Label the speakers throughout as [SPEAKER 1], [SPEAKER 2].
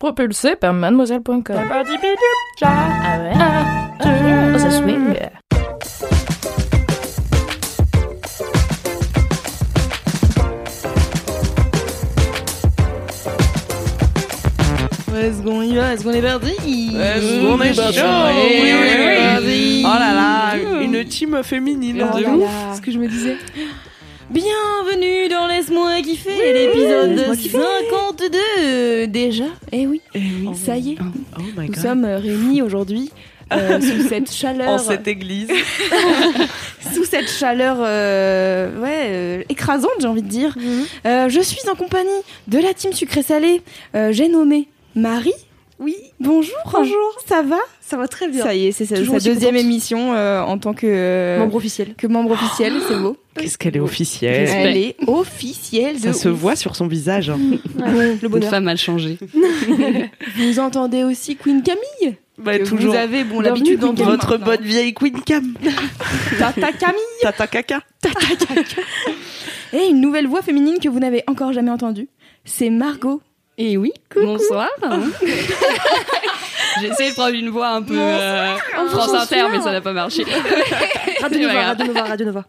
[SPEAKER 1] Propulsé par mademoiselle.com. Ah ouais? Oh, ça swing.
[SPEAKER 2] Est-ce qu'on y va? Est-ce qu'on est parti?
[SPEAKER 3] Est-ce qu'on est
[SPEAKER 2] chaud
[SPEAKER 3] chaud
[SPEAKER 2] Oui, oui,
[SPEAKER 3] oui.
[SPEAKER 2] oui.
[SPEAKER 3] Oh là là, une team féminine
[SPEAKER 2] Oh
[SPEAKER 3] de
[SPEAKER 2] là
[SPEAKER 3] ouf.
[SPEAKER 2] là. Ce que je me disais. Bienvenue dans Laisse-moi kiffer, l'épisode
[SPEAKER 1] Laisse-moi kiffer.
[SPEAKER 2] 52 déjà. Eh oui,
[SPEAKER 3] Eh oui.
[SPEAKER 2] ça y est.
[SPEAKER 3] Oh my
[SPEAKER 2] Nous sommes réunis aujourd'hui euh, sous cette chaleur,
[SPEAKER 3] en cette église.
[SPEAKER 2] sous cette chaleur, euh, ouais, euh, écrasante, j'ai envie de dire. Euh, je suis en compagnie de la team sucré-salé. J'ai nommé Marie. Oui. Bonjour. Bonjour. Ça va?
[SPEAKER 4] Ça va très bien.
[SPEAKER 2] Ça y est, c'est sa, deuxième
[SPEAKER 4] contente.
[SPEAKER 2] émission euh, en tant que euh,
[SPEAKER 4] Membre officiel.
[SPEAKER 2] que membre officiel, c'est beau.
[SPEAKER 3] Qu'est-ce qu'elle est officielle.
[SPEAKER 2] Elle est officielle de
[SPEAKER 3] Ça se voit sur son visage. hein.
[SPEAKER 4] Le
[SPEAKER 5] Une
[SPEAKER 4] bonheur.
[SPEAKER 5] femme a changé.
[SPEAKER 2] Vous entendez aussi Queen Camille?
[SPEAKER 3] Bah,
[SPEAKER 2] que
[SPEAKER 3] toujours.
[SPEAKER 2] Vous avez bon l'habitude
[SPEAKER 4] Queen
[SPEAKER 2] d'entendre
[SPEAKER 3] Votre
[SPEAKER 2] maintenant.
[SPEAKER 3] bonne vieille Queen Cam.
[SPEAKER 2] Tata Camille
[SPEAKER 3] Tata caca.
[SPEAKER 2] et une nouvelle voix féminine que vous n'avez encore jamais entendue. C'est Margot.
[SPEAKER 5] Et oui, bonsoir. J'ai essayé de prendre une voix un peu euh, France Inter, mais ça n'a pas marché.
[SPEAKER 4] Radio Nova. Radio Nova, Radio Nova.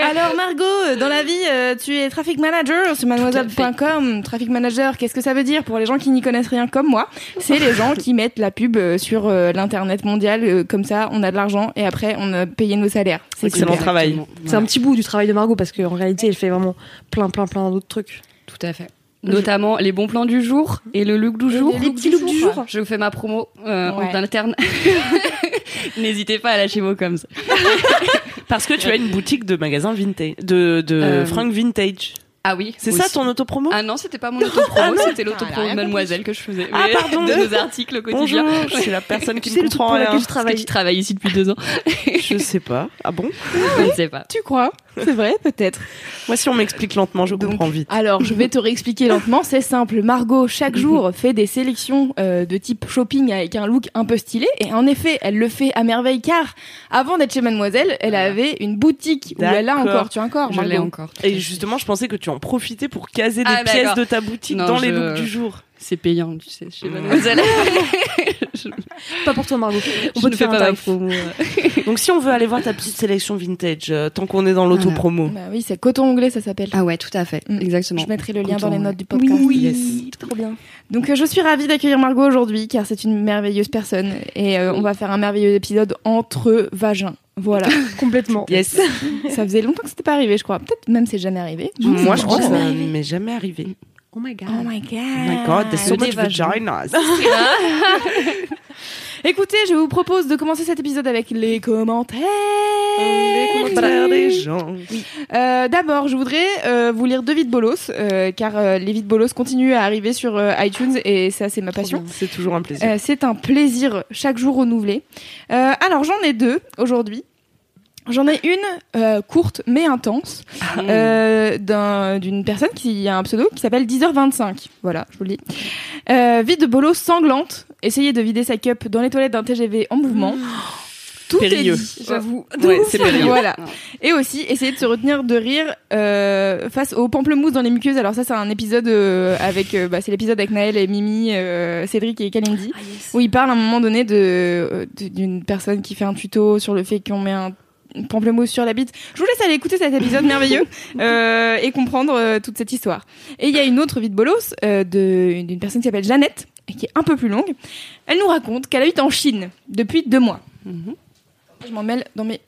[SPEAKER 2] Alors Margot, dans la vie, euh, tu es traffic manager sur mademoiselle.com. Traffic manager, qu'est-ce que ça veut dire pour les gens qui n'y connaissent rien comme moi? C'est les gens qui mettent la pub euh, sur euh, l'internet mondial, comme ça on a de l'argent et après on a payé nos salaires. C'est
[SPEAKER 3] Excellent
[SPEAKER 2] super.
[SPEAKER 3] travail.
[SPEAKER 4] C'est un petit bout du travail de Margot parce qu'en réalité, elle fait vraiment plein, plein, plein d'autres trucs.
[SPEAKER 5] Tout à fait. Notamment les bons plans du jour et le look du jour.
[SPEAKER 2] Les petits looks du jour.
[SPEAKER 5] Je vous fais ma promo euh,
[SPEAKER 2] Ouais.
[SPEAKER 5] en interne. N'hésitez pas à lâcher vos coms.
[SPEAKER 3] Parce que tu as une boutique de magasins vintage, de, de
[SPEAKER 5] Euh,
[SPEAKER 3] fringues vintage.
[SPEAKER 5] Ah oui.
[SPEAKER 3] C'est ça ton autopromo?
[SPEAKER 5] Ah non, c'était pas mon autopromo, c'était l'autopromo de Mademoiselle que je faisais.
[SPEAKER 3] Ah, pardon.
[SPEAKER 5] De nos articles au quotidien.
[SPEAKER 3] Bonjour, je suis la personne qui
[SPEAKER 4] Tu sais
[SPEAKER 3] ne
[SPEAKER 4] le truc
[SPEAKER 3] comprend
[SPEAKER 4] pour lequel
[SPEAKER 3] rien.
[SPEAKER 4] je travaille.
[SPEAKER 5] tu travailles ici depuis deux ans.
[SPEAKER 3] Je sais pas. Ah bon?
[SPEAKER 5] Je ne sais pas.
[SPEAKER 2] Tu crois? C'est vrai, peut-être.
[SPEAKER 3] Moi, si on m'explique lentement, je
[SPEAKER 2] Donc,
[SPEAKER 3] comprends vite.
[SPEAKER 2] Alors, je vais te réexpliquer lentement. C'est simple. Margot, chaque jour, fait des sélections euh, de type shopping avec un look un peu stylé. Et en effet, elle le fait à merveille car avant d'être chez Mademoiselle, elle avait une boutique où elle a encore. Tu as encore,
[SPEAKER 5] Je l'ai encore.
[SPEAKER 3] Et justement, je pensais que tu en profitais pour caser des
[SPEAKER 5] Ah,
[SPEAKER 3] pièces de ta boutique
[SPEAKER 5] Non,
[SPEAKER 3] dans les looks du jour.
[SPEAKER 5] C'est payant, tu sais, chez Mademoiselle.
[SPEAKER 4] Pas pour toi, Margot. On
[SPEAKER 5] Je
[SPEAKER 4] peut
[SPEAKER 5] ne
[SPEAKER 4] te
[SPEAKER 5] fais
[SPEAKER 4] faire un
[SPEAKER 5] pas ma promo.
[SPEAKER 3] Donc, si on veut aller voir ta petite sélection vintage, euh, tant qu'on est dans l'autopromo.
[SPEAKER 2] Bah oui, c'est coton anglais, ça s'appelle.
[SPEAKER 5] Ah ouais, tout à fait,
[SPEAKER 2] Mm.
[SPEAKER 5] exactement.
[SPEAKER 2] Je mettrai le lien
[SPEAKER 5] Coton,
[SPEAKER 2] dans les notes du podcast.
[SPEAKER 3] Yes.
[SPEAKER 4] Trop bien.
[SPEAKER 2] Donc euh, je suis ravie d'accueillir Margot aujourd'hui car c'est une merveilleuse personne et euh, on va faire un merveilleux épisode entre vagins. Voilà,
[SPEAKER 4] Complètement.
[SPEAKER 3] Yes.
[SPEAKER 2] ça faisait longtemps que c'était pas arrivé, je crois. Peut-être même c'est jamais arrivé.
[SPEAKER 3] Moi, je crois que ça m'est jamais arrivé.
[SPEAKER 5] Oh my god.
[SPEAKER 2] Oh my god.
[SPEAKER 3] Oh my god, there's so much vaginas.
[SPEAKER 2] Écoutez, je vous propose de commencer cet épisode avec les commentaires.
[SPEAKER 3] Les commentaires des gens.
[SPEAKER 2] Euh, D'abord, je voudrais euh, vous lire deux vides bolos, euh, car euh, les vides bolos continuent à arriver sur euh, iTunes et ça, c'est ma passion.
[SPEAKER 3] C'est toujours un plaisir.
[SPEAKER 2] Euh, c'est un plaisir chaque jour renouvelé. Euh, alors j'en ai deux aujourd'hui. J'en ai une euh, courte mais intense euh, d'un- d'une personne qui a un pseudo qui s'appelle 10h25. Voilà, je vous le dis. Euh, vide de bolos sanglante. Essayez de vider sa cup dans les toilettes d'un TGV en mouvement. Tout
[SPEAKER 3] Périlleux.
[SPEAKER 2] est dit, j'avoue.
[SPEAKER 3] Ouais, c'est périlleux.
[SPEAKER 2] Voilà. Et aussi, essayer de se retenir de rire euh, face au pamplemousse dans les muqueuses. Alors ça, c'est un épisode euh, avec, euh, bah, c'est l'épisode avec Naël et Mimi, euh, Cédric et Kalindi, où il parle à un moment donné de euh, de- d'une personne qui fait un tuto sur le fait qu'on met un pamplemousse sur la bite. Je vous laisse aller écouter cet épisode merveilleux euh, et comprendre euh, toute cette histoire. Et il y a une autre vie de bolos euh, d'une personne qui s'appelle Jeannette et qui est un peu plus longue. Elle nous raconte qu'elle habite en Chine depuis deux mois.
[SPEAKER 5] Mhm.
[SPEAKER 2] Je m'en mêle dans mes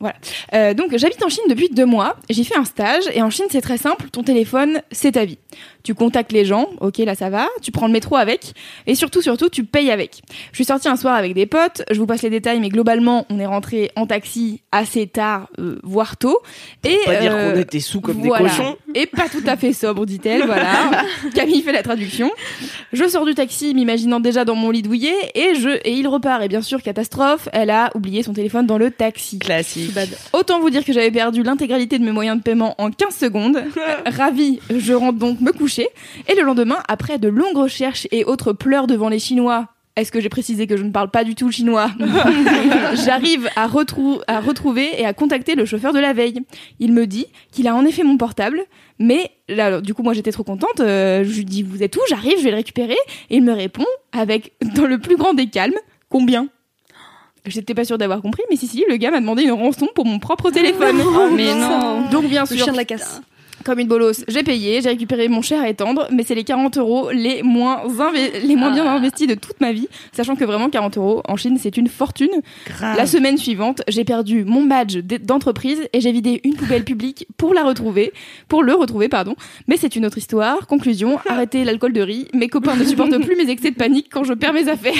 [SPEAKER 2] Voilà. Euh, donc, j'habite en Chine depuis deux mois. J'ai fait un stage et en Chine, c'est très simple. Ton téléphone, c'est ta vie. Tu contactes les gens. Ok, là, ça va. Tu prends le métro avec. Et surtout, surtout, tu payes avec. Je suis sortie un soir avec des potes. Je vous passe les détails, mais globalement, on est rentré en taxi assez tard, euh, voire tôt. Et
[SPEAKER 3] Pas dire
[SPEAKER 2] euh,
[SPEAKER 3] qu'on était sous comme
[SPEAKER 2] voilà.
[SPEAKER 3] des cochons.
[SPEAKER 2] Et pas tout à fait sobre, dit-elle, voilà. Camille fait la traduction. Je sors du taxi, m'imaginant déjà dans mon lit douillet, et je, et il repart. Et bien sûr, catastrophe, elle a oublié son téléphone dans le taxi.
[SPEAKER 3] Classique.
[SPEAKER 2] Autant vous dire que j'avais perdu l'intégralité de mes moyens de paiement en 15 secondes. Ravie, je rentre donc me coucher. Et le lendemain, après de longues recherches et autres pleurs devant les Chinois, est-ce que j'ai précisé que je ne parle pas du tout le chinois J'arrive à, retrou- à retrouver et à contacter le chauffeur de la veille. Il me dit qu'il a en effet mon portable, mais là, alors, du coup, moi j'étais trop contente. euh, je lui dis Vous êtes où? J'arrive, je vais le récupérer. Et il me répond avec, dans le plus grand des calmes, Combien? J'étais pas sûre d'avoir compris, mais si, si, le gars m'a demandé une rançon pour mon propre téléphone.
[SPEAKER 5] Mais non.
[SPEAKER 2] Donc, bien
[SPEAKER 4] Le
[SPEAKER 2] sûr,
[SPEAKER 4] chien de la casse.
[SPEAKER 2] comme une bolosse, j'ai payé, j'ai récupéré mon cher et tendre, mais c'est les 40 euros les moins, les moins bien investis de toute ma vie, sachant que vraiment 40 euros en Chine c'est une fortune.
[SPEAKER 3] Grave.
[SPEAKER 2] La semaine suivante, j'ai perdu mon badge d'entreprise et j'ai vidé une poubelle publique pour la retrouver, pour le retrouver, pardon. Mais c'est une autre histoire. Conclusion, arrêtez l'alcool de riz. Mes copains ne supportent plus mes excès de panique quand je perds mes affaires.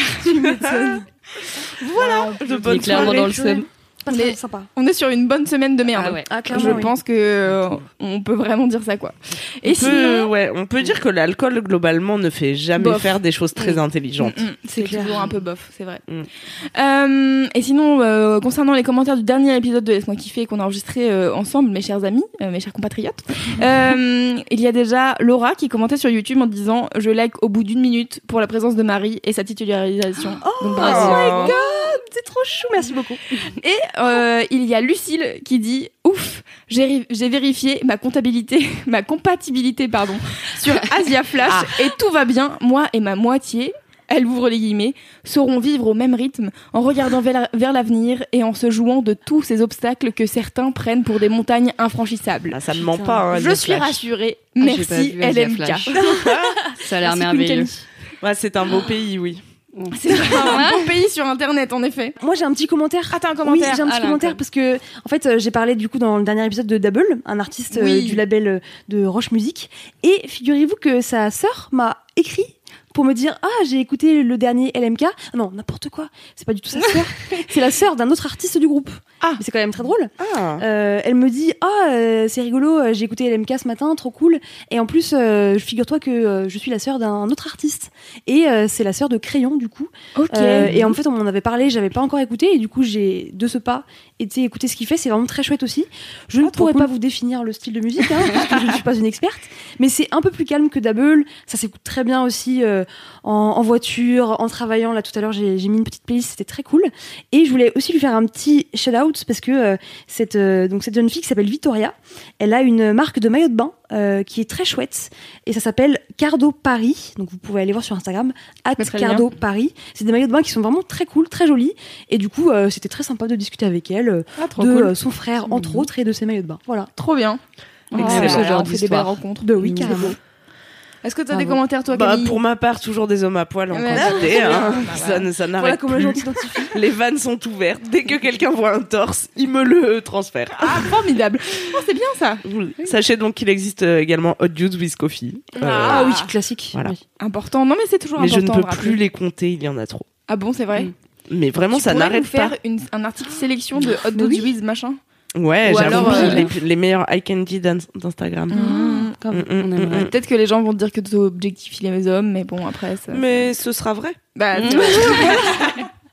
[SPEAKER 2] Voilà. Bonnes
[SPEAKER 5] est clairement dans le seum.
[SPEAKER 4] Pas
[SPEAKER 2] On
[SPEAKER 4] très
[SPEAKER 2] est-
[SPEAKER 4] sympa.
[SPEAKER 2] On est sur une bonne semaine de merde.
[SPEAKER 5] Ah ouais.
[SPEAKER 4] Ah,
[SPEAKER 2] Je
[SPEAKER 4] oui.
[SPEAKER 2] pense que euh, on peut vraiment dire ça quoi. Et
[SPEAKER 3] on, peut, ouais, on peut dire que l'alcool, globalement, ne fait jamais
[SPEAKER 2] Bof.
[SPEAKER 3] faire des choses très
[SPEAKER 2] Mm.
[SPEAKER 3] intelligentes.
[SPEAKER 2] Mm, mm, c'est
[SPEAKER 4] clair.
[SPEAKER 2] toujours un peu bof, c'est vrai. Euh, et sinon, euh, concernant les commentaires du dernier épisode de Laisse-moi kiffer qu'on a enregistré euh, ensemble, mes chers amis, euh, mes chers compatriotes, euh, il y a déjà Laura qui commentait sur YouTube en disant Je like au bout d'une minute pour la présence de Marie et sa titularisation. Donc, bravo.
[SPEAKER 3] Oh.
[SPEAKER 4] C'est trop chou, merci beaucoup.
[SPEAKER 2] Et euh, il y a Lucille qui dit Ouf, j'ai ri- j'ai vérifié ma comptabilité, ma compatibilité pardon, sur Asia Flash et tout va bien. Moi et ma moitié, elle ouvre les guillemets, sauront vivre au même rythme en regardant vers l'avenir et en se jouant de tous ces obstacles que certains prennent pour des montagnes infranchissables.
[SPEAKER 3] Là, ça ne ment pas. Hein,
[SPEAKER 2] Je suis
[SPEAKER 3] Flash.
[SPEAKER 2] rassurée.
[SPEAKER 5] Ah,
[SPEAKER 2] Merci
[SPEAKER 5] Asia
[SPEAKER 2] LMK.
[SPEAKER 5] Ça a l'air merveilleux.
[SPEAKER 3] Ouais, c'est un beau pays, oui.
[SPEAKER 2] C'est un bon pays sur internet en effet.
[SPEAKER 4] Moi, j'ai un petit commentaire.
[SPEAKER 2] Ah, t'as un
[SPEAKER 4] Oui,
[SPEAKER 2] commentaire
[SPEAKER 4] j'ai un petit
[SPEAKER 5] Ah, là,
[SPEAKER 4] commentaire parce que, en fait, euh, j'ai parlé du coup dans le dernier épisode de Double, un artiste euh,
[SPEAKER 2] Oui.
[SPEAKER 4] du label euh, de Roche Music. Et figurez-vous que sa sœur m'a écrit pour me dire Ah, j'ai écouté le dernier LMK. Non, n'importe quoi. C'est pas du tout sa sœur. c'est la sœur d'un autre artiste du groupe.
[SPEAKER 2] Ah.
[SPEAKER 4] C'est quand même très drôle.
[SPEAKER 3] Ah.
[SPEAKER 4] Euh, elle me dit Ah, euh, c'est rigolo, euh, j'ai écouté LMK ce matin, trop cool. Et en plus, euh, figure-toi que je suis la sœur d'un autre artiste. Et c'est la sœur de Crayon, du coup.
[SPEAKER 2] Ok.
[SPEAKER 4] Et en fait, on m'en avait parlé, j'avais pas encore écouté, et du coup, j'ai de ce pas été écouter ce qu'il fait. C'est vraiment très chouette aussi. Je ne
[SPEAKER 2] Ah, trop
[SPEAKER 4] pourrais
[SPEAKER 2] cool.
[SPEAKER 4] pas vous définir le style de musique, hein, parce que je ne suis pas une experte, mais c'est un peu plus calme que Double. Ça s'écoute très bien aussi euh, en, en voiture, en travaillant. Là, tout à l'heure, j'ai j'ai mis une petite playlist, c'était très cool. Et je voulais aussi lui faire un petit shout-out parce que euh, cette, euh, donc cette jeune fille qui s'appelle Vittoria, elle a une marque de maillot de bain euh, qui est très chouette et ça s'appelle Cardo Paris. Donc vous pouvez aller voir sur Instagram at Cardo Paris. C'est des maillots de bain qui sont vraiment très cool, très jolis. Et du coup, euh, c'était très sympa de discuter avec elle euh,
[SPEAKER 2] Ah,
[SPEAKER 4] de
[SPEAKER 2] cool.
[SPEAKER 4] euh, son frère entre autres et de ses maillots de bain. Voilà.
[SPEAKER 2] Trop bien.
[SPEAKER 5] Excellent.
[SPEAKER 2] Ah,
[SPEAKER 5] Ce genre
[SPEAKER 2] on fait des belles rencontres.
[SPEAKER 4] De oui,
[SPEAKER 2] Mmh.
[SPEAKER 4] carrément.
[SPEAKER 2] Est-ce que tu as
[SPEAKER 4] Bravo.
[SPEAKER 2] des commentaires, toi,
[SPEAKER 3] Bah,
[SPEAKER 2] Camille
[SPEAKER 3] pour ma part, toujours des hommes à poil en quantité.
[SPEAKER 2] c'est
[SPEAKER 3] hein.
[SPEAKER 2] bien.
[SPEAKER 3] Ça, ne- ça
[SPEAKER 4] Voilà
[SPEAKER 3] n'arrête
[SPEAKER 4] comment les
[SPEAKER 3] plus. vannes sont ouvertes. Dès que quelqu'un voit un torse, il me le transfère.
[SPEAKER 2] Ah, formidable. Oh, c'est bien ça.
[SPEAKER 3] Sachez donc qu'il existe euh, également Hot Juice with Coffee. Euh,
[SPEAKER 4] Ah oui, classique.
[SPEAKER 3] Voilà.
[SPEAKER 4] Oui.
[SPEAKER 2] Important. Non, mais c'est toujours
[SPEAKER 3] mais je ne
[SPEAKER 2] important.
[SPEAKER 3] peux plus les compter, il y en a trop.
[SPEAKER 2] Ah bon, c'est vrai.
[SPEAKER 5] Mm.
[SPEAKER 3] Mais vraiment,
[SPEAKER 2] Tu
[SPEAKER 3] ça n'arrête
[SPEAKER 2] nous faire
[SPEAKER 3] pas.
[SPEAKER 2] une- un article sélection de Hot
[SPEAKER 4] Mais
[SPEAKER 2] Dogs
[SPEAKER 4] oui.
[SPEAKER 2] With machin.
[SPEAKER 3] Ouais,
[SPEAKER 2] Ou
[SPEAKER 3] j'avoue,
[SPEAKER 2] euh,
[SPEAKER 3] les, les meilleurs eye candy d'In- d'Instagram.
[SPEAKER 2] Mmh.
[SPEAKER 3] Mm, mm,
[SPEAKER 5] on aimerait.
[SPEAKER 3] mm.
[SPEAKER 2] Peut-être que les gens vont te dire que tu objectifies les hommes, mais bon, après ça.
[SPEAKER 3] Mais ce sera vrai.
[SPEAKER 2] Bah.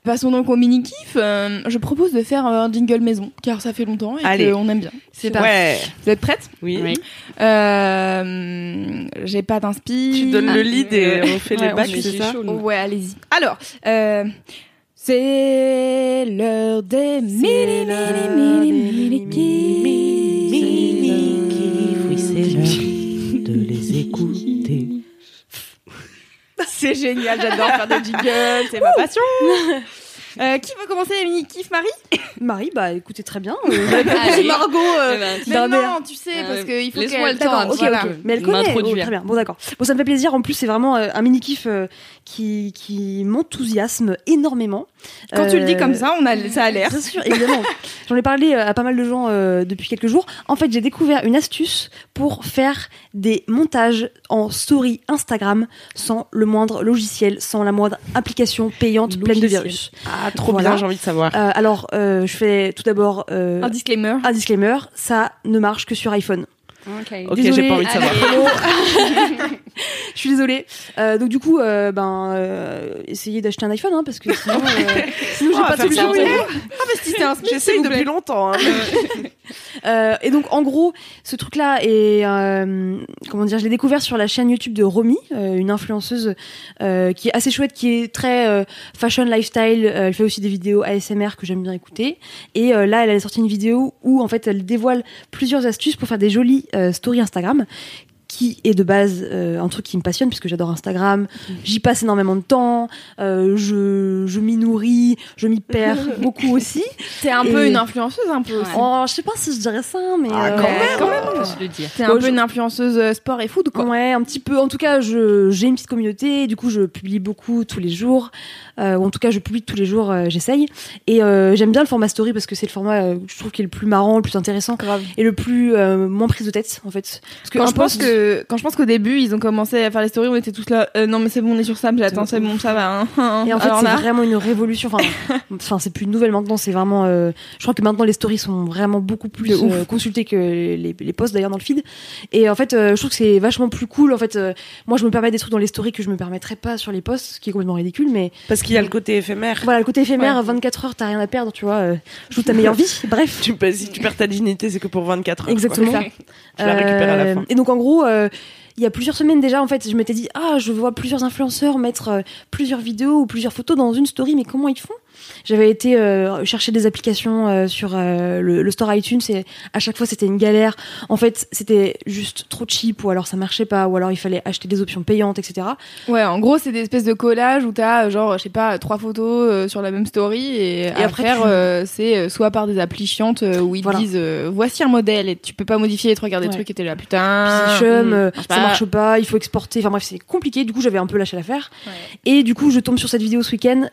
[SPEAKER 2] Passons donc au mini kiff. Euh, je propose de faire un jingle maison, car ça fait longtemps et
[SPEAKER 3] Allez.
[SPEAKER 2] qu'on aime bien.
[SPEAKER 5] C'est parti.
[SPEAKER 3] Ouais.
[SPEAKER 2] Vous êtes prêtes
[SPEAKER 3] Oui.
[SPEAKER 5] Oui.
[SPEAKER 2] euh, J'ai pas d'inspi.
[SPEAKER 3] Tu donnes le lead et on fait
[SPEAKER 5] Ouais,
[SPEAKER 3] les
[SPEAKER 5] on
[SPEAKER 3] bacs, c'est ça
[SPEAKER 5] nous.
[SPEAKER 2] ouais, allez-y. Alors, euh, c'est l'heure des mini, mini, mini, mini, kiffs.
[SPEAKER 3] Écouter.
[SPEAKER 2] C'est génial, j'adore faire des jingles, c'est ma passion. Euh, qui veut commencer les mini-kiff, Marie?
[SPEAKER 4] Marie, bah écoutez très bien. Euh, proposé
[SPEAKER 5] Allez.
[SPEAKER 4] Margot. euh,
[SPEAKER 5] Eh ben,
[SPEAKER 2] Mais non, tu sais,
[SPEAKER 5] Euh,
[SPEAKER 2] parce qu'il faut qu'elle...
[SPEAKER 5] le temps,
[SPEAKER 2] D'accord,
[SPEAKER 4] Ok,
[SPEAKER 5] petit
[SPEAKER 2] voilà.
[SPEAKER 4] ok. Mais elle connaît. Oh, très bien. Bon, d'accord. Bon, ça me fait plaisir. En plus, c'est vraiment euh, un mini kiff euh, qui, qui m'enthousiasme énormément.
[SPEAKER 2] Quand tu le dis
[SPEAKER 4] Euh,
[SPEAKER 2] comme ça, on a, ça a l'air.
[SPEAKER 4] Bien sûr, évidemment. J'en ai parlé euh, à pas mal de gens euh, depuis quelques jours. En fait, j'ai découvert une astuce pour faire des montages en story Instagram sans le moindre logiciel, sans la moindre application payante pleine de virus.
[SPEAKER 3] Ah, trop
[SPEAKER 4] Voilà.
[SPEAKER 3] bien, j'ai envie de savoir.
[SPEAKER 4] Euh, alors, euh, je fais tout d'abord euh,
[SPEAKER 2] Un disclaimer.
[SPEAKER 4] un disclaimer. Ça ne marche que sur iPhone.
[SPEAKER 5] Ok.
[SPEAKER 3] Ok, j'ai pas envie de savoir.
[SPEAKER 4] Je suis désolée. Euh, donc du coup, euh, ben, euh, essayez d'acheter un iPhone, hein, parce que sinon, euh, sinon j'ai
[SPEAKER 3] Oh,
[SPEAKER 4] pas de solution.
[SPEAKER 2] Ah, bah, si un Smith,
[SPEAKER 3] J'essaye depuis longtemps. hein.
[SPEAKER 4] Et donc en gros, ce truc-là est comment dire, je l'ai découvert sur la chaîne YouTube de Romy, une influenceuse qui est assez chouette, qui est très fashion lifestyle. Elle fait aussi des vidéos ASMR que j'aime bien écouter. Et là, elle a sorti une vidéo où en fait elle dévoile plusieurs astuces pour faire des jolies euh, stories Instagram qui est de base euh, un truc qui me passionne puisque j'adore Instagram, j'y passe énormément de temps, euh, je, je m'y nourris, je m'y perds beaucoup aussi.
[SPEAKER 2] T'es un peu une influenceuse, un peu aussi.
[SPEAKER 4] Oh, je sais pas si je dirais ça, mais
[SPEAKER 3] Ah,
[SPEAKER 4] euh,
[SPEAKER 3] quand même.
[SPEAKER 2] quand même.
[SPEAKER 5] Le dire.
[SPEAKER 2] T'es un
[SPEAKER 4] Bon,
[SPEAKER 2] peu
[SPEAKER 4] je-
[SPEAKER 2] une influenceuse euh, sport et food, quoi.
[SPEAKER 4] Ouais, un petit peu. En tout cas, je j'ai une petite communauté. Du coup, je publie beaucoup tous les jours. Euh, ou en tout cas, je publie tous les jours. euh, J'essaye. Et euh, j'aime bien le format story parce que c'est le format euh, que je trouve qui est le plus marrant, le plus intéressant
[SPEAKER 2] Grave.
[SPEAKER 4] et le plus euh, moins prise de tête en fait. Parce que
[SPEAKER 2] Quand je pense
[SPEAKER 4] post-
[SPEAKER 2] que quand je pense qu'au début ils ont commencé à faire les stories, on était tous là. euh, non mais c'est bon, on est sur ça. Mais attends, c'est bon, ça va. hein.
[SPEAKER 4] Et en fait, c'est
[SPEAKER 2] là,
[SPEAKER 4] vraiment une révolution. Enfin, enfin, c'est plus une nouvelle maintenant. C'est vraiment. euh, je crois que maintenant les stories sont vraiment beaucoup plus euh, consultées que les, les posts d'ailleurs dans le feed. Et en fait, euh, je trouve que c'est vachement plus cool. En fait, euh, moi, je me permets des trucs dans les stories que je me permettrais pas sur les posts, ce qui est complètement ridicule. Mais
[SPEAKER 3] Parce qu'il y a le côté éphémère.
[SPEAKER 4] voilà, le côté éphémère,
[SPEAKER 2] Ouais.
[SPEAKER 4] 24 heures, t'as rien à perdre, tu vois. Euh, joue ta meilleure vie. Bref.
[SPEAKER 3] Tu, bah, si tu perds ta dignité, c'est que pour 24 heures. quoi.
[SPEAKER 4] Exactement.
[SPEAKER 2] ça.
[SPEAKER 3] Tu la récupères à la
[SPEAKER 4] Euh,
[SPEAKER 3] fin.
[SPEAKER 4] Et donc en gros, euh, il y a plusieurs semaines déjà, en fait, je m'étais dit ah, je vois plusieurs influenceurs mettre euh, plusieurs vidéos ou plusieurs photos dans une story, mais comment ils font? J'avais été euh, chercher des applications euh, sur euh, le, le store iTunes et à chaque fois c'était une galère. En fait, c'était juste trop cheap ou alors ça marchait pas ou alors il fallait acheter des options payantes, etc.
[SPEAKER 2] Ouais, en gros, c'est des espèces de collages où t'as genre, je sais pas, trois photos sur la même story et,
[SPEAKER 4] après,
[SPEAKER 2] après faire,
[SPEAKER 4] tu-
[SPEAKER 2] c'est soit par des applis chiantes où ils
[SPEAKER 4] Voilà.
[SPEAKER 2] disent voici un modèle et tu peux pas modifier les trois quarts des
[SPEAKER 4] Ouais.
[SPEAKER 2] trucs et t'es là putain.
[SPEAKER 4] chum,
[SPEAKER 2] marche
[SPEAKER 4] ça
[SPEAKER 2] pas.
[SPEAKER 4] marche pas, il faut exporter. Enfin bref, c'est compliqué. Du coup, j'avais un peu lâché l'affaire.
[SPEAKER 2] Ouais.
[SPEAKER 4] Et du coup, je tombe sur cette vidéo ce week-end.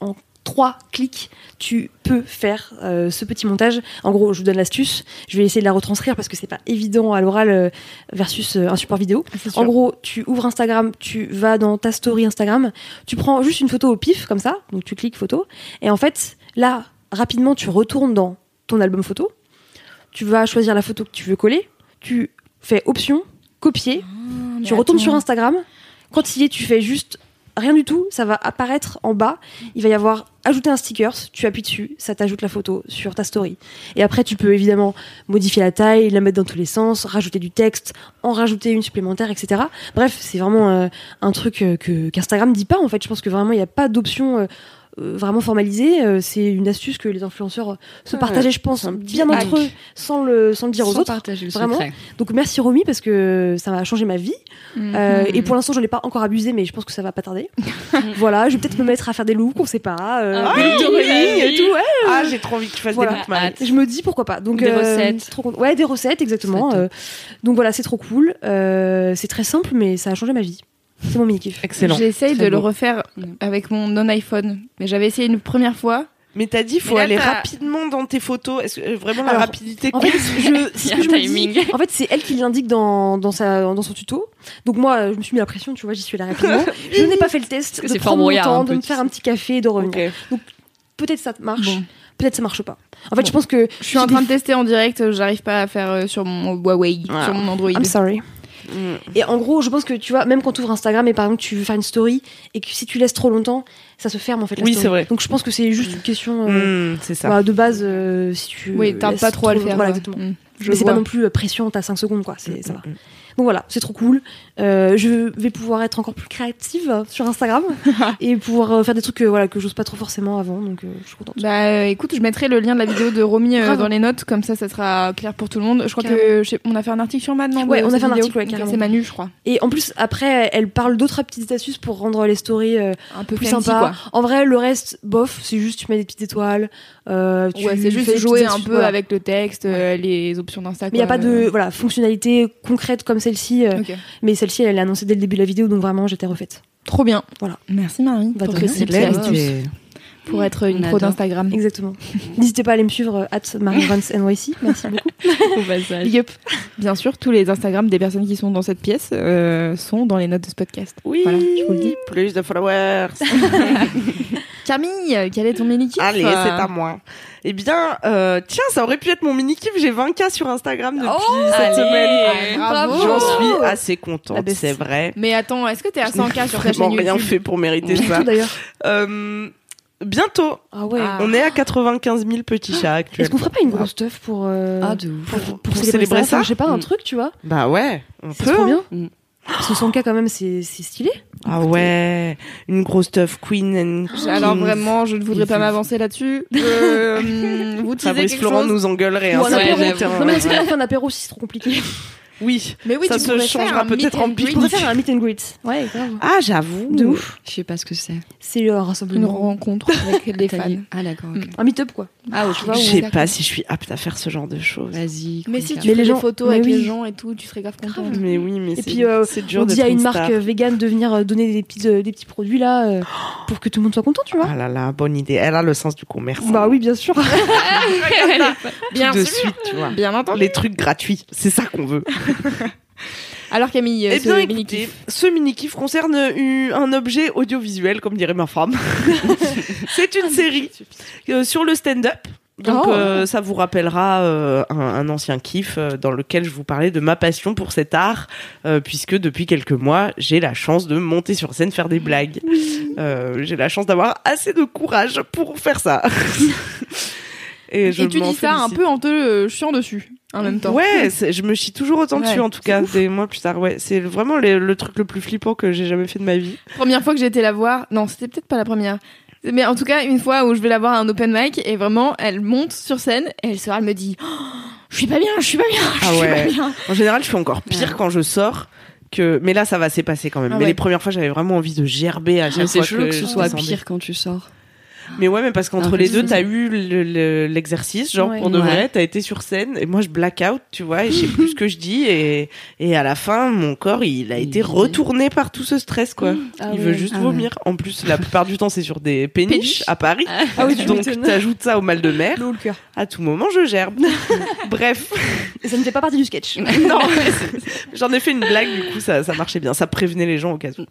[SPEAKER 4] en trois clics, tu peux faire euh, ce petit montage. En gros, je vous donne l'astuce. Je vais essayer de la retranscrire parce que c'est pas évident à l'oral euh, versus euh, un support vidéo. En gros, tu ouvres Instagram, tu vas dans ta story Instagram, tu prends juste une photo au pif comme ça, donc tu cliques photo, et en fait, là, rapidement, tu retournes dans ton album photo, tu vas choisir la photo que tu veux coller, tu fais option, copier,
[SPEAKER 2] Ah,
[SPEAKER 4] tu retournes sur Instagram, quand il y est, tu fais juste rien du tout, ça va apparaître en bas, il va y avoir ajouter un sticker, tu appuies dessus, ça t'ajoute la photo sur ta story. Et après, tu peux évidemment modifier la taille, la mettre dans tous les sens, rajouter du texte, en rajouter une supplémentaire, etc. Bref, c'est vraiment euh, un truc euh, que dit pas en fait. Je pense que vraiment il n'y a pas d'option euh, vraiment formalisée. Euh, c'est une astuce que les influenceurs euh, se
[SPEAKER 5] Ouais,
[SPEAKER 4] partageaient, je pense, bien
[SPEAKER 5] hack.
[SPEAKER 4] entre eux, sans le sans le dire aux autres.
[SPEAKER 5] partager le
[SPEAKER 4] Vraiment.
[SPEAKER 5] secret.
[SPEAKER 4] Donc merci Romy parce que ça m'a changé ma vie.
[SPEAKER 2] Mhm.
[SPEAKER 4] Euh, et pour l'instant, j'en ai pas encore abusé, mais je pense que ça va pas tarder. voilà, je vais peut-être me mettre à faire des looks, on sait pas, euh,
[SPEAKER 5] Ah
[SPEAKER 4] des
[SPEAKER 5] oui,
[SPEAKER 4] looks de
[SPEAKER 5] oui,
[SPEAKER 4] Rémi et tout. Ouais,
[SPEAKER 3] Ah, j'ai trop envie que tu fasses
[SPEAKER 4] Voilà.
[SPEAKER 3] des looks, Marie.
[SPEAKER 4] je me dis pourquoi pas. Donc
[SPEAKER 5] Des
[SPEAKER 4] euh,
[SPEAKER 5] recettes.
[SPEAKER 4] trop Ouais, des recettes, exactement. Euh, donc voilà, c'est trop cool. Euh, c'est très simple, mais ça a changé ma vie. C'est mon mini kiff.
[SPEAKER 3] Excellent.
[SPEAKER 2] J'essaye de le refaire avec mon non-iPhone. Mais j'avais essayé une première fois.
[SPEAKER 3] Mais t'as dit, faut
[SPEAKER 2] là,
[SPEAKER 3] aller rapidement dans tes photos. Est-ce que euh, vraiment la rapidité
[SPEAKER 4] En fait, je, ce que me dis.
[SPEAKER 5] timing.
[SPEAKER 4] En fait, c'est elle qui l'indique dans, dans, sa, dans son tuto. Donc moi, euh, je me suis mis la pression, tu vois, j'y suis allée rapidement. je n'ai pas fait le test de
[SPEAKER 5] c'est
[SPEAKER 4] prendre mon temps,
[SPEAKER 5] un
[SPEAKER 4] de me faire un petit café et de revenir.
[SPEAKER 3] Ok.
[SPEAKER 4] Peut-être ça marche,
[SPEAKER 2] Bon.
[SPEAKER 4] peut-être ça marche pas. En fait,
[SPEAKER 2] Bon.
[SPEAKER 4] je pense que
[SPEAKER 2] Je suis en train de tester en direct. J'arrive pas à faire euh, sur mon Huawei, sur mon Android.
[SPEAKER 4] I'm sorry.
[SPEAKER 3] Mm.
[SPEAKER 4] Et en gros, je pense que tu vois, même quand tu ouvres Instagram et par exemple tu veux faire une story et que si tu laisses trop longtemps, ça se ferme en fait. La
[SPEAKER 3] Oui, c'est vrai.
[SPEAKER 4] Donc je pense que c'est juste une question euh,
[SPEAKER 3] Mm, c'est ça.
[SPEAKER 4] bah, de base. euh, si tu
[SPEAKER 2] Oui,
[SPEAKER 4] laisses
[SPEAKER 2] pas trop à le faire.
[SPEAKER 4] Voilà,
[SPEAKER 2] ouais.
[SPEAKER 4] exactement.
[SPEAKER 2] Mm. Je
[SPEAKER 4] Mais c'est pas non plus euh, pression, t'as 5 secondes quoi. C'est ça va. Donc voilà, c'est trop cool. Euh, je vais pouvoir être encore plus créative sur Instagram et pouvoir euh, faire des trucs que, voilà, que j'ose pas trop forcément avant. Donc euh, je suis contente.
[SPEAKER 2] Bah euh, écoute, je mettrai le lien de la vidéo de Romy euh, dans les notes, comme ça, ça sera clair pour tout le monde. Je crois
[SPEAKER 4] Carrément.
[SPEAKER 2] que je sais- on a fait un article sur Mad, non
[SPEAKER 4] Ouais, on a fait un
[SPEAKER 2] vidéo
[SPEAKER 4] article.
[SPEAKER 2] C'est Manu, je crois.
[SPEAKER 4] Et en plus, après, elle parle d'autres petites astuces pour rendre les stories euh,
[SPEAKER 2] Un peu
[SPEAKER 4] plus
[SPEAKER 2] fancy,
[SPEAKER 4] sympa.
[SPEAKER 2] quoi.
[SPEAKER 4] En vrai, le reste, bof, c'est juste tu mets des petites étoiles. Euh, tu
[SPEAKER 2] Ouais, c'est juste jouer un peu
[SPEAKER 4] voilà.
[SPEAKER 2] avec le texte, euh, les options d'Insta.
[SPEAKER 4] Mais il n'y a pas de voilà, fonctionnalité concrète comme celle-ci. euh. Mais celle-ci, elle est annoncée dès le début de la vidéo, donc vraiment, j'étais refaite.
[SPEAKER 2] Trop bien.
[SPEAKER 4] Voilà.
[SPEAKER 2] Merci Marie
[SPEAKER 4] Bah,
[SPEAKER 2] pour astuces pour être une pro d'Instagram.
[SPEAKER 4] Exactement. N'hésitez pas à aller me suivre euh, at NYC. Merci beaucoup.
[SPEAKER 5] Au passage.
[SPEAKER 2] Big up. Bien sûr, tous les Instagrams des personnes qui sont dans cette pièce euh, sont dans les notes de ce podcast.
[SPEAKER 3] Oui,
[SPEAKER 2] Voilà, je vous le dis.
[SPEAKER 3] plus de followers.
[SPEAKER 2] Camille, quel est ton mini kiff
[SPEAKER 3] Allez, c'est à moi. Eh bien, euh, tiens, ça aurait pu être mon mini kiff. J'ai 20K sur Instagram depuis cette
[SPEAKER 5] allez.
[SPEAKER 3] semaine.
[SPEAKER 2] Bravo.
[SPEAKER 3] J'en suis assez contente,
[SPEAKER 4] best.
[SPEAKER 3] c'est vrai.
[SPEAKER 2] Mais attends, est-ce que t'es à
[SPEAKER 3] Je n'ai
[SPEAKER 2] 100K sur ta
[SPEAKER 3] vraiment
[SPEAKER 2] chaîne
[SPEAKER 3] rien
[SPEAKER 2] YouTube
[SPEAKER 3] fait pour mériter ça.
[SPEAKER 4] D'ailleurs.
[SPEAKER 3] Euh, bientôt.
[SPEAKER 4] Ah ouais.
[SPEAKER 2] Ah.
[SPEAKER 3] On est à 95 000 petits chats
[SPEAKER 4] Est-ce
[SPEAKER 3] actuellement.
[SPEAKER 4] qu'on ferait pas une grosse stuff pour, euh,
[SPEAKER 5] Ah, de ouf.
[SPEAKER 4] pour, pour
[SPEAKER 3] pour
[SPEAKER 4] célébrer,
[SPEAKER 3] célébrer
[SPEAKER 4] ça,
[SPEAKER 3] ça
[SPEAKER 4] Je sais pas, un
[SPEAKER 5] Mm.
[SPEAKER 4] truc, tu vois.
[SPEAKER 3] Bah ouais, on
[SPEAKER 4] C'est
[SPEAKER 3] peut.
[SPEAKER 4] trop
[SPEAKER 3] hein.
[SPEAKER 4] bien.
[SPEAKER 5] Mm.
[SPEAKER 4] Parce que 100K quand même, c'est c'est stylé.
[SPEAKER 3] Ah ouais, une grosse stuff queen and
[SPEAKER 2] Alors vraiment, je ne voudrais pas m'avancer là-dessus. Euh, vous
[SPEAKER 3] Fabrice
[SPEAKER 2] quelque
[SPEAKER 3] Florent
[SPEAKER 2] chose
[SPEAKER 3] nous engueulerait. Hein,
[SPEAKER 5] ouais,
[SPEAKER 4] Non, mais c'est un apéro si c'est trop compliqué.
[SPEAKER 3] Oui,
[SPEAKER 2] Mais oui,
[SPEAKER 3] ça
[SPEAKER 2] tu
[SPEAKER 3] se changera peut-être en pique.
[SPEAKER 4] Je pourrais faire un meet and greet. Ouais, grave.
[SPEAKER 3] Ah, j'avoue.
[SPEAKER 4] De ouf.
[SPEAKER 5] Je sais pas ce que c'est.
[SPEAKER 4] C'est un
[SPEAKER 2] Une
[SPEAKER 4] rassemblement.
[SPEAKER 2] rencontre avec
[SPEAKER 5] T'as
[SPEAKER 2] fans.
[SPEAKER 5] Ah, d'accord.
[SPEAKER 4] Un meet-up, quoi.
[SPEAKER 5] Ah.
[SPEAKER 4] Tu vois,
[SPEAKER 3] Je sais pas si je suis apte à faire ce genre de choses.
[SPEAKER 5] Vas-y.
[SPEAKER 2] Mais si tu fais
[SPEAKER 4] les
[SPEAKER 2] des
[SPEAKER 4] gens-
[SPEAKER 2] photos
[SPEAKER 4] mais
[SPEAKER 2] avec
[SPEAKER 4] oui.
[SPEAKER 2] les gens et tout, tu serais grave contente.
[SPEAKER 3] Mais oui, mais
[SPEAKER 4] Et
[SPEAKER 3] c'est
[SPEAKER 4] puis, euh,
[SPEAKER 3] c'est dur
[SPEAKER 4] On
[SPEAKER 3] d'être
[SPEAKER 4] dit à une
[SPEAKER 3] une
[SPEAKER 4] marque vegan de venir euh, donner des petits, euh, des petits produits là pour que tout le monde soit content, tu vois.
[SPEAKER 3] Ah là là, bonne idée. Elle a le sens du commerce.
[SPEAKER 4] Bah oui, bien sûr.
[SPEAKER 2] Bien
[SPEAKER 3] de
[SPEAKER 2] sûr.
[SPEAKER 3] suite, tu vois.
[SPEAKER 2] Bien entendu.
[SPEAKER 3] Les trucs gratuits, c'est ça qu'on veut.
[SPEAKER 2] Alors Camille,
[SPEAKER 3] Eh bien,
[SPEAKER 2] kiff.
[SPEAKER 3] ce mini-kiff concerne un objet audiovisuel, comme dirait ma femme. c'est une série euh, sur le stand-up. Donc,
[SPEAKER 2] Oh.
[SPEAKER 3] euh, ça vous rappellera euh, un, un ancien kiff euh, dans lequel je vous parlais de ma passion pour cet art, euh, puisque depuis quelques mois, j'ai la chance de monter sur scène, faire des blagues. Euh, j'ai la chance d'avoir assez de courage pour faire ça. Et, je
[SPEAKER 2] Et tu dis ça un peu en te euh, chiant dessus en même temps.
[SPEAKER 3] Ouais, c'est- je me chie toujours autant dessus en tout cas, des mois plus tard. Ouais, c'est vraiment le, le truc le plus flippant que j'ai jamais fait de ma vie.
[SPEAKER 2] Première fois que j'ai été la voir, non, c'était peut-être pas la première. Mais en tout cas, une fois où je vais la voir à un open mic et vraiment, elle monte sur scène et elle sort, elle me dit Oh, Je suis pas bien, je suis pas bien, je
[SPEAKER 3] Ah
[SPEAKER 2] suis
[SPEAKER 3] ouais.
[SPEAKER 2] pas bien.
[SPEAKER 3] En général, je fais encore pire quand je sors. Que... Mais là, ça va s'épasser quand même.
[SPEAKER 2] Ah
[SPEAKER 3] mais les premières fois, j'avais vraiment envie de gerber à chaque
[SPEAKER 5] Mais C'est
[SPEAKER 3] fois
[SPEAKER 5] chelou que ce
[SPEAKER 3] je
[SPEAKER 5] soit pire quand tu sors.
[SPEAKER 3] Mais ouais, mais parce qu'entre les deux,
[SPEAKER 5] de-
[SPEAKER 3] t'as eu le- le- l'exercice, genre
[SPEAKER 4] Ouais.
[SPEAKER 3] pour de vrai, t'as été sur scène et moi je black out, tu vois, et je sais plus ce que je dis et, et à la fin, mon corps il a
[SPEAKER 5] Il
[SPEAKER 3] été retourné par tout ce stress quoi.
[SPEAKER 4] Ah
[SPEAKER 3] il
[SPEAKER 4] ouais.
[SPEAKER 3] veut juste
[SPEAKER 5] Ah ouais.
[SPEAKER 3] vomir. En plus, la plupart du temps, c'est sur des péniches
[SPEAKER 2] Péniches.
[SPEAKER 3] à Paris.
[SPEAKER 4] Ah oui,
[SPEAKER 3] Donc t'ajoutes ça au mal de mer.
[SPEAKER 4] L'eau, le cœur.
[SPEAKER 3] À tout moment, je gerbe. Bref.
[SPEAKER 4] Ça ne fait pas partie du sketch.
[SPEAKER 3] non, j'en ai fait une blague, du coup, ça, ça marchait bien. Ça prévenait les gens au cas où.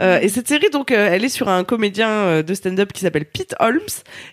[SPEAKER 3] Euh, et cette série, donc, euh, elle est sur un comédien euh, de stand-up qui s'appelle Pete Holmes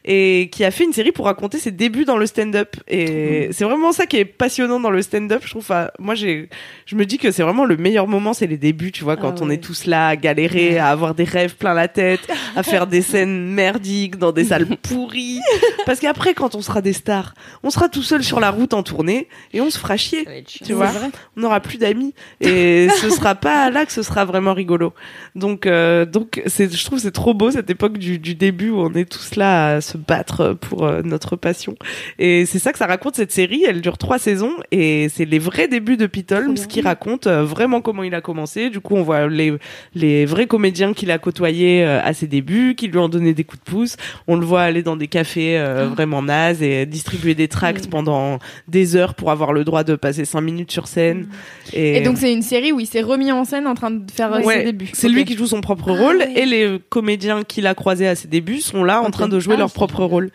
[SPEAKER 3] et qui a fait une série pour raconter ses débuts dans le stand-up. Et c'est vraiment ça qui est passionnant dans le stand-up, je trouve. Enfin, moi, j'ai, je me dis que c'est vraiment le meilleur moment, c'est les débuts, tu vois, quand
[SPEAKER 4] Ah
[SPEAKER 3] on
[SPEAKER 4] ouais.
[SPEAKER 3] est tous là à galérer, à avoir des rêves plein la tête, à faire des scènes merdiques dans des salles pourries. Parce qu'après, quand on sera des stars, on sera tout seul sur la route en tournée et on se fera chier. Tu vois, on n'aura plus d'amis et ce sera pas là que ce sera vraiment rigolo. Donc, euh, donc, c'est, je trouve c'est trop beau cette époque du, du début où on est tous là à se battre pour euh, notre passion. Et c'est ça que ça raconte cette série. Elle dure trois saisons et c'est les vrais débuts de Pete Holmes qui raconte euh, vraiment comment il a commencé. Du coup, on voit les les vrais comédiens qu'il a côtoyés euh, à ses débuts, qui lui ont donné des coups de pouce. On le voit aller dans des cafés euh, vraiment nazes et distribuer des tracts pendant des heures pour avoir le droit de passer cinq minutes sur scène. Et,
[SPEAKER 2] Et donc c'est une série où il s'est remis en scène en train de faire
[SPEAKER 3] Ouais,
[SPEAKER 2] ses débuts.
[SPEAKER 3] c'est lui qui joue son propre rôle
[SPEAKER 4] ouais.
[SPEAKER 3] et les comédiens qu'il a croisés à ses débuts sont là en train de jouer leur propre rôle.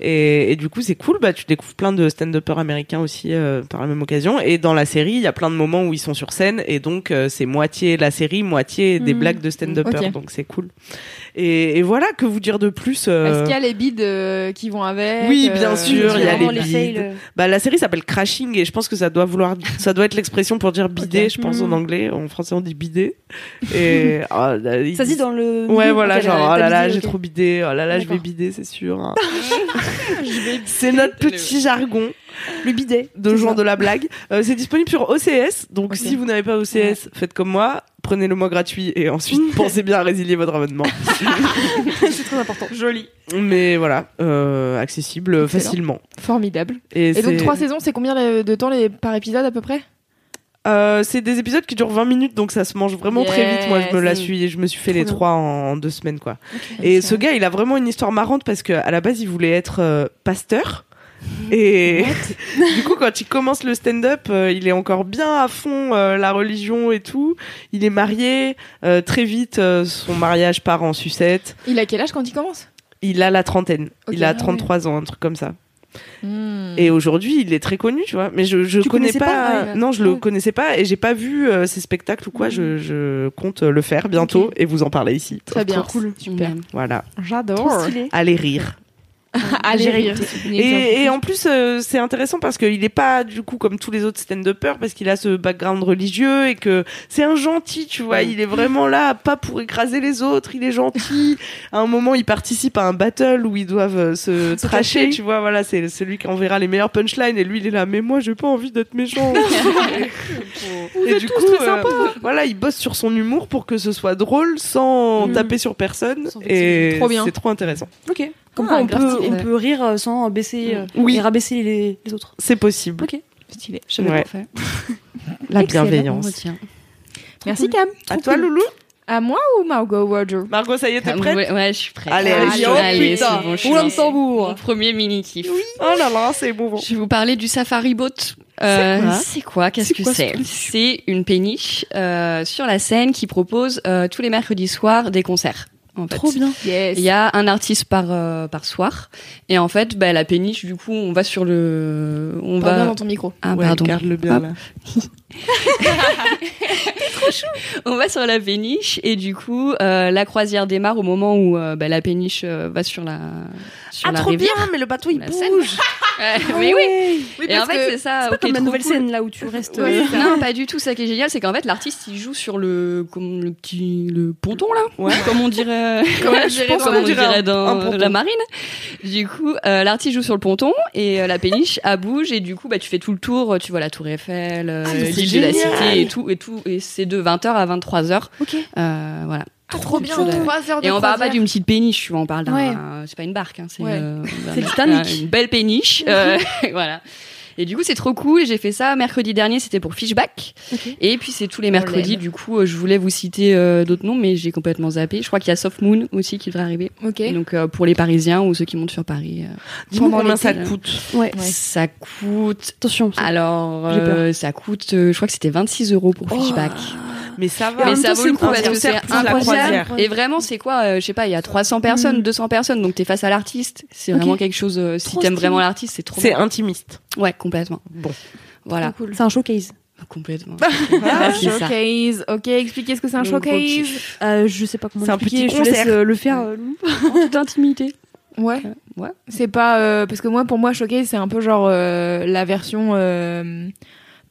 [SPEAKER 3] Et, et du coup, c'est cool. Bah, tu découvres plein de stand-uppers américains aussi euh, par la même occasion. Et dans la série, il y a plein de moments où ils sont sur scène et donc euh, c'est moitié la série, moitié des
[SPEAKER 2] Mhm.
[SPEAKER 3] blagues de stand-uppers. Donc c'est cool. Et, et voilà, que vous dire de plus euh,
[SPEAKER 2] Est-ce qu'il y a les bides euh, qui vont avec
[SPEAKER 3] Oui, bien
[SPEAKER 2] euh,
[SPEAKER 3] sûr, il y a les bides. Bah, la série s'appelle Crashing et je pense que ça doit vouloir, ça doit être l'expression pour dire bider,
[SPEAKER 2] Ok.
[SPEAKER 3] je pense en anglais. En français, on dit bider. Et, oh, là, ils
[SPEAKER 4] Ça se dit dans le.
[SPEAKER 3] Ouais, voilà, genre, oh là là,
[SPEAKER 4] bidé,
[SPEAKER 3] j'ai trop bidé, oh là là, je vais bider, c'est sûr. hein. c'est notre petit jargon
[SPEAKER 4] Le bidet.
[SPEAKER 3] de
[SPEAKER 4] ça.
[SPEAKER 3] de la blague. Euh, c'est disponible sur OCS, donc si vous n'avez pas OCS, faites comme moi, prenez le mois gratuit et ensuite pensez bien à résilier votre abonnement.
[SPEAKER 4] c'est très important.
[SPEAKER 3] Joli. Mais voilà, euh, accessible
[SPEAKER 2] Excellent.
[SPEAKER 3] facilement.
[SPEAKER 2] Formidable.
[SPEAKER 3] Et,
[SPEAKER 2] Et donc trois saisons, c'est combien de de temps les- par épisode à peu près?
[SPEAKER 3] Euh, c'est des épisodes qui durent 20 minutes, donc ça se mange vraiment très vite. Moi, je me la suis, je me suis fait les
[SPEAKER 4] bien.
[SPEAKER 3] trois en, en deux semaines, quoi. Et ce gars, il a vraiment une histoire marrante parce que à la base, il voulait être euh, pasteur. Et du coup, quand il commence le stand-up, euh, il est encore bien à fond euh, la religion et tout. Il est marié. euh, très vite, son mariage part en sucette.
[SPEAKER 2] Il a quel âge quand il commence?
[SPEAKER 3] Il a la trentaine. Il a
[SPEAKER 2] Ah
[SPEAKER 3] 33 ans, un truc comme ça.
[SPEAKER 2] Hmm.
[SPEAKER 3] Et aujourd'hui, il est très connu, tu vois. Mais je, je connais
[SPEAKER 4] connaissais
[SPEAKER 3] pas.
[SPEAKER 4] pas, ouais.
[SPEAKER 3] Non, je le connaissais pas et j'ai pas vu euh, ses spectacles ou quoi. Je, je compte le faire bientôt et vous en parler ici.
[SPEAKER 2] Très bien.
[SPEAKER 4] Cool.
[SPEAKER 2] Super.
[SPEAKER 3] Voilà.
[SPEAKER 2] J'adore.
[SPEAKER 3] Allez rire.
[SPEAKER 2] Allez rire.
[SPEAKER 3] Et, et en plus, euh, c'est intéressant parce qu'il est pas du coup comme tous les autres stand-uppers parce qu'il a ce background religieux et que c'est un gentil, tu vois. Il est vraiment là, pas pour écraser les autres. Il est gentil. à un moment, il participe à un battle où ils doivent euh, se tracher, tu vois. Voilà, c'est celui qui enverra les meilleures punchlines et lui, il est là. Mais moi, j'ai pas envie d'être méchant. et du coup, euh, voilà, il bosse sur son humour pour que ce soit drôle sans
[SPEAKER 4] Mm.
[SPEAKER 3] taper sur personne.
[SPEAKER 4] Sans
[SPEAKER 3] Et c'est trop intéressant.
[SPEAKER 4] Ok. Comme
[SPEAKER 2] Ah,
[SPEAKER 4] quoi on peut, on peut rire euh, sans baisser euh,
[SPEAKER 3] Oui.
[SPEAKER 4] et rabaisser les, les autres.
[SPEAKER 3] C'est possible.
[SPEAKER 4] Ok.
[SPEAKER 2] Stylé.
[SPEAKER 5] Je savais
[SPEAKER 3] Ouais.
[SPEAKER 5] pas faire.
[SPEAKER 3] La bienveillance.
[SPEAKER 2] Merci Cam.
[SPEAKER 3] À toi, Loulou.
[SPEAKER 2] À moi ou Margot Roger
[SPEAKER 3] Margot, ça y est, t'es
[SPEAKER 5] Ah,
[SPEAKER 3] prête
[SPEAKER 5] ouais, ouais, je suis prête.
[SPEAKER 3] Allez,
[SPEAKER 2] allez,
[SPEAKER 5] allez,
[SPEAKER 2] oh,
[SPEAKER 5] c'est
[SPEAKER 2] putain.
[SPEAKER 5] bon, je suis
[SPEAKER 4] tambour.
[SPEAKER 5] Mon premier mini kiff.
[SPEAKER 3] Oh là là, c'est bon.
[SPEAKER 5] Je vais vous parler du Safari Boat. Euh,
[SPEAKER 4] quoi
[SPEAKER 5] c'est quoi? Qu'est-ce
[SPEAKER 4] C'est
[SPEAKER 5] que c'est? C'est une péniche euh, sur la scène qui propose euh, tous les mercredis soirs des concerts. En fait.
[SPEAKER 4] Trop bien.
[SPEAKER 2] Yes.
[SPEAKER 5] Il y a un artiste par euh, par soir et en fait bah, la péniche du coup on va sur le on
[SPEAKER 2] Parle bien
[SPEAKER 5] va
[SPEAKER 2] dans ton micro.
[SPEAKER 5] ah
[SPEAKER 3] Ouais,
[SPEAKER 5] pardon
[SPEAKER 3] Garde-le bien
[SPEAKER 5] Hop.
[SPEAKER 3] là.
[SPEAKER 5] on va sur la péniche et du coup euh, la croisière démarre au moment où euh, bah, la péniche euh, va sur la sur
[SPEAKER 3] Ah,
[SPEAKER 5] la
[SPEAKER 3] trop
[SPEAKER 5] rivière
[SPEAKER 3] bien, mais le bateau il bouge.
[SPEAKER 5] Mais oui
[SPEAKER 2] Oui,
[SPEAKER 5] et en fait c'est ça
[SPEAKER 4] C'est pas comme la
[SPEAKER 5] trop
[SPEAKER 4] nouvelle
[SPEAKER 5] cool.
[SPEAKER 4] scène là où tu restes.
[SPEAKER 5] Non, pas du tout. Ça qui est génial, c'est qu'en fait, l'artiste, il joue sur le, comme le petit, le ponton là,
[SPEAKER 3] Ouais.
[SPEAKER 5] comme on dirait,
[SPEAKER 2] Ouais,
[SPEAKER 3] je pense
[SPEAKER 5] comme on
[SPEAKER 3] dirait
[SPEAKER 5] dans la marine. Du coup, l'artiste joue sur le ponton et la péniche, elle bouge et du coup, bah, tu fais tout le tour. Tu vois la Tour Eiffel,
[SPEAKER 3] Ah,
[SPEAKER 5] l'île de la. Cité et tout et tout. Et c'est de 20h à 23h.
[SPEAKER 4] Ok.
[SPEAKER 5] Euh, voilà.
[SPEAKER 2] Trop bien.
[SPEAKER 5] Trop de-
[SPEAKER 2] Trois heures de
[SPEAKER 5] Et on parle pas d'une petite péniche, tu vois, on parle d'un,
[SPEAKER 2] Ouais.
[SPEAKER 5] c'est pas une barque, hein, c'est,
[SPEAKER 2] Ouais.
[SPEAKER 5] euh,
[SPEAKER 4] C'est
[SPEAKER 5] un-
[SPEAKER 4] Titanic.
[SPEAKER 5] Une belle péniche, euh, voilà. Et du coup, c'est trop cool. J'ai fait ça mercredi dernier, c'était pour Fishback. Et puis c'est tous les mercredis. Du coup, euh, je voulais vous citer euh, d'autres noms, mais j'ai complètement zappé. Je crois qu'il y a Soft Moon aussi qui devrait arriver.
[SPEAKER 2] Ok.
[SPEAKER 5] Et donc euh, pour les Parisiens ou ceux qui montent sur Paris, euh,
[SPEAKER 3] combien ça coûte.
[SPEAKER 4] Ouais.
[SPEAKER 5] ça coûte.
[SPEAKER 4] Attention. ça-
[SPEAKER 5] Alors, euh, ça coûte. euh, je crois que c'était 26 euros pour Fishback.
[SPEAKER 3] Mais ça va.
[SPEAKER 5] Mais ça vaut le coup parce que c'est incroyable. Et vraiment, c'est quoi euh, Je sais pas, il y a 300 personnes,
[SPEAKER 4] Mm.
[SPEAKER 5] 200 personnes, donc t'es face à l'artiste. C'est vraiment quelque chose. euh, si t'aimes vraiment l'artiste, c'est trop.
[SPEAKER 3] C'est intimiste.
[SPEAKER 5] Ouais, complètement.
[SPEAKER 3] Bon.
[SPEAKER 5] Voilà.
[SPEAKER 4] C'est un showcase.
[SPEAKER 5] complètement.
[SPEAKER 2] Ah,
[SPEAKER 5] C'est ça.
[SPEAKER 2] showcase. Ok, expliquez ce que c'est un showcase.
[SPEAKER 4] Euh, je sais pas comment
[SPEAKER 3] C'est un
[SPEAKER 4] expliquer.
[SPEAKER 3] petit
[SPEAKER 4] Je te laisse
[SPEAKER 3] concert.
[SPEAKER 4] euh, le faire. euh.
[SPEAKER 5] En toute intimité.
[SPEAKER 2] Ouais.
[SPEAKER 5] Ouais.
[SPEAKER 2] C'est pas euh, parce que moi pour moi showcase c'est un peu genre euh, la version euh,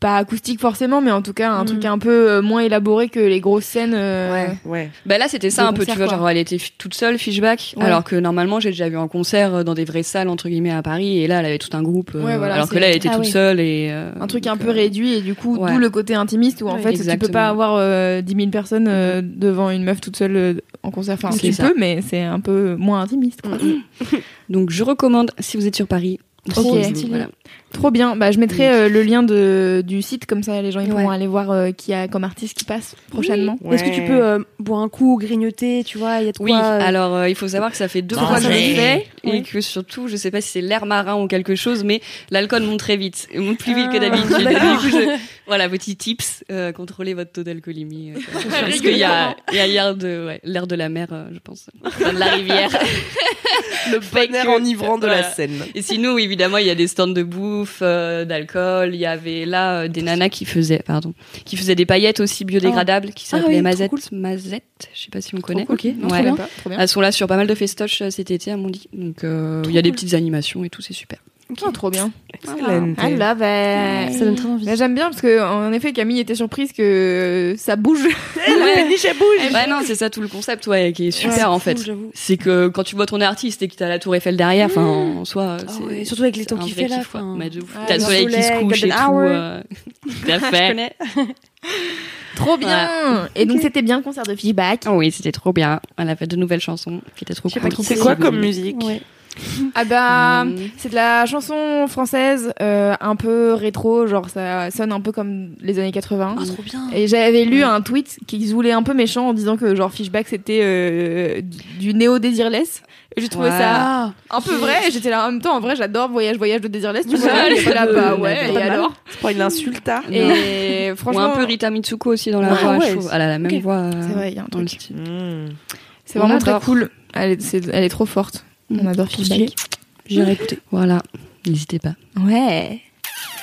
[SPEAKER 2] pas acoustique forcément mais en tout cas un
[SPEAKER 4] Mm.
[SPEAKER 2] truc un peu euh, moins élaboré que les grosses scènes. euh,
[SPEAKER 3] Ouais.
[SPEAKER 5] Bah là, c'était ça un peu, tu
[SPEAKER 2] concert,
[SPEAKER 5] vois,
[SPEAKER 2] quoi.
[SPEAKER 5] genre elle était toute seule, Fishback,
[SPEAKER 2] Ouais.
[SPEAKER 5] alors que normalement j'ai déjà vu un concert euh, dans des vraies salles entre guillemets à Paris, et là elle avait tout un groupe, euh,
[SPEAKER 2] Ouais, voilà,
[SPEAKER 5] alors que là elle était
[SPEAKER 4] Ah
[SPEAKER 5] toute seule et euh,
[SPEAKER 2] Un truc un peu
[SPEAKER 5] euh,
[SPEAKER 2] réduit et du coup
[SPEAKER 5] ouais.
[SPEAKER 2] d'où le côté intimiste où en
[SPEAKER 4] Ouais,
[SPEAKER 2] fait tu peux pas avoir euh, 10 000 personnes euh, devant une meuf toute seule euh, en concert. Enfin tu
[SPEAKER 5] ça.
[SPEAKER 2] peux mais c'est un peu moins intimiste. Quoi.
[SPEAKER 5] Donc je recommande si vous êtes sur Paris.
[SPEAKER 2] Ok.
[SPEAKER 5] Voilà.
[SPEAKER 2] Trop bien. Bah je mettrai euh, le lien de du site comme ça les gens ils pourront
[SPEAKER 4] Ouais.
[SPEAKER 2] aller voir euh, qui a comme artiste qui passe prochainement.
[SPEAKER 4] Est-ce que tu peux euh, boire un coup, grignoter, tu vois, il y a de
[SPEAKER 5] Oui,
[SPEAKER 4] quoi. euh,
[SPEAKER 5] alors euh, il faut savoir que ça fait deux fois que je le fais et que surtout, je sais pas si c'est l'air marin ou quelque chose, mais l'alcool monte très vite, Il monte plus vite que
[SPEAKER 4] Ah,
[SPEAKER 5] d'habitude. coup, je- Voilà, petit tips, euh, contrôlez votre taux d'alcoolémie. euh, parce qu'il y a, il y a l'air de, ouais, l'air de la mer, euh, je pense, Enfin, de la rivière.
[SPEAKER 3] Le bonheur enivrant de la scène.
[SPEAKER 5] Et sinon, évidemment, il y a des stands de bouffe, euh, d'alcool. Il y avait là euh, des nanas qui faisaient, pardon, qui faisaient des paillettes aussi biodégradables, qui
[SPEAKER 4] Ah
[SPEAKER 5] s'appelaient
[SPEAKER 4] oui,
[SPEAKER 5] Mazette. Mazette, je sais pas si on connaît.
[SPEAKER 4] cool. Ok,
[SPEAKER 2] Non,
[SPEAKER 5] Ouais.
[SPEAKER 2] trop bien. Trop bien.
[SPEAKER 5] Elles sont là sur pas mal de festoches euh, cet été, à mon dit. Donc, euh, il y a des petites animations et tout, c'est super.
[SPEAKER 2] Oh, trop bien.
[SPEAKER 3] Excellent.
[SPEAKER 2] I love it.
[SPEAKER 4] Ça donne très envie.
[SPEAKER 2] J'aime bien parce que en effet Camille était surprise que ça bouge.
[SPEAKER 3] La péniche, elle bouge.
[SPEAKER 5] Ouais, non, c'est ça tout le concept, ouais, qui est super en fait.
[SPEAKER 4] J'avoue.
[SPEAKER 5] C'est que quand tu vois ton artiste et que t'as la tour Eiffel derrière, enfin, en soi,
[SPEAKER 4] Ah ouais, surtout avec les temps qu'il fait là.
[SPEAKER 2] Ouais,
[SPEAKER 5] T'as le
[SPEAKER 2] le
[SPEAKER 5] soleil qui se couche et tout. euh, Tout à fait.
[SPEAKER 2] Trop bien. Et donc c'était bien le concert de Fishback.
[SPEAKER 5] Oh oui, c'était trop bien. Elle a fait de nouvelles chansons qui étaient trop cool.
[SPEAKER 3] C'est quoi comme musique
[SPEAKER 4] Ouais.
[SPEAKER 2] Ah bah
[SPEAKER 5] Mm.
[SPEAKER 2] c'est de la chanson française euh, un peu rétro, genre ça sonne un peu comme les années 80.
[SPEAKER 4] Ah, trop bien.
[SPEAKER 2] Et j'avais lu un tweet qui voulait un peu méchant en disant que genre Fishback c'était euh, du néo désirless. Et j'ai trouvé
[SPEAKER 5] Ouais.
[SPEAKER 2] ça un peu vrai. Et j'étais là en même temps. En vrai, j'adore Voyage Voyage de désirless. Tu
[SPEAKER 4] Ouais,
[SPEAKER 2] vois,
[SPEAKER 4] pas
[SPEAKER 2] là bah ouais. Et alors
[SPEAKER 3] C'est pas une insulte, hein
[SPEAKER 2] Et
[SPEAKER 5] Ou
[SPEAKER 2] franchement,
[SPEAKER 5] un peu Rita Mitsuko aussi dans la
[SPEAKER 4] Ah
[SPEAKER 5] voix,
[SPEAKER 4] ouais,
[SPEAKER 5] je trouve. Elle a la même voix.
[SPEAKER 2] c'est vrai, il y a un truc.
[SPEAKER 3] Mmh.
[SPEAKER 2] C'est vraiment très cool. Elle est, c'est- elle est trop forte. On adore Fishback.
[SPEAKER 4] J'irai écouter.
[SPEAKER 5] Voilà. N'hésitez pas.
[SPEAKER 2] Ouais.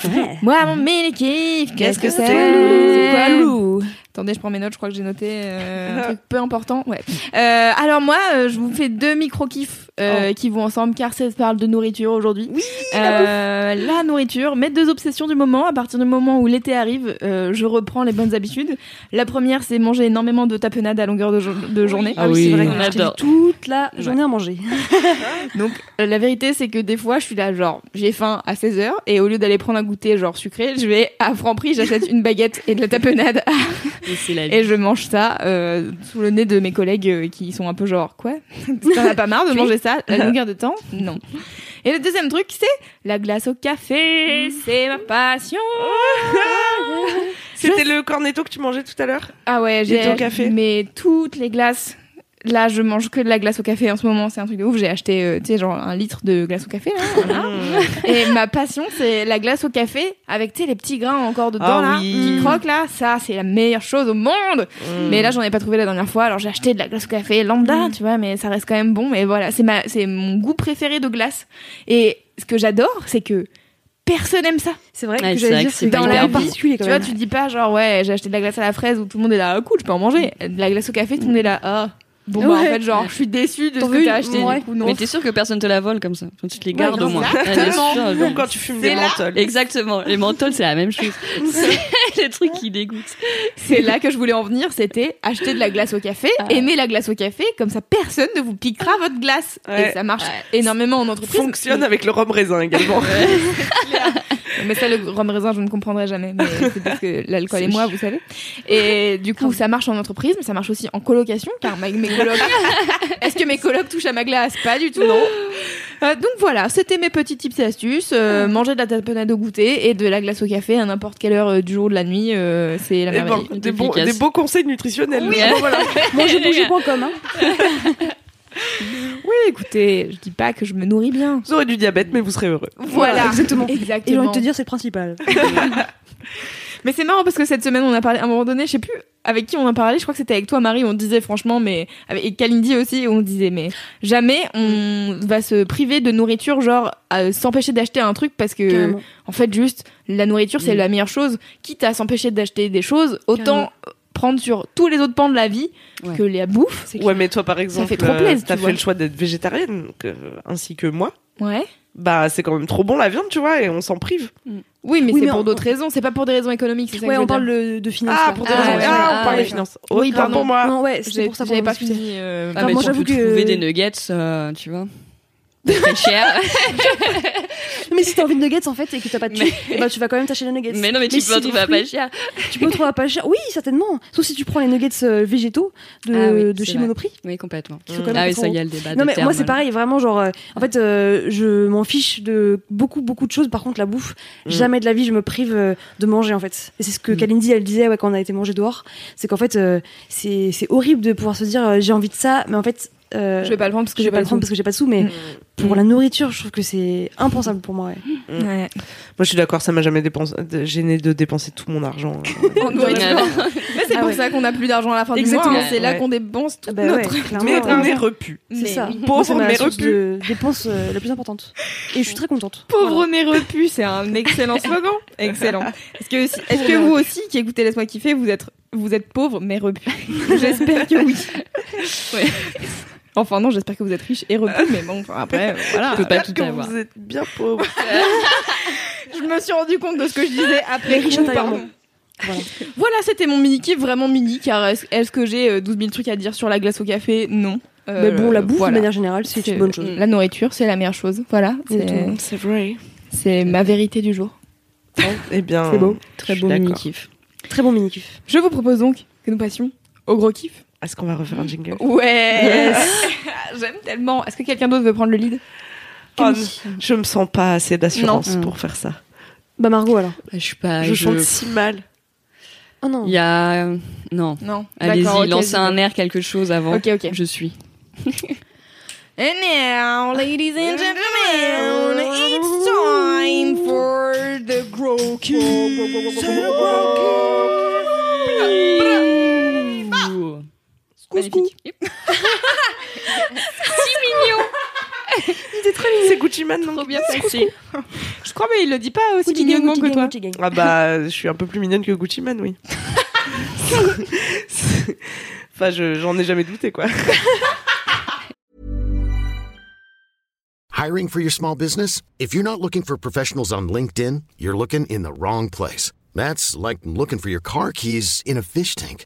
[SPEAKER 4] Ouais.
[SPEAKER 2] Moi, mon mini kiff, qu'est-ce que c'est
[SPEAKER 3] C'est
[SPEAKER 2] quoi, Lou? Attendez, je prends mes notes, je crois que j'ai noté euh, un truc peu important. Ouais. Euh, alors moi, euh, je vous fais deux micro-kiffs euh, qui vont ensemble car ça parle de nourriture aujourd'hui. Oui, la, la nourriture, mes deux obsessions du moment. À partir du moment où l'été arrive, euh, je reprends les bonnes habitudes. La première, c'est manger énormément de tapenade à longueur de, jo- de journée.
[SPEAKER 4] Ah oui, c'est vrai que toute la journée à manger.
[SPEAKER 2] Donc euh, la vérité c'est que des fois je suis là genre j'ai faim à 16h et au lieu d'aller prendre un goûter genre sucré, je vais à Franprix, j'achète une baguette et de la tapenade
[SPEAKER 5] Et la
[SPEAKER 2] je mange ça euh, sous le nez de mes collègues euh, qui sont un peu genre quoi? T'en as pas marre de manger ça à longueur de temps? Non. Et le deuxième truc c'est la glace au café, c'est ma passion.
[SPEAKER 3] C'était le cornetto que tu mangeais tout à l'heure?
[SPEAKER 2] Ah ouais, j'ai
[SPEAKER 3] café?
[SPEAKER 2] mais toutes les glaces Là, je mange que de la glace au café en ce moment, c'est un truc de ouf. J'ai acheté, euh, tu sais, genre un litre de glace au café. Là, voilà. Et ma passion, c'est la glace au café avec, tu sais, les petits grains encore dedans,
[SPEAKER 3] Ah
[SPEAKER 2] là,
[SPEAKER 3] oui.
[SPEAKER 2] qui croquent, là. Ça, c'est la meilleure chose au monde.
[SPEAKER 3] Mmh.
[SPEAKER 2] Mais là, j'en ai pas trouvé la dernière fois. Alors, j'ai acheté de la glace au café lambda, tu vois, mais ça reste quand même bon. Mais voilà, c'est ma, c'est mon goût préféré de glace. Et ce que j'adore, c'est que personne aime ça.
[SPEAKER 4] C'est vrai
[SPEAKER 5] Ouais,
[SPEAKER 4] que
[SPEAKER 5] vrai
[SPEAKER 4] dire
[SPEAKER 5] que
[SPEAKER 4] dans la
[SPEAKER 2] vie.
[SPEAKER 4] particulier quand
[SPEAKER 2] Tu vois, tu dis pas genre, ouais, j'ai acheté de la glace à la fraise où tout le monde est là, ah, cool, je peux en manger. De la glace au café, tout le monde est là, ah. Bon, bah, en fait, genre, je suis déçue de ce que t'as acheté.
[SPEAKER 4] Ouais.
[SPEAKER 2] Du coup, non.
[SPEAKER 5] Mais t'es sûr que personne te la vole comme ça Enfin, Tu te les gardes
[SPEAKER 2] Ouais,
[SPEAKER 5] au moins.
[SPEAKER 2] exactement.
[SPEAKER 3] Comme quand tu fumes des
[SPEAKER 2] C'est là.
[SPEAKER 3] menthols.
[SPEAKER 5] Exactement. Les menthols, c'est la même chose. C'est les trucs qui dégoûtent.
[SPEAKER 2] C'est là que je voulais en venir, c'était acheter de la glace au café, aimer la glace au café, comme ça personne ne vous piquera votre glace.
[SPEAKER 3] Ouais.
[SPEAKER 2] Et ça marche énormément en entreprise.
[SPEAKER 3] Fonctionne avec le rhum raisin également.
[SPEAKER 2] Mais ça, le rhum raisin, je ne comprendrai jamais. Mais c'est parce que l'alcool et moi, vous savez. Et du coup, ça marche en entreprise, mais ça marche aussi en colocation, car ma- mes colocs. Est-ce que mes colocs touchent à ma glace? Pas du tout. Non. Euh, donc voilà, c'était mes petits tips et astuces. Euh, manger de la tapenade au goûter et de la glace au café à n'importe quelle heure euh, du jour ou de la nuit, euh, c'est la merveille.
[SPEAKER 3] bons- des, beaux conseils nutritionnels.
[SPEAKER 5] Oui.
[SPEAKER 3] Bon, voilà.
[SPEAKER 4] Mangerbouger.com, hein.
[SPEAKER 2] Oui, écoutez, je dis pas que je me nourris bien.
[SPEAKER 3] Vous aurez du diabète, mais vous serez heureux.
[SPEAKER 2] Voilà,
[SPEAKER 4] exactement. Et j'ai
[SPEAKER 2] Exactement.
[SPEAKER 4] envie de te dire, c'est le principal.
[SPEAKER 2] Mais c'est marrant parce que cette semaine, on a parlé, à un moment donné, je sais plus avec qui on a parlé, je crois que c'était avec toi, Marie, on disait franchement, mais, avec- et Kalindi aussi, on disait, mais jamais on va se priver de nourriture, genre, s'empêcher d'acheter un truc parce que,
[SPEAKER 4] Carrément.
[SPEAKER 2] en fait, juste, la nourriture, c'est
[SPEAKER 5] Mm.
[SPEAKER 2] la meilleure chose. Quitte à s'empêcher d'acheter des choses, autant
[SPEAKER 4] Carrément.
[SPEAKER 2] Prendre sur tous les autres pans de la vie
[SPEAKER 5] Ouais.
[SPEAKER 2] que la bouffe.
[SPEAKER 3] Ouais, mais toi, par exemple,
[SPEAKER 2] fait trop
[SPEAKER 3] euh,
[SPEAKER 2] plaisir,
[SPEAKER 3] t'as
[SPEAKER 2] tu
[SPEAKER 3] fait
[SPEAKER 2] vois.
[SPEAKER 3] le choix d'être végétarienne, que- ainsi que moi.
[SPEAKER 2] Ouais.
[SPEAKER 3] Bah, c'est quand même trop bon la viande, tu vois, et on s'en prive.
[SPEAKER 2] Oui, mais
[SPEAKER 4] Oui,
[SPEAKER 2] c'est pour
[SPEAKER 4] on-
[SPEAKER 2] d'autres raisons. C'est pas pour des raisons économiques. c'est ça
[SPEAKER 4] Ouais, on parle de, de finances.
[SPEAKER 3] Ah, pour des
[SPEAKER 2] Ah,
[SPEAKER 3] raisons.
[SPEAKER 2] ouais,
[SPEAKER 3] Ah,
[SPEAKER 2] ouais,
[SPEAKER 3] on parle des finances.
[SPEAKER 2] Oui, pardon.
[SPEAKER 3] pour moi.
[SPEAKER 4] Non, ouais, c'est pour ça
[SPEAKER 2] J'avais pas fini. euh,
[SPEAKER 5] Ah, mais
[SPEAKER 4] moi,
[SPEAKER 5] tu
[SPEAKER 4] j'avoue
[SPEAKER 5] peux
[SPEAKER 4] que-
[SPEAKER 5] trouver des nuggets, euh, tu vois. Très cher.
[SPEAKER 4] Mais si t'as envie de nuggets en fait et que t'as pas de thunes, eh ben, tu vas quand même t'acheter des nuggets.
[SPEAKER 5] mais non, mais tu peux en trouver à pas cher.
[SPEAKER 4] Tu peux en trouver à pas cher. Oui, certainement. Sauf si tu prends les nuggets euh, végétaux de,
[SPEAKER 5] Ah oui,
[SPEAKER 4] de chez
[SPEAKER 5] vrai.
[SPEAKER 4] Monoprix.
[SPEAKER 5] Oui, complètement.
[SPEAKER 4] Même
[SPEAKER 5] Ah oui,
[SPEAKER 4] pas
[SPEAKER 5] ça y a le débat.
[SPEAKER 4] Non mais moi c'est pareil, vraiment genre euh, en fait euh, je m'en fiche de beaucoup beaucoup de choses. Par contre la bouffe,
[SPEAKER 3] Mm.
[SPEAKER 4] jamais de la vie je me prive euh, de manger en fait. Et c'est ce que
[SPEAKER 5] Mm.
[SPEAKER 4] Kalindi elle disait ouais, quand on a été manger dehors, c'est qu'en fait euh, c'est c'est horrible de pouvoir se dire euh, j'ai envie de ça, mais en fait euh,
[SPEAKER 2] Je vais pas le prendre parce que
[SPEAKER 4] je
[SPEAKER 2] j'ai
[SPEAKER 4] vais pas le prendre parce que j'ai pas de sous, mais
[SPEAKER 2] Mm.
[SPEAKER 4] Pour la nourriture je trouve que c'est impensable pour moi. ouais.
[SPEAKER 2] Ouais.
[SPEAKER 3] Moi, je suis d'accord, ça m'a jamais dépensé, gêné de dépenser tout mon argent.
[SPEAKER 2] En nourriture. Mais c'est
[SPEAKER 4] Ah
[SPEAKER 2] pour
[SPEAKER 4] ouais.
[SPEAKER 2] ça qu'on a plus d'argent à la fin
[SPEAKER 4] Exactement.
[SPEAKER 2] du mois. hein. C'est là qu'on dépense tout
[SPEAKER 4] Ah bah
[SPEAKER 2] notre
[SPEAKER 3] mais on est repu.
[SPEAKER 4] C'est ça.
[SPEAKER 3] Pauvre
[SPEAKER 4] ma
[SPEAKER 3] mais repu.
[SPEAKER 4] de dépense euh, la plus importante. Et je suis très contente.
[SPEAKER 2] Pauvre mais repu, c'est un excellent slogan. Excellent. Est-ce que, est-ce que vous aussi, qui écoutez Laisse-moi kiffer, vous êtes, vous êtes pauvre mais repu? J'espère que oui. Enfin non, j'espère que vous êtes riche et repus, mais bon, enfin, après, euh, voilà.
[SPEAKER 5] Je peux pas tout
[SPEAKER 3] que
[SPEAKER 5] avoir.
[SPEAKER 3] vous êtes bien pauvre.
[SPEAKER 2] Je me suis rendu compte de ce que je disais après.
[SPEAKER 4] riche
[SPEAKER 2] pardon. Voilà, c'était mon mini kiff vraiment mini car est-ce que j'ai euh, 12 000 trucs à dire sur la glace au café? Non. Euh,
[SPEAKER 4] Mais bon, la bouffe,
[SPEAKER 2] voilà.
[SPEAKER 4] de manière générale, c'est une bonne chose.
[SPEAKER 2] La nourriture, c'est la meilleure chose. Voilà, c'est
[SPEAKER 3] vrai.
[SPEAKER 2] c'est ma vérité du jour.
[SPEAKER 3] Eh bien,
[SPEAKER 4] C'est beau.
[SPEAKER 5] Très
[SPEAKER 3] je
[SPEAKER 5] beau
[SPEAKER 3] suis
[SPEAKER 5] mini
[SPEAKER 3] d'accord.
[SPEAKER 5] kiff.
[SPEAKER 4] Très bon mini kiff.
[SPEAKER 2] Je vous propose donc que nous passions au gros kiff.
[SPEAKER 3] Est-ce qu'on va refaire un jingle?
[SPEAKER 2] Ouais J'aime tellement. Est-ce que quelqu'un d'autre veut prendre le lead?
[SPEAKER 3] Oh, Je me sens pas assez d'assurance pour faire ça.
[SPEAKER 4] Bah Margot alors.
[SPEAKER 5] Je suis pas.
[SPEAKER 3] je
[SPEAKER 5] je-
[SPEAKER 3] chante si mal.
[SPEAKER 4] Oh non.
[SPEAKER 5] Il y a. Non.
[SPEAKER 2] Non.
[SPEAKER 5] Allez-y, lancez un air, quelque chose avant.
[SPEAKER 2] Ok, ok.
[SPEAKER 5] Je suis.
[SPEAKER 2] And now, ladies and gentlemen, it's time for the Grow Magnifique.
[SPEAKER 3] C'est Gucci Man, non
[SPEAKER 5] Trop bien passé.
[SPEAKER 2] Je crois, mais il le dit pas aussi
[SPEAKER 4] Gucci
[SPEAKER 2] mignonnement
[SPEAKER 4] Gucci
[SPEAKER 2] que
[SPEAKER 4] gang,
[SPEAKER 2] toi.
[SPEAKER 4] Gucci.
[SPEAKER 3] Ah bah, je suis un peu plus mignonne que Gucci Man, oui. enfin, je- j'en ai jamais douté, quoi.
[SPEAKER 6] Hiring for your small business? If you're not looking for professionals on LinkedIn, you're looking in the wrong place. That's like looking for your car keys in a fish tank.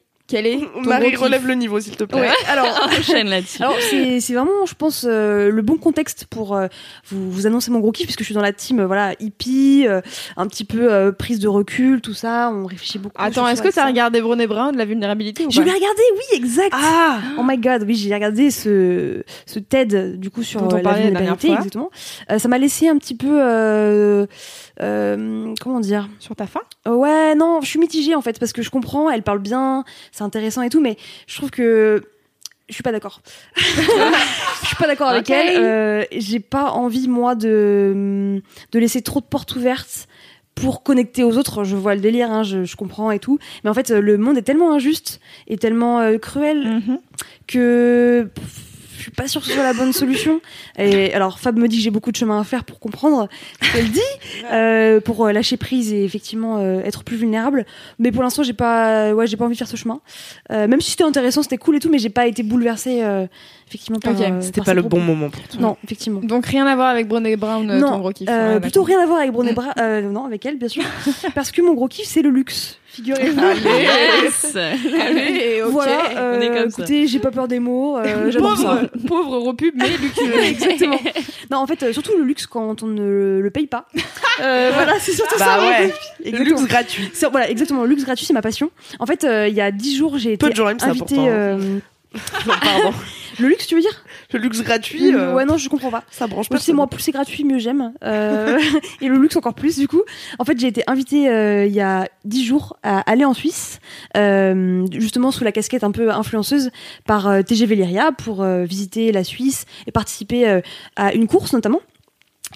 [SPEAKER 2] quel est ton
[SPEAKER 3] Marie,
[SPEAKER 2] gros
[SPEAKER 3] relève le niveau, s'il te plaît.
[SPEAKER 4] Ouais, alors,
[SPEAKER 5] Enchaîne là-dessus.
[SPEAKER 4] alors c'est c'est vraiment, je pense, euh, le bon contexte pour euh, vous, vous annoncer mon gros kiff, puisque je suis dans la team euh, voilà, hippie, euh, un petit peu euh, prise de recul, tout ça. On réfléchit beaucoup.
[SPEAKER 2] Attends, est-ce que t'as
[SPEAKER 4] ça.
[SPEAKER 2] regardé Brené Brown de la vulnérabilité ou
[SPEAKER 4] Je l'ai regardé, oui, exact.
[SPEAKER 3] Ah
[SPEAKER 4] Oh my god, oui, j'ai regardé ce, ce TED du coup sur euh, la vulnérabilité, exactement. Euh, ça m'a laissé un petit peu, euh, euh, comment dire?
[SPEAKER 2] Sur ta faim?
[SPEAKER 4] Ouais, non, je suis mitigée en fait parce que je comprends, elle parle bien, c'est intéressant et tout, mais je trouve que je suis pas d'accord. je suis pas d'accord avec elle. Euh, J'ai pas envie moi de de laisser trop de portes ouvertes pour connecter aux autres. Je vois le délire, hein, je, je comprends et tout, mais en fait le monde est tellement injuste et tellement euh, cruel que pff, je suis pas sûre que ce soit la bonne solution. Et alors Fab me dit que j'ai beaucoup de chemin à faire pour comprendre ce qu'elle dit, euh, pour euh, lâcher prise et effectivement euh, être plus vulnérable. Mais pour l'instant j'ai pas, ouais j'ai pas envie de faire ce chemin. Euh, même si c'était intéressant, c'était cool et tout, mais j'ai pas été bouleversée effectivement par.
[SPEAKER 2] Ok,
[SPEAKER 4] euh,
[SPEAKER 3] C'était pas le
[SPEAKER 4] propos.
[SPEAKER 3] bon moment pour toi.
[SPEAKER 4] Non, effectivement.
[SPEAKER 2] Donc rien à voir avec Brené Brown, euh,
[SPEAKER 4] non,
[SPEAKER 2] ton gros kiff.
[SPEAKER 4] euh,
[SPEAKER 2] Ouais,
[SPEAKER 4] plutôt rien à voir avec Brené Brown. euh, non, avec elle bien sûr, parce que mon gros kiff c'est le luxe. Figurez-vous.
[SPEAKER 5] Yes
[SPEAKER 2] Allez, ok.
[SPEAKER 4] Voilà,
[SPEAKER 5] on
[SPEAKER 4] euh,
[SPEAKER 5] est comme ça.
[SPEAKER 4] écoutez, j'ai pas peur des mots, euh, j'adore ça.
[SPEAKER 2] Pauvre, pauvre repub, mais luxueux.
[SPEAKER 4] Exactement. Non, en fait, euh, surtout le luxe quand on ne le paye pas. Euh, voilà, c'est surtout
[SPEAKER 3] Bah
[SPEAKER 4] ça.
[SPEAKER 3] ouais. Le
[SPEAKER 4] Exactement.
[SPEAKER 3] luxe gratuit.
[SPEAKER 4] Voilà, exactement. Le luxe gratuit, c'est ma passion. En fait, euh, il y a dix jours, j'ai été invitée.
[SPEAKER 3] Pourtant. Non, pardon.
[SPEAKER 4] Le luxe, tu veux dire?
[SPEAKER 3] Le luxe gratuit, euh,
[SPEAKER 4] Ouais, non, je comprends pas.
[SPEAKER 3] ça branche
[SPEAKER 4] Moi,
[SPEAKER 3] pas.
[SPEAKER 4] tu sais, moi, plus c'est gratuit, mieux j'aime. Euh, et le luxe encore plus, du coup. En fait, j'ai été invitée euh, il y a dix jours à aller en Suisse, euh, justement sous la casquette un peu influenceuse par euh, TGV Lyria pour euh, visiter la Suisse et participer euh, à une course notamment.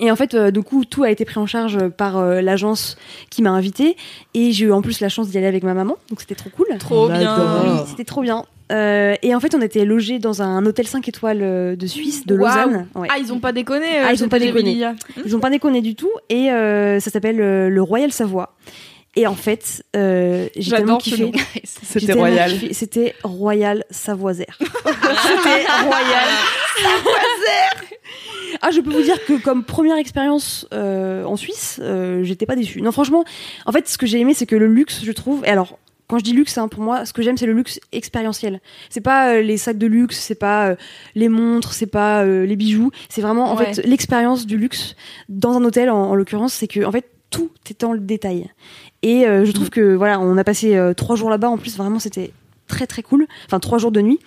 [SPEAKER 4] Et en fait, euh, du coup, tout a été pris en charge par euh, l'agence qui m'a invitée. Et j'ai eu en plus la chance d'y aller avec ma maman. Donc c'était trop cool.
[SPEAKER 2] Trop bien.
[SPEAKER 4] Oui, c'était trop bien. Euh, et en fait, on était logés dans un hôtel 5 étoiles euh, de Suisse, de
[SPEAKER 2] Waouh.
[SPEAKER 4] Lausanne. Ouais.
[SPEAKER 2] Ah, ils ont pas déconné. euh,
[SPEAKER 4] Ah, ils ont pas déconné. Ils ont pas déconné du tout. Et euh, ça s'appelle euh, le Royal Savoie. Et en fait, euh, j'ai tellement kiffé.
[SPEAKER 3] C'était royal.
[SPEAKER 4] C'était Royal Savoisère. C'était Royal Ah, je peux vous dire que comme première expérience euh, en Suisse, euh, j'étais pas déçue. Non, franchement, en fait, ce que j'ai aimé, c'est que le luxe, je trouve. Et alors, quand je dis luxe, hein, pour moi, ce que j'aime, c'est le luxe expérientiel. C'est pas euh, les sacs de luxe, c'est pas euh, les montres, c'est pas euh, les bijoux. C'est vraiment, en
[SPEAKER 2] Ouais.
[SPEAKER 4] fait, l'expérience du luxe dans un hôtel, en, en l'occurrence, c'est que, en fait, tout est dans le détail. Et je trouve que, voilà, on a passé trois jours là-bas. En plus, vraiment, c'était très très cool. Enfin, trois jours de nuit.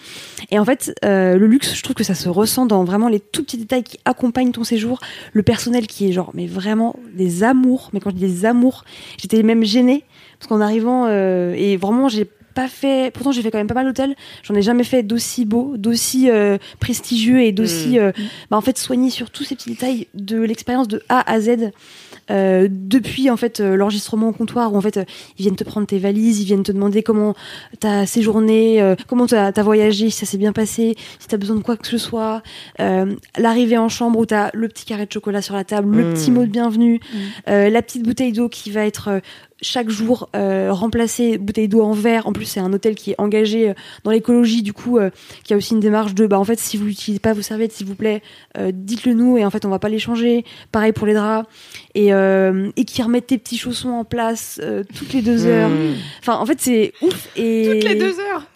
[SPEAKER 4] Et en fait, le luxe, je trouve que ça se ressent dans vraiment les tout petits détails qui accompagnent ton séjour. Le personnel qui est genre, mais vraiment des amours. Mais quand je dis des amours, j'étais même gênée parce qu'en arrivant euh, et vraiment, j'ai pas fait. Pourtant, j'ai fait quand même pas mal d'hôtels. J'en ai jamais fait d'aussi beau, d'aussi euh, prestigieux et d'aussi,
[SPEAKER 3] Mm.
[SPEAKER 4] euh, bah, en fait, soigné sur tous ces petits détails de l'expérience de A à Z. Euh, depuis en fait euh, l'enregistrement au comptoir où en fait euh, ils viennent te prendre tes valises, ils viennent te demander comment t'as séjourné, euh, comment t'as as voyagé, si ça s'est bien passé, si t'as besoin de quoi que ce soit, euh, l'arrivée en chambre où t'as le petit carré de chocolat sur la table, le
[SPEAKER 3] Mm.
[SPEAKER 4] petit mot de bienvenue, euh, la petite bouteille d'eau qui va être euh, chaque jour euh, remplacée, bouteille d'eau en verre. En plus, c'est un hôtel qui est engagé euh, dans l'écologie, du coup, euh, qui a aussi une démarche de, bah en fait, si vous n'utilisez pas vos serviettes, s'il vous plaît, euh, dites-le nous et en fait, on va pas les changer. Pareil pour les draps et euh, et qui remettent tes petits chaussons en place euh, toutes les deux heures.
[SPEAKER 3] Mm.
[SPEAKER 4] Enfin, en fait, c'est ouf et
[SPEAKER 2] Toutes les deux heures.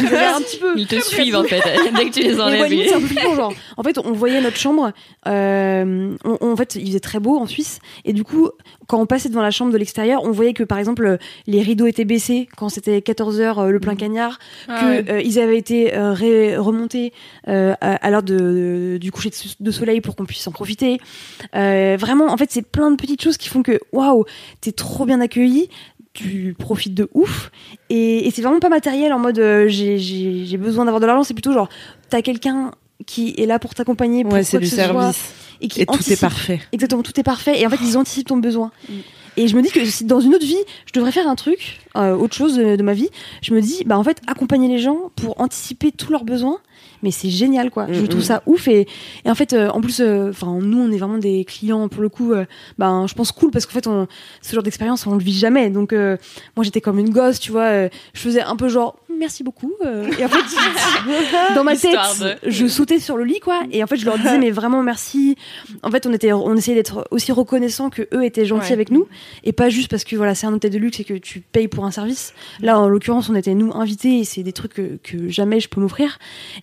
[SPEAKER 4] Un petit peu.
[SPEAKER 5] Ils te suivent en fait dès que tu les enlèves.
[SPEAKER 4] ouais, un peu flippant, genre. En fait, on voyait notre chambre. euh, on- on- en fait, il faisait très beau en Suisse. Et du coup, quand on passait devant la chambre de l'extérieur, on voyait que, par exemple, les rideaux étaient baissés quand c'était 14 heures euh, le plein cagnard,
[SPEAKER 2] Ah ouais.
[SPEAKER 4] euh, avaient été euh, ré- remontés euh, à, à l'heure du coucher de, de soleil pour qu'on puisse en profiter. Euh, vraiment, en fait, c'est plein de petites choses qui font que, waouh, t'es trop bien accueilli. Tu profites de ouf et, et c'est vraiment pas matériel en mode euh, j'ai- besoin d'avoir de l'argent c'est plutôt genre t'as quelqu'un qui est là pour t'accompagner pour
[SPEAKER 3] Ouais, c'est du
[SPEAKER 4] ce soit,
[SPEAKER 3] service.
[SPEAKER 4] Et qui
[SPEAKER 3] Et tout est parfait.
[SPEAKER 4] Exactement, tout est parfait. Et en fait, ils anticipent ton besoin.
[SPEAKER 5] Mm.
[SPEAKER 4] Et je me dis que si dans une autre vie, je devrais faire un truc, euh, autre chose de, de ma vie, je me dis, bah en fait, accompagner les gens pour anticiper tous leurs besoins. Mais c'est génial, quoi. Je
[SPEAKER 3] Mm,
[SPEAKER 4] trouve
[SPEAKER 3] mm.
[SPEAKER 4] ça ouf. Et, et en fait, euh, en plus, euh, enfin, nous, on est vraiment des clients, pour le coup, euh, ben, je pense cool, parce qu'en fait, on, ce genre d'expérience, on le vit jamais. Donc, moi, j'étais comme une gosse, tu vois. je faisais un peu genre, merci beaucoup. et en fait, dans ma tête,
[SPEAKER 5] de-
[SPEAKER 4] je sautais sur le lit, quoi. Et en fait, je leur disais, mais vraiment merci. En fait, on était, on essayait d'être aussi reconnaissant que eux étaient gentils
[SPEAKER 2] Ouais.
[SPEAKER 4] avec nous, et pas juste parce que voilà, c'est un hôtel de luxe et que tu payes pour un service. Là, en l'occurrence, on était nous invités, et c'est des trucs que, que jamais je peux m'offrir.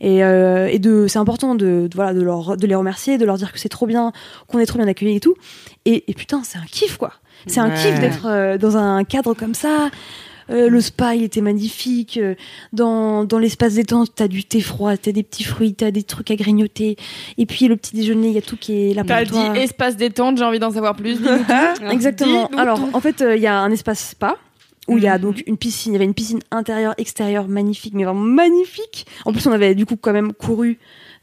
[SPEAKER 4] Et, euh, et de, c'est important de, de, voilà, de leur, de les remercier, de leur dire que c'est trop bien, qu'on est trop bien accueillis et tout. Et, et putain, c'est un kiff, quoi. C'est un kiff d'être euh, dans un cadre comme ça. Euh, le spa, il était magnifique. Dans, dans l'espace détente, t'as du thé froid, t'as des petits fruits, t'as des trucs à grignoter. Et puis le petit déjeuner, il y a tout qui est là
[SPEAKER 2] T'as
[SPEAKER 4] pour toi.
[SPEAKER 2] dit espace détente, j'ai envie d'en savoir plus.
[SPEAKER 4] Exactement. Alors, en fait, il y a un espace spa où il y a
[SPEAKER 2] Mhm.
[SPEAKER 4] donc une piscine. Il y avait une piscine intérieure, extérieure, magnifique, mais vraiment magnifique. En plus, on avait du coup quand même couru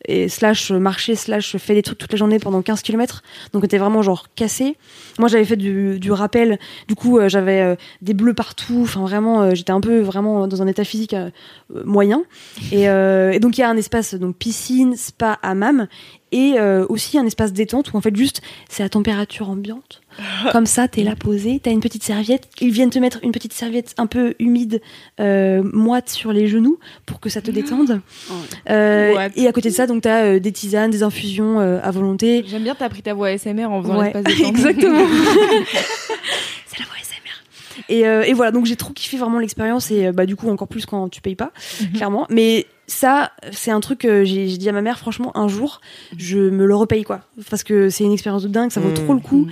[SPEAKER 4] et slash marché slash fait des trucs toute la journée pendant 15 km. Donc, on était vraiment genre cassé. Moi, j'avais fait du, du rappel. Du coup, euh, j'avais euh, des bleus partout. Enfin, vraiment, euh, j'étais un peu vraiment dans un état physique euh, euh, moyen. Et, euh, et donc, il y a un espace donc piscine, spa, hammam et euh, aussi un espace détente où en fait juste c'est à température ambiante. Comme ça, t'es là posé, t'as une petite serviette. Ils viennent te mettre une petite serviette un peu humide, euh, moite sur les genoux pour que ça te détende.
[SPEAKER 5] Oh.
[SPEAKER 4] Euh, et à côté de ça, donc t'as euh, des tisanes, des infusions à volonté.
[SPEAKER 2] J'aime bien, t'as pris ta voix ASMR en faisant
[SPEAKER 4] Ouais,
[SPEAKER 2] l'espace détente.
[SPEAKER 4] exactement. c'est la voix SMR. Et, et voilà, donc j'ai trop kiffé vraiment l'expérience et bah du coup encore plus quand tu payes pas, clairement. Mais ça, c'est un truc que j'ai dit à ma mère, franchement, un jour, je me le repaye quoi, parce que c'est une expérience de dingue, ça vaut
[SPEAKER 3] Mm.
[SPEAKER 4] trop le coup.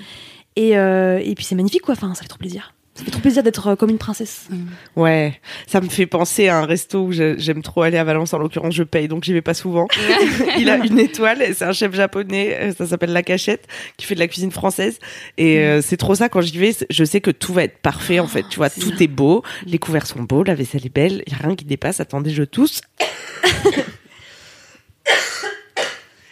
[SPEAKER 4] Et, euh, et puis c'est magnifique quoi, enfin ça fait trop plaisir. Ça fait trop plaisir d'être euh, comme une princesse.
[SPEAKER 3] Ouais, ça me fait penser à un resto où j'aime trop aller à Valence. En l'occurrence, je paye, donc j'y vais pas souvent. Il a une étoile, et c'est un chef japonais, euh, ça s'appelle La Cachette, qui fait de la cuisine française. Et euh, c'est trop ça, quand j'y vais, je sais que tout va être parfait, en fait. Tu vois, tout est beau, les couverts sont beaux, la vaisselle est belle, il y a rien qui dépasse. Attendez, je tousse.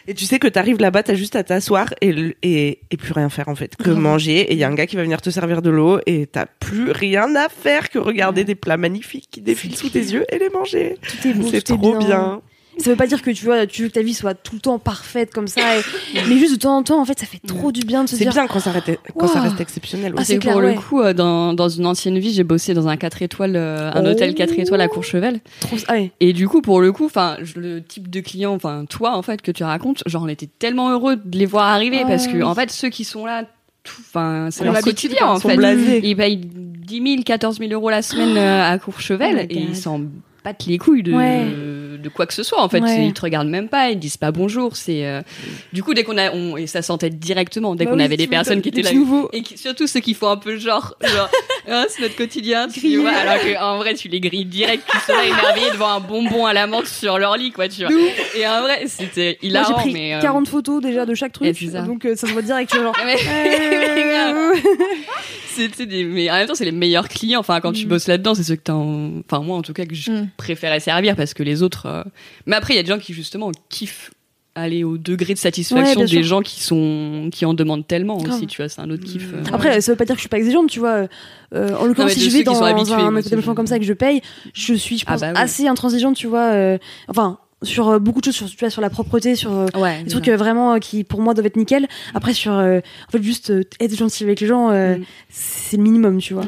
[SPEAKER 3] Et tu sais que t'arrives là-bas, t'as juste à t'asseoir et, et, et plus rien faire en fait, que manger. Et il y a un gars qui va venir te servir de l'eau et t'as plus rien à faire que regarder des plats magnifiques qui défilent sous tes yeux et les manger.
[SPEAKER 4] Tout est beau,
[SPEAKER 3] C'est
[SPEAKER 4] est
[SPEAKER 3] trop bien.
[SPEAKER 4] Ça veut pas dire que tu vois, tu veux que ta vie soit tout le temps parfaite comme ça, et- mais juste de temps en temps, en fait, ça fait trop du bien de se
[SPEAKER 3] C'est
[SPEAKER 4] dire.
[SPEAKER 3] bien quand ça, reste, quand ça
[SPEAKER 4] Wow.
[SPEAKER 3] reste exceptionnel.
[SPEAKER 4] Ah,
[SPEAKER 3] aussi.
[SPEAKER 4] c'est
[SPEAKER 5] C'est pour
[SPEAKER 4] ouais.
[SPEAKER 5] le coup, euh, dans, dans une ancienne vie, j'ai bossé dans un 4 étoiles, euh, un
[SPEAKER 4] Oh.
[SPEAKER 5] hôtel 4 étoiles à Courchevel.
[SPEAKER 4] Trop... Ah ouais.
[SPEAKER 5] Et du coup, pour le coup, enfin, le type de client, enfin, toi, en fait, que tu racontes, genre, on était tellement heureux de les voir arriver
[SPEAKER 4] Ah
[SPEAKER 5] parce que,
[SPEAKER 4] oui.
[SPEAKER 5] en fait, ceux qui sont là, enfin, c'est leur quotidien, en
[SPEAKER 3] Sont
[SPEAKER 5] fait.
[SPEAKER 3] blasés.
[SPEAKER 5] Ils payent 10 000, 14 000 euros la semaine euh, à Courchevel
[SPEAKER 4] Oh
[SPEAKER 5] et ils s'en les couilles de,
[SPEAKER 4] Ouais.
[SPEAKER 5] de quoi que ce soit, en fait.
[SPEAKER 4] Ouais.
[SPEAKER 5] Ils te regardent même pas, ils disent pas bonjour. C'est, euh, du coup, dès qu'on a, on, et ça sentait directement, dès
[SPEAKER 4] Bah
[SPEAKER 5] qu'on
[SPEAKER 4] oui,
[SPEAKER 5] avait des
[SPEAKER 4] tu
[SPEAKER 5] personnes qui étaient là. Et qui- surtout ceux qui font un peu genre, genre Ah, c'est notre quotidien, tu vois, alors qu'en vrai, tu les grilles direct, sont là émerveillés devant un bonbon à la menthe sur leur lit, quoi, tu vois. Et en vrai, c'était
[SPEAKER 4] Moi, j'ai
[SPEAKER 5] hilarant,
[SPEAKER 4] pris
[SPEAKER 5] mais. euh,
[SPEAKER 4] 40 photos déjà de chaque truc,
[SPEAKER 5] ça.
[SPEAKER 4] donc euh, ça se voit direct. tu genre,
[SPEAKER 5] tu sais, des- mais en même temps c'est les meilleurs clients. Enfin quand tu
[SPEAKER 2] Mm.
[SPEAKER 5] bosses là-dedans, c'est ceux que t'as. en- Enfin moi en tout cas que je
[SPEAKER 2] Mm.
[SPEAKER 5] Préférais servir parce que les autres. euh, Mais après il y a des gens qui justement kiffent aller au degré de satisfaction
[SPEAKER 4] Ouais,
[SPEAKER 5] des gens qui sont qui en demandent tellement
[SPEAKER 4] Grave.
[SPEAKER 5] aussi. Tu vois, c'est un autre kiff. euh.
[SPEAKER 4] Après, ça veut pas dire que je suis pas exigeante, tu vois. Euh, en l'occurrence, si je vais dans
[SPEAKER 5] habitués,
[SPEAKER 4] un établissement comme ça et que je paye, je suis, je
[SPEAKER 5] Ah
[SPEAKER 4] pense,
[SPEAKER 5] bah oui.
[SPEAKER 4] assez intransigeante, tu vois. euh, enfin, sur euh, beaucoup de choses, sur, tu vois, sur la propreté, sur euh,
[SPEAKER 5] Ouais.
[SPEAKER 4] des trucs euh, vraiment euh, qui, pour moi, doivent être nickel. Après, sur, euh, en fait, juste euh, être gentil avec les gens, euh,
[SPEAKER 5] Mm.
[SPEAKER 4] c'est le minimum, tu vois.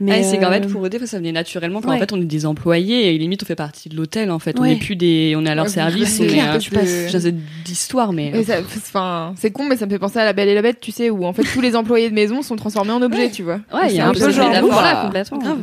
[SPEAKER 4] Mais
[SPEAKER 5] Ouais, c'est qu'en
[SPEAKER 4] euh,
[SPEAKER 5] fait pour eux des fois ça venait naturellement quand en
[SPEAKER 4] ouais.
[SPEAKER 5] fait on est des employés et limite on fait partie de l'hôtel en fait on n'est plus des on est à leur
[SPEAKER 2] Ouais,
[SPEAKER 5] service
[SPEAKER 2] c'est
[SPEAKER 5] on est
[SPEAKER 2] clair,
[SPEAKER 5] euh,
[SPEAKER 2] tu passes-
[SPEAKER 5] j'ai d'histoire mais
[SPEAKER 2] ça- Enfin, c'est con, mais ça me fait penser à la Belle et la Bête, tu sais, où en fait tous les employés de maison sont transformés en objets, tu vois.
[SPEAKER 5] ouais il y a un peu
[SPEAKER 2] genre,
[SPEAKER 5] là complètement
[SPEAKER 4] grave.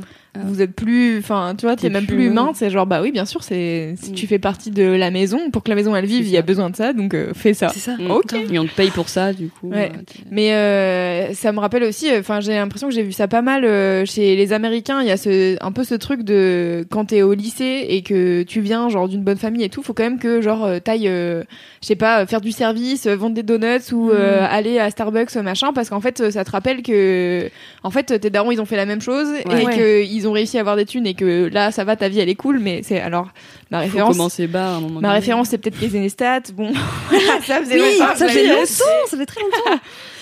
[SPEAKER 2] Vous êtes plus, enfin, tu vois, t'es même
[SPEAKER 5] plus
[SPEAKER 2] plus humain. C'est genre, bah oui, bien sûr, c'est si
[SPEAKER 5] Mm.
[SPEAKER 2] tu fais partie de la maison, pour que la maison elle vive, il y a besoin de ça, donc euh, fais ça.
[SPEAKER 4] C'est ça.
[SPEAKER 5] Mm.
[SPEAKER 2] Ok.
[SPEAKER 5] et on te paye pour ça du coup
[SPEAKER 2] Ouais.
[SPEAKER 5] euh,
[SPEAKER 2] Mais euh, ça me rappelle aussi, enfin j'ai l'impression que j'ai vu ça pas mal euh, chez les Américains. Il y a ce, un peu ce truc de quand t'es au lycée et que tu viens genre d'une bonne famille et tout, faut quand même que genre euh, t'ailles, euh, je sais pas, faire du service, euh, vendre des donuts ou euh,
[SPEAKER 5] Mm.
[SPEAKER 2] aller à Starbucks machin, parce qu'en fait ça te rappelle que en fait tes darons ils ont fait la même chose
[SPEAKER 5] Ouais.
[SPEAKER 2] et
[SPEAKER 4] Ouais.
[SPEAKER 2] qu'ils ont réussi à avoir des thunes et que là ça va, ta vie elle est cool. Mais c'est alors ma référence.
[SPEAKER 5] commencer bas à un moment
[SPEAKER 2] Ma référence c'est peut-être les Enestat. Bon, ça faisait
[SPEAKER 4] Oui,
[SPEAKER 2] longtemps
[SPEAKER 4] ça fait longtemps, ça fait très longtemps.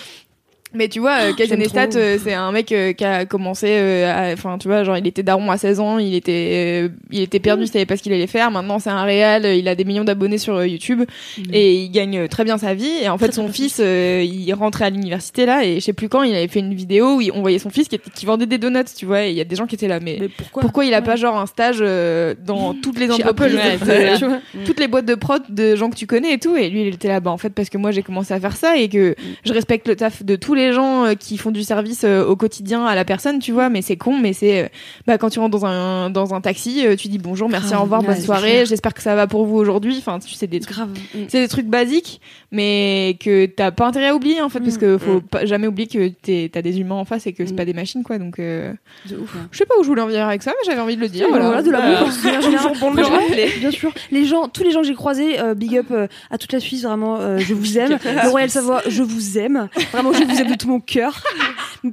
[SPEAKER 2] mais tu vois, euh, Casey
[SPEAKER 4] j'aime
[SPEAKER 2] Neistat,
[SPEAKER 4] trop.
[SPEAKER 2] euh, c'est un mec euh, qui a commencé, euh, à- enfin tu vois, genre il était daron à 16 ans, il était, euh, il était perdu, il savait pas ce qu'il allait faire. Maintenant c'est un réal, euh, il a des millions d'abonnés sur euh, YouTube et il gagne euh, très bien sa vie. Et en fait son fils, euh, il rentrait à l'université là et je sais plus quand, il avait fait une vidéo où on voyait son fils qui, était- qui vendait des donuts, tu vois. Et il y a des gens qui étaient là, mais,
[SPEAKER 4] Mais pourquoi
[SPEAKER 2] pourquoi il a pas genre un stage euh, dans toutes les entreprises,
[SPEAKER 4] Apple,
[SPEAKER 5] ouais,
[SPEAKER 2] tu vois, toutes les boîtes de prod de gens que tu connais et tout. Et lui il était là, bah en fait parce que moi j'ai commencé à faire ça et que je respecte le taf de tous les gens euh, qui font du service euh, au quotidien à la personne, tu vois, mais c'est con, mais c'est euh, bah quand tu rentres dans un dans un taxi, euh, tu dis bonjour, merci,
[SPEAKER 4] Grave,
[SPEAKER 2] au revoir,
[SPEAKER 4] ouais,
[SPEAKER 2] bonne soirée, j'espère que ça va pour vous aujourd'hui. Enfin, tu sais des trucs
[SPEAKER 4] Grave.
[SPEAKER 2] c'est des trucs basiques, mais que t'as pas intérêt à oublier en fait, parce que faut
[SPEAKER 3] Mm.
[SPEAKER 2] pas, jamais oublier que t'as des humains en face et que c'est
[SPEAKER 5] Mm.
[SPEAKER 2] pas des machines quoi. Donc, euh, je sais pas où je voulais en venir avec ça, mais j'avais envie de le dire. Voilà.
[SPEAKER 4] voilà, de la.
[SPEAKER 2] Toujours bon de.
[SPEAKER 4] Bien sûr. Les gens, tous les gens que j'ai croisés, euh, big up euh, à toute la Suisse, vraiment, euh, je vous aime. Le Royal Savoie, je vous aime. Vraiment, je vous aime de tout mon cœur.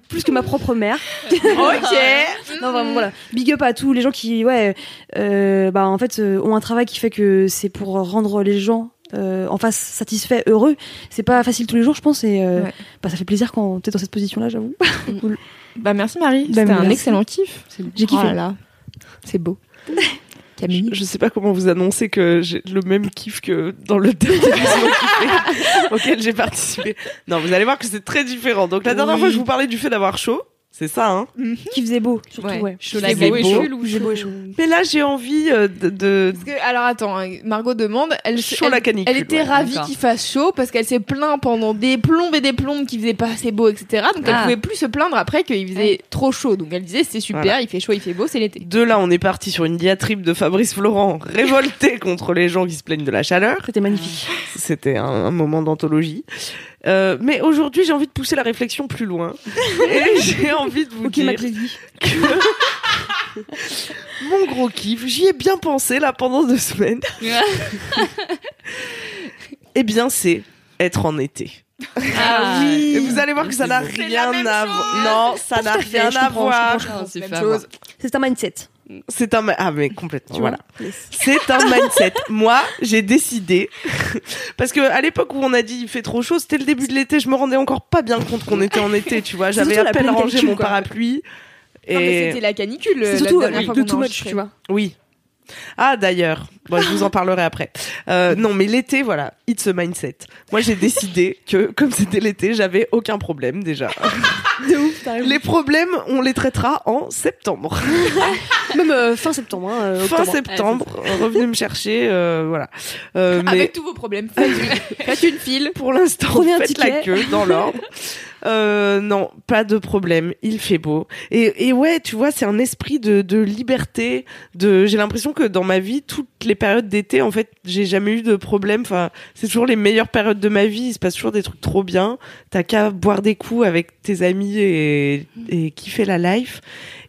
[SPEAKER 4] Plus que ma propre mère.
[SPEAKER 2] ok.
[SPEAKER 4] Non, vraiment, voilà. Big up à tous les gens qui, ouais, euh, bah, en fait, euh, ont un travail qui fait que c'est pour rendre les gens euh, en face satisfaits, heureux. C'est pas facile tous les jours, je pense, et euh,
[SPEAKER 2] Ouais.
[SPEAKER 4] bah, ça fait plaisir quand t'es dans cette position-là, j'avoue.
[SPEAKER 2] Bah merci Marie,
[SPEAKER 4] Bah,
[SPEAKER 2] c'était un excellent kiff.
[SPEAKER 4] J'ai kiffé.
[SPEAKER 2] Oh là là. C'est beau.
[SPEAKER 3] Je sais pas comment vous annoncer que j'ai le même kiff que dans le dernier auquel j'ai participé. Non, vous allez voir que c'est très différent. Donc la dernière fois, je vous parlais du fait d'avoir chaud. C'est ça, hein.
[SPEAKER 4] Qui faisait beau, surtout,
[SPEAKER 2] Ouais.
[SPEAKER 4] ouais.
[SPEAKER 5] Chaud la
[SPEAKER 2] beau
[SPEAKER 5] ou chaud
[SPEAKER 3] Mais là, j'ai envie euh, de, de
[SPEAKER 2] Parce que, alors attends, hein, Margot demande, elle,
[SPEAKER 3] chaud
[SPEAKER 2] elle,
[SPEAKER 3] la canicule.
[SPEAKER 2] elle était
[SPEAKER 3] ouais.
[SPEAKER 2] ravie qu'il fasse chaud parce qu'elle s'est plaint pendant des plombes et des plombes qu'il faisait pas assez beau, etc. Donc elle
[SPEAKER 5] Ah.
[SPEAKER 2] pouvait plus se plaindre après qu'il faisait trop chaud. Donc elle disait c'est super,
[SPEAKER 3] Voilà.
[SPEAKER 2] il fait chaud, il fait beau, c'est l'été.
[SPEAKER 3] De là, on est parti sur une diatribe de Fabrice Florent, révolté contre les gens qui se plaignent de la chaleur.
[SPEAKER 4] C'était magnifique.
[SPEAKER 3] C'était un, un moment d'anthologie. Euh, mais aujourd'hui, j'ai envie de pousser la réflexion plus loin. Et j'ai envie de vous
[SPEAKER 4] Ok,
[SPEAKER 3] dire que mon gros kiff, j'y ai bien pensé là pendant deux semaines. Eh bien, c'est être en été.
[SPEAKER 5] Ah
[SPEAKER 3] Et vous allez voir que ça n'a rien à voir. Non, ça n'a rien à voir.
[SPEAKER 5] C'est
[SPEAKER 4] un mindset.
[SPEAKER 3] C'est un ah mais complètement
[SPEAKER 4] Tu
[SPEAKER 3] voilà. C'est un mindset. Moi, j'ai décidé parce que à l'époque où on a dit il fait trop chaud, c'était le début de l'été. Je me rendais encore pas bien compte qu'on était en été. Tu vois, j'avais à
[SPEAKER 4] la
[SPEAKER 3] peine rangé
[SPEAKER 4] canicule,
[SPEAKER 3] mon
[SPEAKER 4] quoi.
[SPEAKER 3] parapluie. Et
[SPEAKER 2] c'était la canicule.
[SPEAKER 4] C'est
[SPEAKER 2] la
[SPEAKER 4] surtout
[SPEAKER 2] dernière
[SPEAKER 4] euh,
[SPEAKER 2] fois
[SPEAKER 4] de much,
[SPEAKER 2] enregistré.
[SPEAKER 4] tu vois.
[SPEAKER 3] oui. Ah d'ailleurs, bon, je vous en parlerai après. Euh, non, mais l'été, voilà, it's a mindset. Moi, j'ai décidé que comme c'était l'été, j'avais aucun problème déjà.
[SPEAKER 4] De ouf.
[SPEAKER 3] Les problèmes, on les traitera en septembre.
[SPEAKER 4] Même euh, fin septembre. Hein, euh,
[SPEAKER 3] fin septembre, revenez me chercher, euh, voilà. Euh, mais
[SPEAKER 2] Avec tous vos problèmes, faites une, faites une file.
[SPEAKER 3] pour l'instant, faites la
[SPEAKER 4] ticket.
[SPEAKER 3] queue dans l'ordre. Euh, non, pas de problème. Il fait beau. Et, et ouais, tu vois, c'est un esprit de, de liberté. De, j'ai l'impression que dans ma vie, toutes les périodes d'été, en fait, j'ai jamais eu de problème. Enfin, c'est toujours les meilleures périodes de ma vie. Il se passe toujours des trucs trop bien. T'as qu'à boire des coups avec tes amis et, et kiffer la life.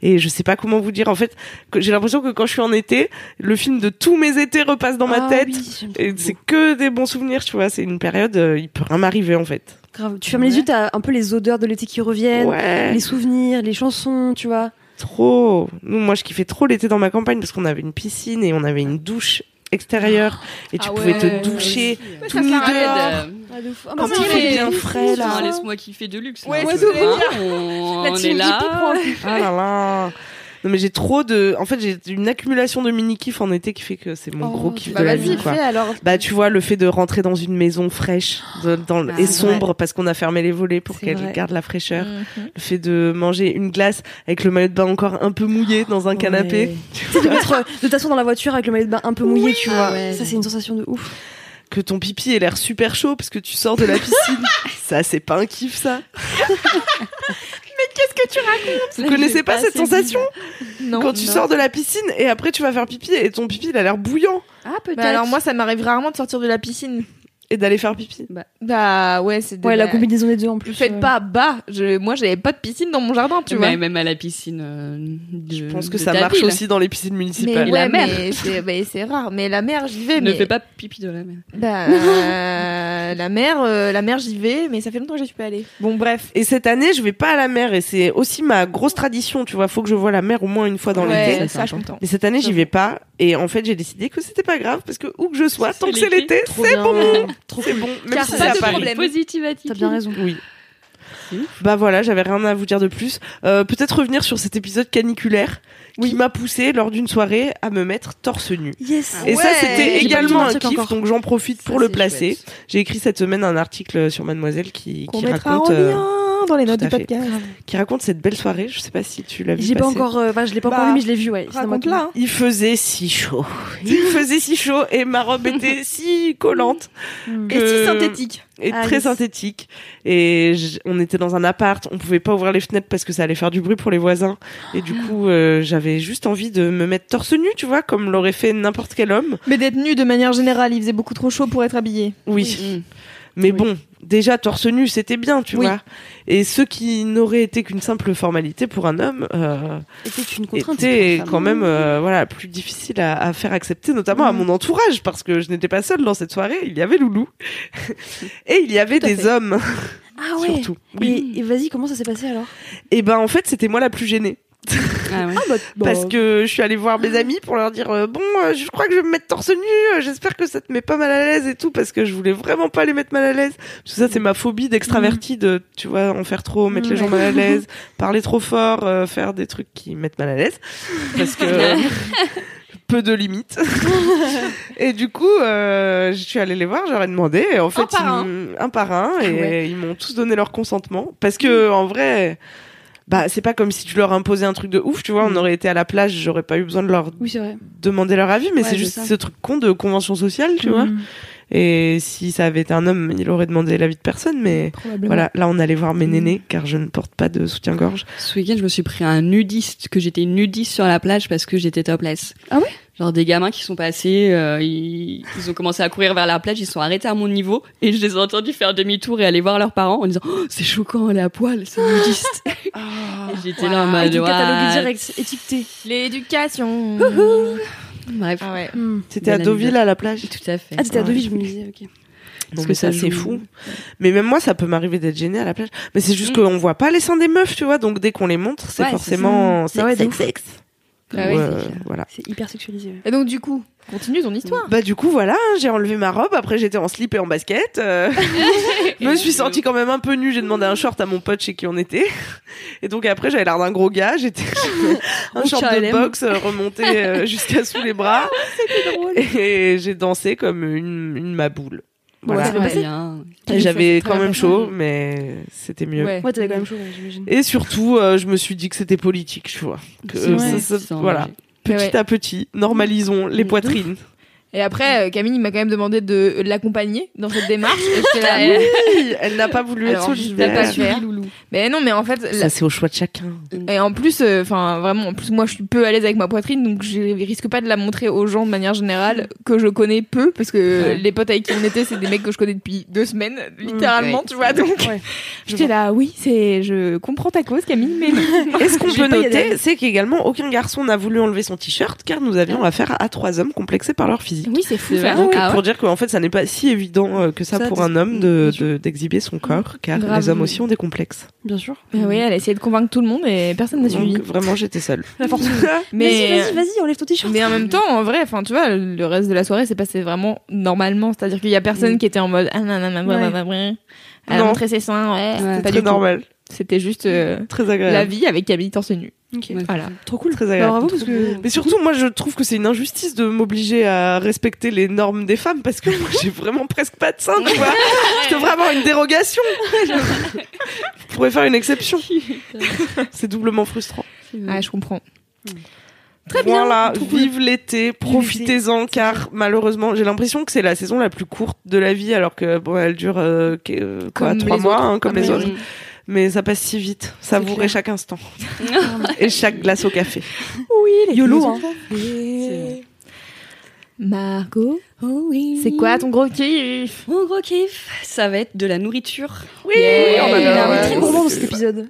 [SPEAKER 3] Et je sais pas comment vous dire. En fait, j'ai l'impression que quand je suis en été, le film de tous mes étés repasse dans ma
[SPEAKER 4] Ah
[SPEAKER 3] tête.
[SPEAKER 4] oui,
[SPEAKER 3] Et c'est que des bons souvenirs, tu vois. C'est une période, euh, il peut rien m'arriver en fait.
[SPEAKER 4] Grave. Tu fermes les yeux, t'as un peu les odeurs de l'été qui reviennent,
[SPEAKER 3] Ouais.
[SPEAKER 4] les souvenirs, les chansons, tu vois.
[SPEAKER 3] Trop. Nous, moi, je kiffais trop l'été dans ma campagne parce qu'on avait une piscine et on avait une douche extérieure et tu
[SPEAKER 2] Ah
[SPEAKER 3] pouvais
[SPEAKER 2] ouais,
[SPEAKER 3] te doucher
[SPEAKER 2] Ouais,
[SPEAKER 3] tout nu dehors.
[SPEAKER 4] Ah,
[SPEAKER 3] Quand
[SPEAKER 2] bah,
[SPEAKER 3] il fait bien frais là.
[SPEAKER 5] Laisse-moi kiffer de luxe.
[SPEAKER 2] Ouais, j'allais
[SPEAKER 5] on, on est là.
[SPEAKER 3] Ah là là. Non mais j'ai trop de. En fait, j'ai une accumulation de mini kiff en été qui fait que c'est mon
[SPEAKER 4] Oh,
[SPEAKER 3] gros kiff
[SPEAKER 2] Bah
[SPEAKER 3] de la vie quoi.
[SPEAKER 2] fais alors.
[SPEAKER 3] Bah tu vois le fait de rentrer dans une maison fraîche de- dans,
[SPEAKER 5] Ah,
[SPEAKER 3] et sombre parce qu'on a fermé les volets pour qu'elle garde la fraîcheur.
[SPEAKER 2] Mhm.
[SPEAKER 3] Le fait de manger une glace avec le maillot de bain encore un peu mouillé dans un canapé.
[SPEAKER 4] Tu de mettre de t'asseoir dans la voiture avec le maillot de bain un peu mouillé, tu vois.
[SPEAKER 5] Ah ouais.
[SPEAKER 4] Ça, c'est une sensation de ouf.
[SPEAKER 3] Que ton pipi ait l'air super chaud parce que tu sors de la piscine. ça c'est pas un kiff ça.
[SPEAKER 2] Qu'est-ce que tu racontes
[SPEAKER 3] Vous connaissez pas cette sensation
[SPEAKER 2] Non.
[SPEAKER 3] quand tu
[SPEAKER 2] non.
[SPEAKER 3] sors de la piscine et après tu vas faire pipi et ton pipi il a l'air bouillant
[SPEAKER 4] Ah, peut-être.
[SPEAKER 2] Bah alors moi, ça m'arrive rarement de sortir de la piscine.
[SPEAKER 3] Et d'aller faire pipi.
[SPEAKER 2] Bah ouais, c'est
[SPEAKER 4] Ouais, la
[SPEAKER 2] la-
[SPEAKER 4] combinaison des deux en plus.
[SPEAKER 2] Faites
[SPEAKER 4] ouais.
[SPEAKER 2] pas bas. Je, moi, j'avais pas de piscine dans mon jardin, tu
[SPEAKER 5] Mais
[SPEAKER 2] vois.
[SPEAKER 5] Même à la piscine. euh, de-
[SPEAKER 3] Je pense que
[SPEAKER 5] de
[SPEAKER 3] ça marche
[SPEAKER 5] ville.
[SPEAKER 3] aussi dans les piscines
[SPEAKER 2] Mais
[SPEAKER 3] municipales.
[SPEAKER 2] ouais,
[SPEAKER 5] la mer.
[SPEAKER 2] mais c'est mais c'est rare. Mais la mer, j'y vais.
[SPEAKER 5] Ne
[SPEAKER 2] mais...
[SPEAKER 5] fais pas pipi de la mer.
[SPEAKER 2] Bah, euh, la mer, euh, la mer, j'y vais, mais ça fait longtemps que j'y suis pas allée. Bon, bref.
[SPEAKER 3] Et cette année, je vais pas à la mer et c'est aussi ma grosse tradition, tu vois. Faut que je vois la mer au moins une fois dans
[SPEAKER 2] ouais,
[SPEAKER 3] l'été.
[SPEAKER 5] ça,
[SPEAKER 2] ça, je.
[SPEAKER 3] Mais cette année, j'y vais pas. Et en fait, j'ai décidé que c'était pas grave parce que où que je sois, tant que c'est
[SPEAKER 5] l'été,
[SPEAKER 3] c'est bon.
[SPEAKER 4] Trop
[SPEAKER 3] C'est
[SPEAKER 4] cool.
[SPEAKER 3] bon. Même
[SPEAKER 2] Car
[SPEAKER 3] si
[SPEAKER 2] pas
[SPEAKER 3] c'est à
[SPEAKER 2] de
[SPEAKER 3] Paris.
[SPEAKER 2] problème.
[SPEAKER 5] Positive
[SPEAKER 4] T'as bien raison.
[SPEAKER 3] Oui. Bah voilà, j'avais rien à vous dire de plus. Euh, Peut-être revenir sur cet épisode caniculaire qui m'a poussé lors d'une soirée à me mettre torse nu.
[SPEAKER 4] Yes.
[SPEAKER 3] Et ça,
[SPEAKER 2] Ouais.
[SPEAKER 3] c'était
[SPEAKER 4] pas
[SPEAKER 3] également
[SPEAKER 4] lu
[SPEAKER 3] un
[SPEAKER 4] truc
[SPEAKER 3] kiff,
[SPEAKER 4] encore.
[SPEAKER 3] donc j'en profite pour
[SPEAKER 5] Ça,
[SPEAKER 3] le
[SPEAKER 5] c'est
[SPEAKER 3] placer.
[SPEAKER 5] chouette.
[SPEAKER 3] J'ai écrit cette semaine un article sur Mademoiselle qui,
[SPEAKER 2] Qu'on
[SPEAKER 3] qui
[SPEAKER 2] mettra en
[SPEAKER 3] raconte, euh,
[SPEAKER 2] lien dans les notes du podcast.
[SPEAKER 3] qui raconte cette belle soirée. Je sais pas si tu l'as vu.
[SPEAKER 4] J'ai pas encore, euh, je l'ai pas
[SPEAKER 2] Bah,
[SPEAKER 4] encore lu, mais je l'ai vu, ouais. Ma
[SPEAKER 2] Raconte-la. hein.
[SPEAKER 3] Il faisait si chaud. Il faisait si chaud et ma robe était si collante
[SPEAKER 4] Hmm.
[SPEAKER 2] Et si
[SPEAKER 3] que-
[SPEAKER 2] synthétique.
[SPEAKER 3] et
[SPEAKER 4] Ah,
[SPEAKER 3] très
[SPEAKER 4] yes.
[SPEAKER 3] synthétique. Et on était dans un appart, on pouvait pas ouvrir les fenêtres parce que ça allait faire du bruit pour les voisins. Et du coup, euh, j'avais juste envie de me mettre torse nu, tu vois, comme l'aurait fait n'importe quel homme.
[SPEAKER 2] Mais d'être nu de manière générale, il faisait beaucoup trop chaud pour être habillé.
[SPEAKER 3] Oui.
[SPEAKER 5] Mm.
[SPEAKER 3] Mais
[SPEAKER 4] Oui.
[SPEAKER 3] bon, déjà torse nu, c'était bien, tu
[SPEAKER 2] Oui.
[SPEAKER 3] vois. Et ce qui n'aurait été qu'une simple formalité pour un homme, euh,
[SPEAKER 4] Était une contrainte.
[SPEAKER 3] était
[SPEAKER 4] pour une
[SPEAKER 3] quand même euh, voilà plus difficile à, à faire accepter, notamment à
[SPEAKER 4] Mhm.
[SPEAKER 3] mon entourage, parce que je n'étais pas seule dans cette soirée. Il y avait Loulou et il y avait des
[SPEAKER 2] fait.
[SPEAKER 3] hommes
[SPEAKER 4] Ah ouais.
[SPEAKER 3] surtout. Oui.
[SPEAKER 4] Et, et vas-y, comment ça s'est passé alors?
[SPEAKER 3] Et ben en fait c'était moi la plus gênée
[SPEAKER 5] Ah ouais.
[SPEAKER 3] parce que je suis allée voir mes amis pour leur dire euh, bon euh, je crois que je vais me mettre torse nu. euh, J'espère que ça te met pas mal à l'aise et tout parce que je voulais vraiment pas les mettre mal à l'aise. Parce que ça c'est ma phobie d'extraverti de tu vois en faire trop, mettre les gens mal à l'aise, parler trop fort, euh, faire des trucs qui mettent mal à l'aise parce que peu de limites. et du coup, euh, je suis allée les voir, j'aurais demandé. Et en fait,
[SPEAKER 2] par
[SPEAKER 3] ils
[SPEAKER 2] un.
[SPEAKER 3] par un, et
[SPEAKER 4] ouais.
[SPEAKER 3] ils m'ont tous donné leur consentement. Parce que, en vrai, bah, c'est pas comme si tu leur imposais un truc de ouf, tu vois. On aurait été à la plage, j'aurais pas eu besoin de leur
[SPEAKER 4] Oui,
[SPEAKER 3] demander leur avis, mais
[SPEAKER 4] Ouais,
[SPEAKER 3] c'est
[SPEAKER 4] c'est
[SPEAKER 3] juste
[SPEAKER 4] ça.
[SPEAKER 3] ce truc con de convention sociale, tu vois. Et si ça avait été un homme, il aurait demandé l'avis de personne, mais voilà, là on allait voir mes
[SPEAKER 4] Mhm.
[SPEAKER 3] nénés, car je ne porte pas de soutien-gorge.
[SPEAKER 5] Ce week-end, je me suis pris un nudiste, que j'étais nudiste sur la plage parce que j'étais topless.
[SPEAKER 4] Ah ouais?
[SPEAKER 5] Genre des gamins qui sont passés, euh, ils, ils ont commencé à courir vers la plage, ils sont arrêtés à mon niveau et je les ai entendus faire demi-tour et aller voir leurs parents en disant oh, c'est choquant, elle est à poil, c'est nudiste. Et J'étais là en mode
[SPEAKER 4] du catalogue direct, étiqueté.
[SPEAKER 2] L'éducation.
[SPEAKER 5] Bref,
[SPEAKER 2] ah ouais.
[SPEAKER 4] Hmm.
[SPEAKER 3] C'était à Deauville à la plage.
[SPEAKER 5] tout à fait.
[SPEAKER 4] Ah, t'étais à. Deauville, je me disais, ok.
[SPEAKER 5] Parce que ça
[SPEAKER 3] ça, c'est fou. Mais même moi, ça peut m'arriver d'être gênée à la plage. Mais c'est juste
[SPEAKER 5] Mm.
[SPEAKER 3] qu'on voit pas les seins des meufs, tu vois. Donc dès qu'on les montre, c'est
[SPEAKER 5] Ouais,
[SPEAKER 3] forcément
[SPEAKER 4] de
[SPEAKER 3] sexe, sexe.
[SPEAKER 2] Ah
[SPEAKER 3] Ouais,
[SPEAKER 2] c'est clair.
[SPEAKER 3] voilà.
[SPEAKER 4] C'est hyper sexualisé.
[SPEAKER 2] Et donc, du coup, continue ton histoire.
[SPEAKER 3] Bah du coup voilà, j'ai enlevé ma robe. Après j'étais en slip et en basket. euh, je me suis sentie quand même un peu nue. J'ai demandé un short à mon pote chez qui on était. Et donc après j'avais l'air d'un gros gars. J'étais un short de
[SPEAKER 4] KLM.
[SPEAKER 3] boxe euh, remonté euh, jusqu'à sous les bras.
[SPEAKER 2] C'était drôle.
[SPEAKER 3] Et j'ai dansé comme une, une maboule. Voilà.
[SPEAKER 5] Ouais,
[SPEAKER 3] J'avais quand même
[SPEAKER 2] bien
[SPEAKER 3] chaud, mais c'était mieux.
[SPEAKER 2] Ouais.
[SPEAKER 4] Ouais, t'avais quand même chaud, j'imagine.
[SPEAKER 3] Et surtout, euh, je me suis dit que c'était politique, tu vois. Que, euh,
[SPEAKER 4] Ouais.
[SPEAKER 3] ça- ça-
[SPEAKER 5] Sans
[SPEAKER 3] voilà. Petit
[SPEAKER 2] ouais.
[SPEAKER 3] à petit, normalisons les poitrines.
[SPEAKER 2] Et après, euh, Camille m'a quand même demandé de l'accompagner dans cette démarche. Et j'étais là,
[SPEAKER 5] Ouais.
[SPEAKER 3] Oui, elle n'a pas voulu
[SPEAKER 2] Alors,
[SPEAKER 3] être
[SPEAKER 5] loulou.
[SPEAKER 2] Mais non, mais en fait, la-
[SPEAKER 3] Ça, c'est au choix de chacun.
[SPEAKER 2] et en plus, euh, enfin vraiment, en plus moi je suis peu à l'aise avec ma poitrine, donc je risque pas de la montrer aux gens de manière générale que je connais peu, parce que
[SPEAKER 5] Ouais.
[SPEAKER 2] les potes avec qui on était, c'est des mecs que je connais depuis deux semaines, littéralement,
[SPEAKER 5] Ouais.
[SPEAKER 2] tu vois. Donc
[SPEAKER 4] Ouais.
[SPEAKER 2] j'étais là, oui, c'est, je comprends ta cause, Camille, mais
[SPEAKER 3] Et ce qu'on peut noter, c'est qu'également aucun garçon n'a voulu enlever son t-shirt car nous avions affaire à trois hommes complexés par leur physique. Merdique.
[SPEAKER 2] Oui, c'est fou
[SPEAKER 5] vrai.
[SPEAKER 3] Donc,
[SPEAKER 5] Ah ouais
[SPEAKER 3] pour dire qu'en fait, ça n'est pas si évident euh, que ça,
[SPEAKER 4] Ça,
[SPEAKER 3] pour un homme de-
[SPEAKER 4] sûr.
[SPEAKER 3] de- d'exhiber son corps, car
[SPEAKER 2] Grave.
[SPEAKER 3] les hommes aussi ont des complexes.
[SPEAKER 4] Bien sûr.
[SPEAKER 2] Ah oui, elle a essayé de convaincre tout le monde et personne n'a suivi.
[SPEAKER 3] Donc, vraiment, j'étais seule.
[SPEAKER 4] La force.
[SPEAKER 2] Mais
[SPEAKER 4] Vas-y, vas-y, vas-y, enlève ton t-shirt.
[SPEAKER 2] Mais en même temps, en vrai, enfin, tu vois, le reste de la soirée s'est passé vraiment normalement. C'est-à-dire qu'il y a personne
[SPEAKER 4] Mm.
[SPEAKER 2] qui était en mode ah non non non Non. montré ses seins, ouais.
[SPEAKER 5] Ouais.
[SPEAKER 2] c'était pas
[SPEAKER 3] Très
[SPEAKER 2] du tout.
[SPEAKER 3] normal.
[SPEAKER 2] C'était juste euh,
[SPEAKER 3] Très
[SPEAKER 2] la
[SPEAKER 3] agréable.
[SPEAKER 2] vie avec Camille torse nu.
[SPEAKER 4] Ok.
[SPEAKER 2] Voilà.
[SPEAKER 4] Trop cool.
[SPEAKER 3] Très
[SPEAKER 4] Bah,
[SPEAKER 3] agréable.
[SPEAKER 4] bravo parce que.
[SPEAKER 3] Mais surtout, moi, je trouve que c'est une injustice de m'obliger à respecter les normes des femmes parce que moi, j'ai vraiment presque pas de seins, tu vois. Avoir une dérogation. Je pourrais faire une exception. C'est doublement frustrant.
[SPEAKER 2] Ah, je comprends.
[SPEAKER 3] Très
[SPEAKER 2] bien,
[SPEAKER 3] Voilà,
[SPEAKER 2] cool.
[SPEAKER 3] vive l'été, profitez-en car malheureusement, j'ai l'impression que c'est la saison la plus courte de la vie alors que bon, elle dure euh, euh, quoi,
[SPEAKER 2] Comme
[SPEAKER 3] trois
[SPEAKER 2] les
[SPEAKER 3] mois,
[SPEAKER 2] autres.
[SPEAKER 3] hein, comme les autres.
[SPEAKER 2] oui.
[SPEAKER 3] Mais ça passe si vite. Savourez chaque instant et chaque glace au café.
[SPEAKER 4] YOLO, hein.
[SPEAKER 2] Margot,
[SPEAKER 5] Oh oui.
[SPEAKER 2] c'est quoi ton gros kiff?
[SPEAKER 5] Mon gros kiff, ça va être de la nourriture.
[SPEAKER 3] Oui,
[SPEAKER 2] Yeah.
[SPEAKER 3] on
[SPEAKER 4] a un très gourmand dans cet épisode.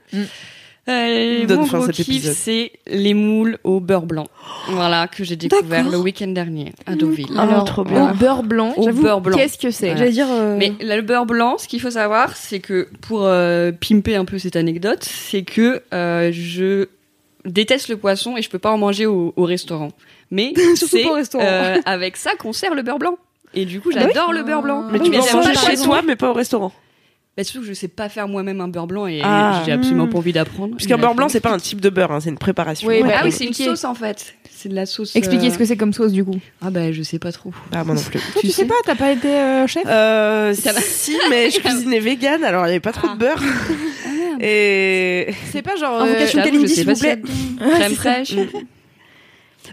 [SPEAKER 5] Euh, mon gros kiff,
[SPEAKER 3] épisode.
[SPEAKER 5] c'est les moules au beurre blanc. Voilà, que j'ai découvert le week-end dernier à Deauville.
[SPEAKER 3] Ah,
[SPEAKER 2] Alors,
[SPEAKER 3] trop bien.
[SPEAKER 2] au beurre blanc,
[SPEAKER 5] Au beurre blanc.
[SPEAKER 2] Qu'est-ce que c'est?
[SPEAKER 4] J'allais dire. euh,
[SPEAKER 5] Mais là, le beurre blanc, ce qu'il faut savoir, c'est que pour euh, pimper un peu cette anecdote, c'est que euh, je déteste le poisson et je peux pas en manger au, au restaurant. Mais c'est euh, avec ça qu'on sert le beurre blanc. Et du coup,
[SPEAKER 4] Ah bah oui.
[SPEAKER 5] j'adore le beurre blanc.
[SPEAKER 3] Mais tu
[SPEAKER 2] le
[SPEAKER 3] chez
[SPEAKER 2] poisson.
[SPEAKER 3] toi, mais pas au restaurant.
[SPEAKER 5] Bah, surtout que je sais pas faire moi-même un beurre blanc et
[SPEAKER 3] Ah.
[SPEAKER 5] j'ai absolument
[SPEAKER 4] Mm.
[SPEAKER 5] pas envie d'apprendre.
[SPEAKER 3] Parce qu'un beurre
[SPEAKER 5] la
[SPEAKER 3] blanc, c'est pas un type de beurre, hein, c'est une préparation.
[SPEAKER 2] Oui, bah,
[SPEAKER 5] Ah oui, c'est une sauce en fait. C'est de la sauce.
[SPEAKER 2] Expliquez
[SPEAKER 5] euh,
[SPEAKER 2] ce que c'est comme sauce du coup.
[SPEAKER 5] Ah bah je sais pas trop.
[SPEAKER 3] Ah, moi non plus.
[SPEAKER 2] tu sais pas, t'as pas été euh, chef?
[SPEAKER 3] Euh,
[SPEAKER 5] Ça va.
[SPEAKER 3] si, mais je cuisinais vegan, alors il y avait pas trop de beurre. Et
[SPEAKER 2] C'est pas genre.
[SPEAKER 4] Invocation Kalindi,
[SPEAKER 5] je sais
[SPEAKER 4] s'il
[SPEAKER 5] pas
[SPEAKER 4] vous plaît.
[SPEAKER 5] Crème fraîche.
[SPEAKER 4] Bah,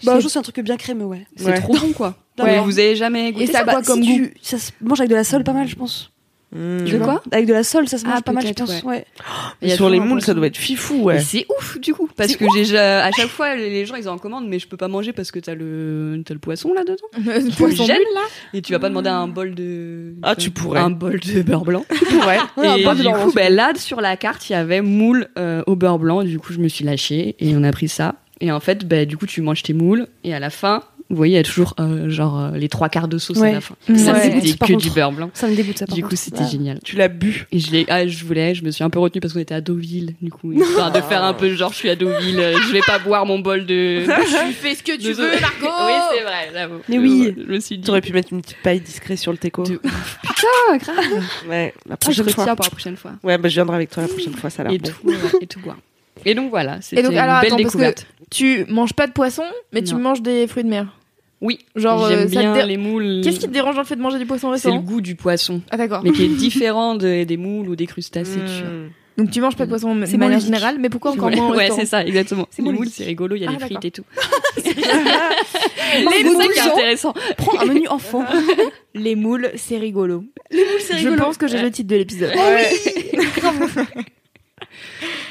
[SPEAKER 4] je trouve que c'est un truc bien crémeux, ouais.
[SPEAKER 5] C'est trop bon quoi.
[SPEAKER 4] Ouais.
[SPEAKER 5] Vous avez jamais goûté
[SPEAKER 2] ça
[SPEAKER 5] ça
[SPEAKER 2] a quoi
[SPEAKER 4] Bah,
[SPEAKER 2] comme
[SPEAKER 4] si
[SPEAKER 2] goût
[SPEAKER 4] tu- Ça se mange avec de la sole pas mal, je pense.
[SPEAKER 3] Mm.
[SPEAKER 5] De quoi
[SPEAKER 4] Avec de la sole, ça se mange
[SPEAKER 5] Ah,
[SPEAKER 4] pas mal, je pense. Ouais.
[SPEAKER 3] Sur les moules, ça doit être fifou, ouais.
[SPEAKER 5] C'est ouf du coup parce que j'ai ja- à chaque fois les gens ils en commandent mais je peux pas manger parce que t'as le poisson là dedans
[SPEAKER 2] Le poisson nul là
[SPEAKER 5] et tu vas pas demander un bol de
[SPEAKER 3] Ah, tu pourrais.
[SPEAKER 5] un bol de beurre blanc
[SPEAKER 3] Ouais.
[SPEAKER 4] Ouais, un
[SPEAKER 5] et
[SPEAKER 4] bol de
[SPEAKER 5] du
[SPEAKER 4] beurre
[SPEAKER 5] coup
[SPEAKER 4] blanc,
[SPEAKER 5] ben là sur la carte il y avait moule euh, au beurre blanc du coup je me suis lâchée et on a pris ça et en fait ben du coup tu manges tes moules et à la fin vous voyez il y a toujours euh, genre euh, les trois quarts de sauce à la fin ça
[SPEAKER 4] Ouais.
[SPEAKER 5] que
[SPEAKER 4] contre,
[SPEAKER 5] du beurre blanc
[SPEAKER 4] Ça me dégoûte ça. par
[SPEAKER 5] du coup c'était
[SPEAKER 4] Ouais.
[SPEAKER 5] génial
[SPEAKER 3] Tu l'as bu.
[SPEAKER 5] et je l'ai, ah, je voulais, je me suis un peu retenue parce qu'on était à Deauville, du coup, histoire de faire un peu genre je suis à Deauville, euh, je vais pas boire mon bol de.
[SPEAKER 2] Tu fais ce que tu veux, Margot
[SPEAKER 5] oui, c'est vrai, j'avoue.
[SPEAKER 4] Mais oui.
[SPEAKER 5] Je me suis dit.
[SPEAKER 3] T'aurais pu mettre une petite paille discrète sur le teco.
[SPEAKER 5] De-
[SPEAKER 4] Ah, grave.
[SPEAKER 3] Ouais, la
[SPEAKER 5] Ah, je
[SPEAKER 3] prochaine fois.
[SPEAKER 5] retiens pour la prochaine fois.
[SPEAKER 3] Ouais, bah je viendrai avec toi la prochaine fois, ça a l'air
[SPEAKER 5] Et
[SPEAKER 3] bon.
[SPEAKER 5] et tout boire. Et donc voilà, c'était
[SPEAKER 2] Et donc,
[SPEAKER 5] une belle découverte.
[SPEAKER 2] Tu manges pas de poisson, mais tu manges des fruits de mer.
[SPEAKER 5] Oui,
[SPEAKER 2] Genre, euh,
[SPEAKER 5] j'aime
[SPEAKER 2] te
[SPEAKER 5] bien
[SPEAKER 2] dé-
[SPEAKER 5] les moules.
[SPEAKER 2] Qu'est-ce qui te dérange dans le fait de manger du poisson au
[SPEAKER 5] C'est le goût du poisson,
[SPEAKER 2] Ah d'accord.
[SPEAKER 5] mais qui est différent de- des moules ou des crustacés. tu vois.
[SPEAKER 3] Mm.
[SPEAKER 2] Donc tu manges pas de poisson de
[SPEAKER 4] C'est
[SPEAKER 2] manière générale, mais pourquoi encore
[SPEAKER 5] Ouais,
[SPEAKER 2] moins
[SPEAKER 5] ouais, c'est ça, exactement.
[SPEAKER 4] C'est
[SPEAKER 5] les moules, c'est rigolo, il y a
[SPEAKER 2] Ah,
[SPEAKER 5] des frites et tout.
[SPEAKER 4] Les
[SPEAKER 5] C'est
[SPEAKER 4] moules,
[SPEAKER 5] ça qui est
[SPEAKER 4] genre,
[SPEAKER 5] intéressant.
[SPEAKER 4] Prends un menu enfant.
[SPEAKER 2] Les moules, c'est rigolo.
[SPEAKER 4] c'est
[SPEAKER 2] Je pense que j'ai le titre de l'épisode.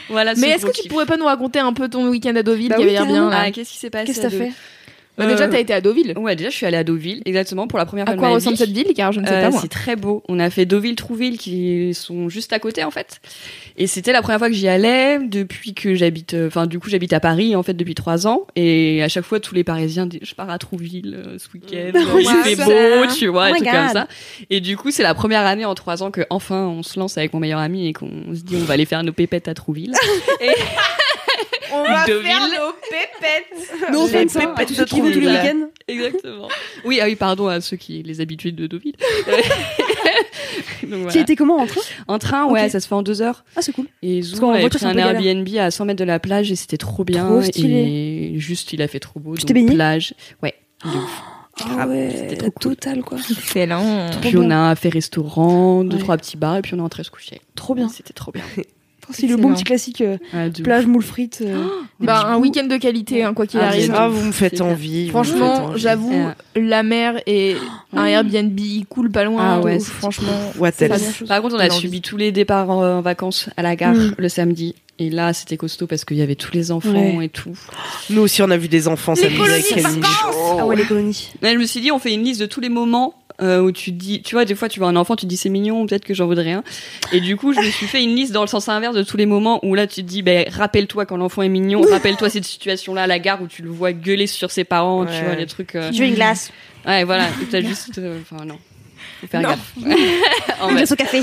[SPEAKER 5] Voilà,
[SPEAKER 2] Mais
[SPEAKER 5] ce
[SPEAKER 2] est-ce que tu pourrais pas nous raconter un peu ton week-end à Deauville
[SPEAKER 4] Bah
[SPEAKER 2] qui
[SPEAKER 4] oui,
[SPEAKER 2] avait l'air bien
[SPEAKER 5] Ah, qu'est-ce qui s'est passé
[SPEAKER 4] Qu'est-ce que t'as fait
[SPEAKER 2] Bah, Déjà,
[SPEAKER 5] Euh,
[SPEAKER 2] t'as été à Deauville.
[SPEAKER 5] Ouais, déjà, je suis allée à Deauville, exactement, pour la première
[SPEAKER 2] À
[SPEAKER 5] fois de
[SPEAKER 2] quoi
[SPEAKER 5] ma
[SPEAKER 2] ressemble
[SPEAKER 5] vie.
[SPEAKER 2] cette ville Car je ne sais
[SPEAKER 5] Euh,
[SPEAKER 2] pas moi.
[SPEAKER 5] c'est très beau. On a fait Deauville-Trouville qui sont juste à côté en fait. Et c'était la première fois que j'y allais depuis que j'habite. euh, Enfin, du coup, j'habite à Paris en fait depuis trois ans. Et à chaque fois, tous les Parisiens disent je pars à Trouville euh, ce week-end.
[SPEAKER 4] Oui,
[SPEAKER 5] il
[SPEAKER 4] c'est
[SPEAKER 5] beau, tu vois,
[SPEAKER 4] Oh
[SPEAKER 5] et tout comme ça. Et du coup, c'est la première année en trois ans que enfin on se lance avec mon meilleur ami et qu'on se dit on va aller faire nos pépettes à Trouville.
[SPEAKER 2] On
[SPEAKER 5] va faire
[SPEAKER 2] nos pépettes.
[SPEAKER 4] Non,
[SPEAKER 3] Les
[SPEAKER 4] c'est ça.
[SPEAKER 3] pépettes
[SPEAKER 4] Ceux qui vont tous les week-ends.
[SPEAKER 5] Exactement. Oui, ah oui, pardon à ceux qui les habitués de Deauville. Donc,
[SPEAKER 4] Tu
[SPEAKER 5] voilà.
[SPEAKER 4] étais comment en train?
[SPEAKER 5] En train, ouais, ça se fait en deux heures.
[SPEAKER 4] Ah, c'est cool.
[SPEAKER 5] Et
[SPEAKER 4] Parce
[SPEAKER 5] avait
[SPEAKER 4] voiture,
[SPEAKER 5] pris
[SPEAKER 4] c'est un
[SPEAKER 5] un
[SPEAKER 4] galère.
[SPEAKER 5] Airbnb à 100 mètres de la plage et c'était trop bien.
[SPEAKER 4] Trop stylé.
[SPEAKER 5] Et juste, il a fait trop beau.
[SPEAKER 4] Tu t'es baigné?
[SPEAKER 5] plage. Ouais. de ouf.
[SPEAKER 4] Ah ouais,
[SPEAKER 5] c'était trop cool.
[SPEAKER 4] totale quoi.
[SPEAKER 2] Excellent.
[SPEAKER 5] Puis
[SPEAKER 4] bien.
[SPEAKER 5] on a fait restaurant, deux,
[SPEAKER 4] Ouais.
[SPEAKER 5] trois petits bars et puis on est rentré se coucher.
[SPEAKER 4] Trop bien.
[SPEAKER 5] C'était trop bien.
[SPEAKER 4] C'est le bon petit classique euh,
[SPEAKER 5] Ah, de
[SPEAKER 4] plage moule frites. euh, des
[SPEAKER 2] Bah, un week-end de qualité, hein, quoi qu'il
[SPEAKER 5] Ah,
[SPEAKER 2] arrive.
[SPEAKER 3] Ah, vous me faites envie.
[SPEAKER 2] Franchement, j'avoue, la mer et un Airbnb cool pas loin.
[SPEAKER 5] Ah ouais,
[SPEAKER 2] franchement.
[SPEAKER 3] What else.
[SPEAKER 5] Par contre, on a subi tous les départs en, en vacances à la gare
[SPEAKER 4] Mm.
[SPEAKER 5] le samedi. Et là, c'était costaud parce qu'il y avait tous les enfants
[SPEAKER 4] Ouais.
[SPEAKER 5] et tout.
[SPEAKER 3] Nous aussi, on a vu des enfants samedi avec Camille.
[SPEAKER 4] Ah ouais, les colonies.
[SPEAKER 5] Et je me suis dit, on fait une liste de tous les moments euh, où tu dis, tu vois, des fois tu vois un enfant, tu te dis c'est mignon, peut-être que j'en voudrais un. Et du coup, je me suis fait une liste dans le sens inverse de tous les moments où là tu te dis, ben rappelle-toi quand l'enfant est mignon, rappelle-toi cette situation-là à la gare où tu le vois gueuler sur ses parents, tu vois, les trucs. euh,
[SPEAKER 4] Je veux une glace.
[SPEAKER 5] Ouais, voilà, t'as juste, euh, enfin non, faut faire
[SPEAKER 2] Non.
[SPEAKER 5] gaffe. en
[SPEAKER 4] glace au café.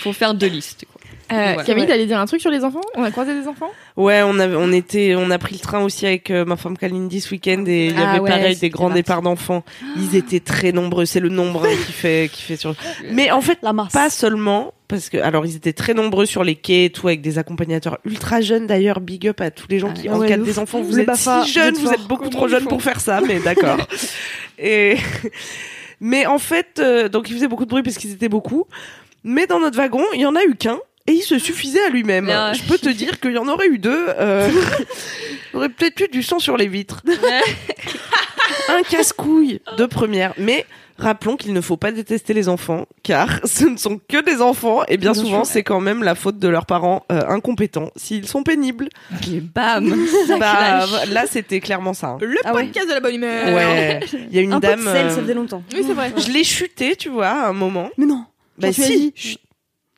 [SPEAKER 5] faut faire deux listes.
[SPEAKER 2] Euh,
[SPEAKER 5] Ouais.
[SPEAKER 2] Camille,
[SPEAKER 4] Ouais.
[SPEAKER 2] t'allais dire un truc sur les enfants? On a croisé des enfants?
[SPEAKER 3] Ouais, on a, on était, on a pris le train aussi avec euh, ma femme Kalindi ce week-end et il y
[SPEAKER 5] Ah
[SPEAKER 3] avait
[SPEAKER 5] ouais,
[SPEAKER 3] pareil des grands
[SPEAKER 5] parti.
[SPEAKER 3] départs d'enfants. Ils étaient très nombreux. C'est le nombre hein, qui fait, qui fait sur. Mais en fait,
[SPEAKER 4] La masse.
[SPEAKER 3] pas seulement parce que alors ils étaient très nombreux sur les quais et tout avec des accompagnateurs ultra jeunes d'ailleurs. Big up à tous les gens qui
[SPEAKER 4] Ah ouais,
[SPEAKER 3] encadrent
[SPEAKER 4] ouf.
[SPEAKER 3] des enfants. Vous êtes
[SPEAKER 4] Bafa,
[SPEAKER 3] si jeunes,
[SPEAKER 4] vous êtes
[SPEAKER 3] vous êtes
[SPEAKER 4] forts.
[SPEAKER 3] beaucoup trop jeunes pour faire ça, mais d'accord. et mais en fait, euh, donc ils faisaient beaucoup de bruit parce qu'ils étaient beaucoup. Mais dans notre wagon, il y en a eu qu'un. Et il se suffisait à lui-même.
[SPEAKER 5] Ah.
[SPEAKER 3] Je peux te dire qu'il y en aurait eu deux. Euh... il aurait peut-être eu du sang sur les vitres. Un casse-couille de première. Mais rappelons qu'il ne faut pas détester les enfants, car ce ne sont que des enfants. Et bien
[SPEAKER 4] Bien
[SPEAKER 3] souvent,
[SPEAKER 4] sûr.
[SPEAKER 3] c'est quand même la faute de leurs parents euh, incompétents. S'ils sont pénibles,
[SPEAKER 5] Et bam
[SPEAKER 3] bah, là, c'était clairement ça. hein.
[SPEAKER 2] Le
[SPEAKER 4] Ah ouais.
[SPEAKER 2] podcast de la bonne humeur
[SPEAKER 3] Ouais. Il y a une
[SPEAKER 4] Un peu
[SPEAKER 3] dame.
[SPEAKER 4] de sel,
[SPEAKER 3] euh,
[SPEAKER 4] ça faisait longtemps.
[SPEAKER 2] Oui, c'est vrai.
[SPEAKER 3] Je l'ai chuté, tu vois, à un moment.
[SPEAKER 4] Mais non.
[SPEAKER 3] Bah si.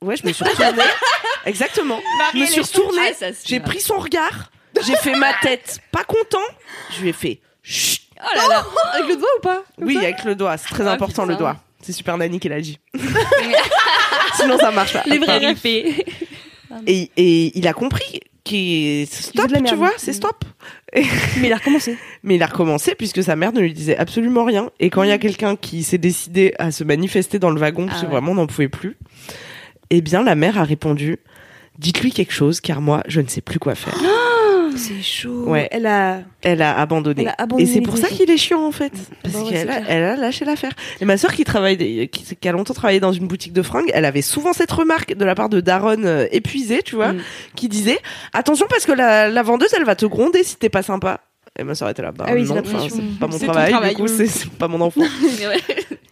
[SPEAKER 3] Ouais, je me suis retournée. Exactement. Je me suis retournée.
[SPEAKER 5] Ah,
[SPEAKER 3] J'ai pris son regard. J'ai fait ma tête pas content. Je lui ai fait chut.
[SPEAKER 5] Oh là là
[SPEAKER 4] Avec le doigt ou pas
[SPEAKER 3] Oui, avec le doigt. C'est très
[SPEAKER 5] Ah,
[SPEAKER 3] important
[SPEAKER 5] putain.
[SPEAKER 3] le doigt. C'est super Nani qui l'a dit. Sinon ça marche pas.
[SPEAKER 5] Les vrais répés.
[SPEAKER 3] et, et il a compris qu'il
[SPEAKER 4] Il
[SPEAKER 3] stop, tu vois, c'est stop.
[SPEAKER 4] Mais il a recommencé.
[SPEAKER 3] Mais il a recommencé puisque sa mère ne lui disait absolument rien. Et quand il y a quelqu'un qui s'est décidé à se manifester dans le wagon, parce
[SPEAKER 5] Ah
[SPEAKER 3] que
[SPEAKER 5] ouais.
[SPEAKER 3] vraiment on n'en pouvait plus, eh bien la mère a répondu Dites-lui quelque chose car moi je ne sais plus quoi faire.
[SPEAKER 4] C'est chaud.
[SPEAKER 3] Ouais.
[SPEAKER 4] Elle a.
[SPEAKER 3] Elle a abandonné.
[SPEAKER 4] Elle a abandonné
[SPEAKER 3] et c'est pour ça qu'il est chiant en fait. Parce
[SPEAKER 4] Bah ouais,
[SPEAKER 3] qu'elle a, elle a lâché l'affaire. Et ma sœur qui travaille, qui a longtemps travaillé dans une boutique de fringues, elle avait souvent cette remarque de la part de Daron euh, épuisé, tu vois,
[SPEAKER 5] Mm.
[SPEAKER 3] qui disait attention parce que la, la vendeuse elle va te gronder si t'es pas sympa. Et ma sœur était là, bah
[SPEAKER 4] Ah oui, c'est
[SPEAKER 3] non,
[SPEAKER 4] la
[SPEAKER 3] enfin,
[SPEAKER 4] pression.
[SPEAKER 3] c'est pas mon travail,
[SPEAKER 2] travail,
[SPEAKER 3] du coup
[SPEAKER 2] oui.
[SPEAKER 3] c'est pas mon enfant.
[SPEAKER 5] Mais ouais.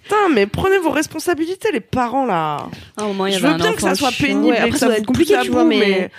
[SPEAKER 3] Putain, mais prenez vos responsabilités les parents là.
[SPEAKER 5] À un moment, il y
[SPEAKER 3] Je veux
[SPEAKER 5] un
[SPEAKER 3] bien que ça soit pénible
[SPEAKER 4] Ouais,
[SPEAKER 3] et
[SPEAKER 4] après,
[SPEAKER 3] que
[SPEAKER 4] ça
[SPEAKER 3] vous
[SPEAKER 4] être compliqué, tu vois, mais-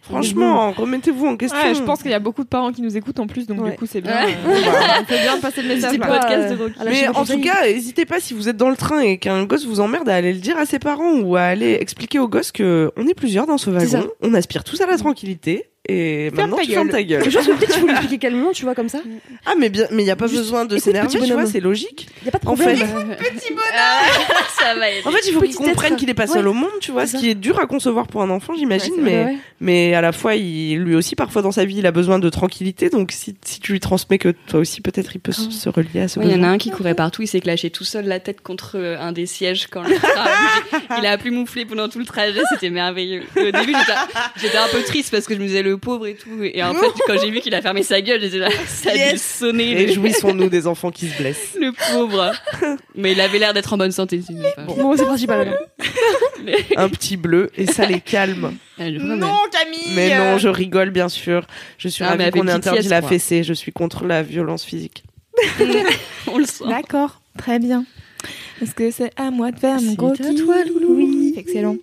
[SPEAKER 3] franchement, remettez-vous en question.
[SPEAKER 2] Ouais, je pense qu'il y a beaucoup de parents qui nous écoutent en plus, donc
[SPEAKER 4] Ouais.
[SPEAKER 2] du coup, c'est bien.
[SPEAKER 5] Ouais.
[SPEAKER 2] euh, on bien de passer le message.
[SPEAKER 5] Podcast
[SPEAKER 4] euh,
[SPEAKER 5] de
[SPEAKER 3] Mais en tout cas, n'hésitez pas si vous êtes dans le train et qu'un gosse vous emmerde à aller le dire à ses parents ou à aller expliquer au gosse que on est plusieurs dans ce wagon, on aspire tous à la tranquillité et
[SPEAKER 2] Ferme
[SPEAKER 3] maintenant
[SPEAKER 2] ta
[SPEAKER 3] tu fermes ta gueule.
[SPEAKER 4] Je pense que peut-être qu'il faut lui expliquer calmement, tu vois, comme ça.
[SPEAKER 3] Ah mais bien, mais il y a pas
[SPEAKER 4] Juste
[SPEAKER 3] besoin de
[SPEAKER 4] écoute,
[SPEAKER 3] s'énerver,
[SPEAKER 4] petit
[SPEAKER 3] tu vois,
[SPEAKER 4] bonhomme.
[SPEAKER 3] c'est logique.
[SPEAKER 4] Y a pas de
[SPEAKER 3] En
[SPEAKER 4] problème.
[SPEAKER 3] fait-
[SPEAKER 5] Ah, ça va être.
[SPEAKER 3] En fait, il faut qu'il
[SPEAKER 4] Petit être.
[SPEAKER 3] comprenne qu'il est pas seul
[SPEAKER 4] Ouais.
[SPEAKER 3] au monde, tu vois,
[SPEAKER 4] C'est
[SPEAKER 3] ce
[SPEAKER 4] ça.
[SPEAKER 3] qui est dur à concevoir pour un enfant, j'imagine,
[SPEAKER 2] Ouais, c'est
[SPEAKER 3] mais
[SPEAKER 4] ouais.
[SPEAKER 3] mais à la fois, il, lui aussi, parfois dans sa vie, il a besoin de tranquillité, donc si, si tu lui transmets que toi aussi, peut-être, il peut se- se relier à ce
[SPEAKER 5] Ouais, Il y en a
[SPEAKER 3] besoin.
[SPEAKER 5] un qui courait partout, il s'est clashé tout seul la tête contre euh, un des sièges quand le train a bougé. Il a plus mouflé pendant tout le trajet, c'était merveilleux. Et au début, j'étais- j'étais un peu triste parce que je me disais le pauvre et tout. Et en fait, quand j'ai vu qu'il a fermé sa gueule, j'étais là, ça a dû sonner le,
[SPEAKER 3] Réjouissons-nous des enfants qui se blessent.
[SPEAKER 5] le pauvre. Mais il avait l'air d'être en bonne santé. c'est- enfin,
[SPEAKER 4] Bon, c'est principal.
[SPEAKER 3] Un petit bleu, et ça les calme.
[SPEAKER 2] Non, Camille
[SPEAKER 3] Mais non, je rigole bien sûr. Je suis
[SPEAKER 5] Ah, mais
[SPEAKER 3] ravie qu'on ait interdit la
[SPEAKER 5] quoi.
[SPEAKER 3] fessée. Je suis contre la violence physique.
[SPEAKER 5] On le sent.
[SPEAKER 2] D'accord, très bien. Est-ce que c'est à moi de faire mon gros
[SPEAKER 4] à
[SPEAKER 2] kiff
[SPEAKER 4] toi, Loulou.
[SPEAKER 2] Oui, excellent.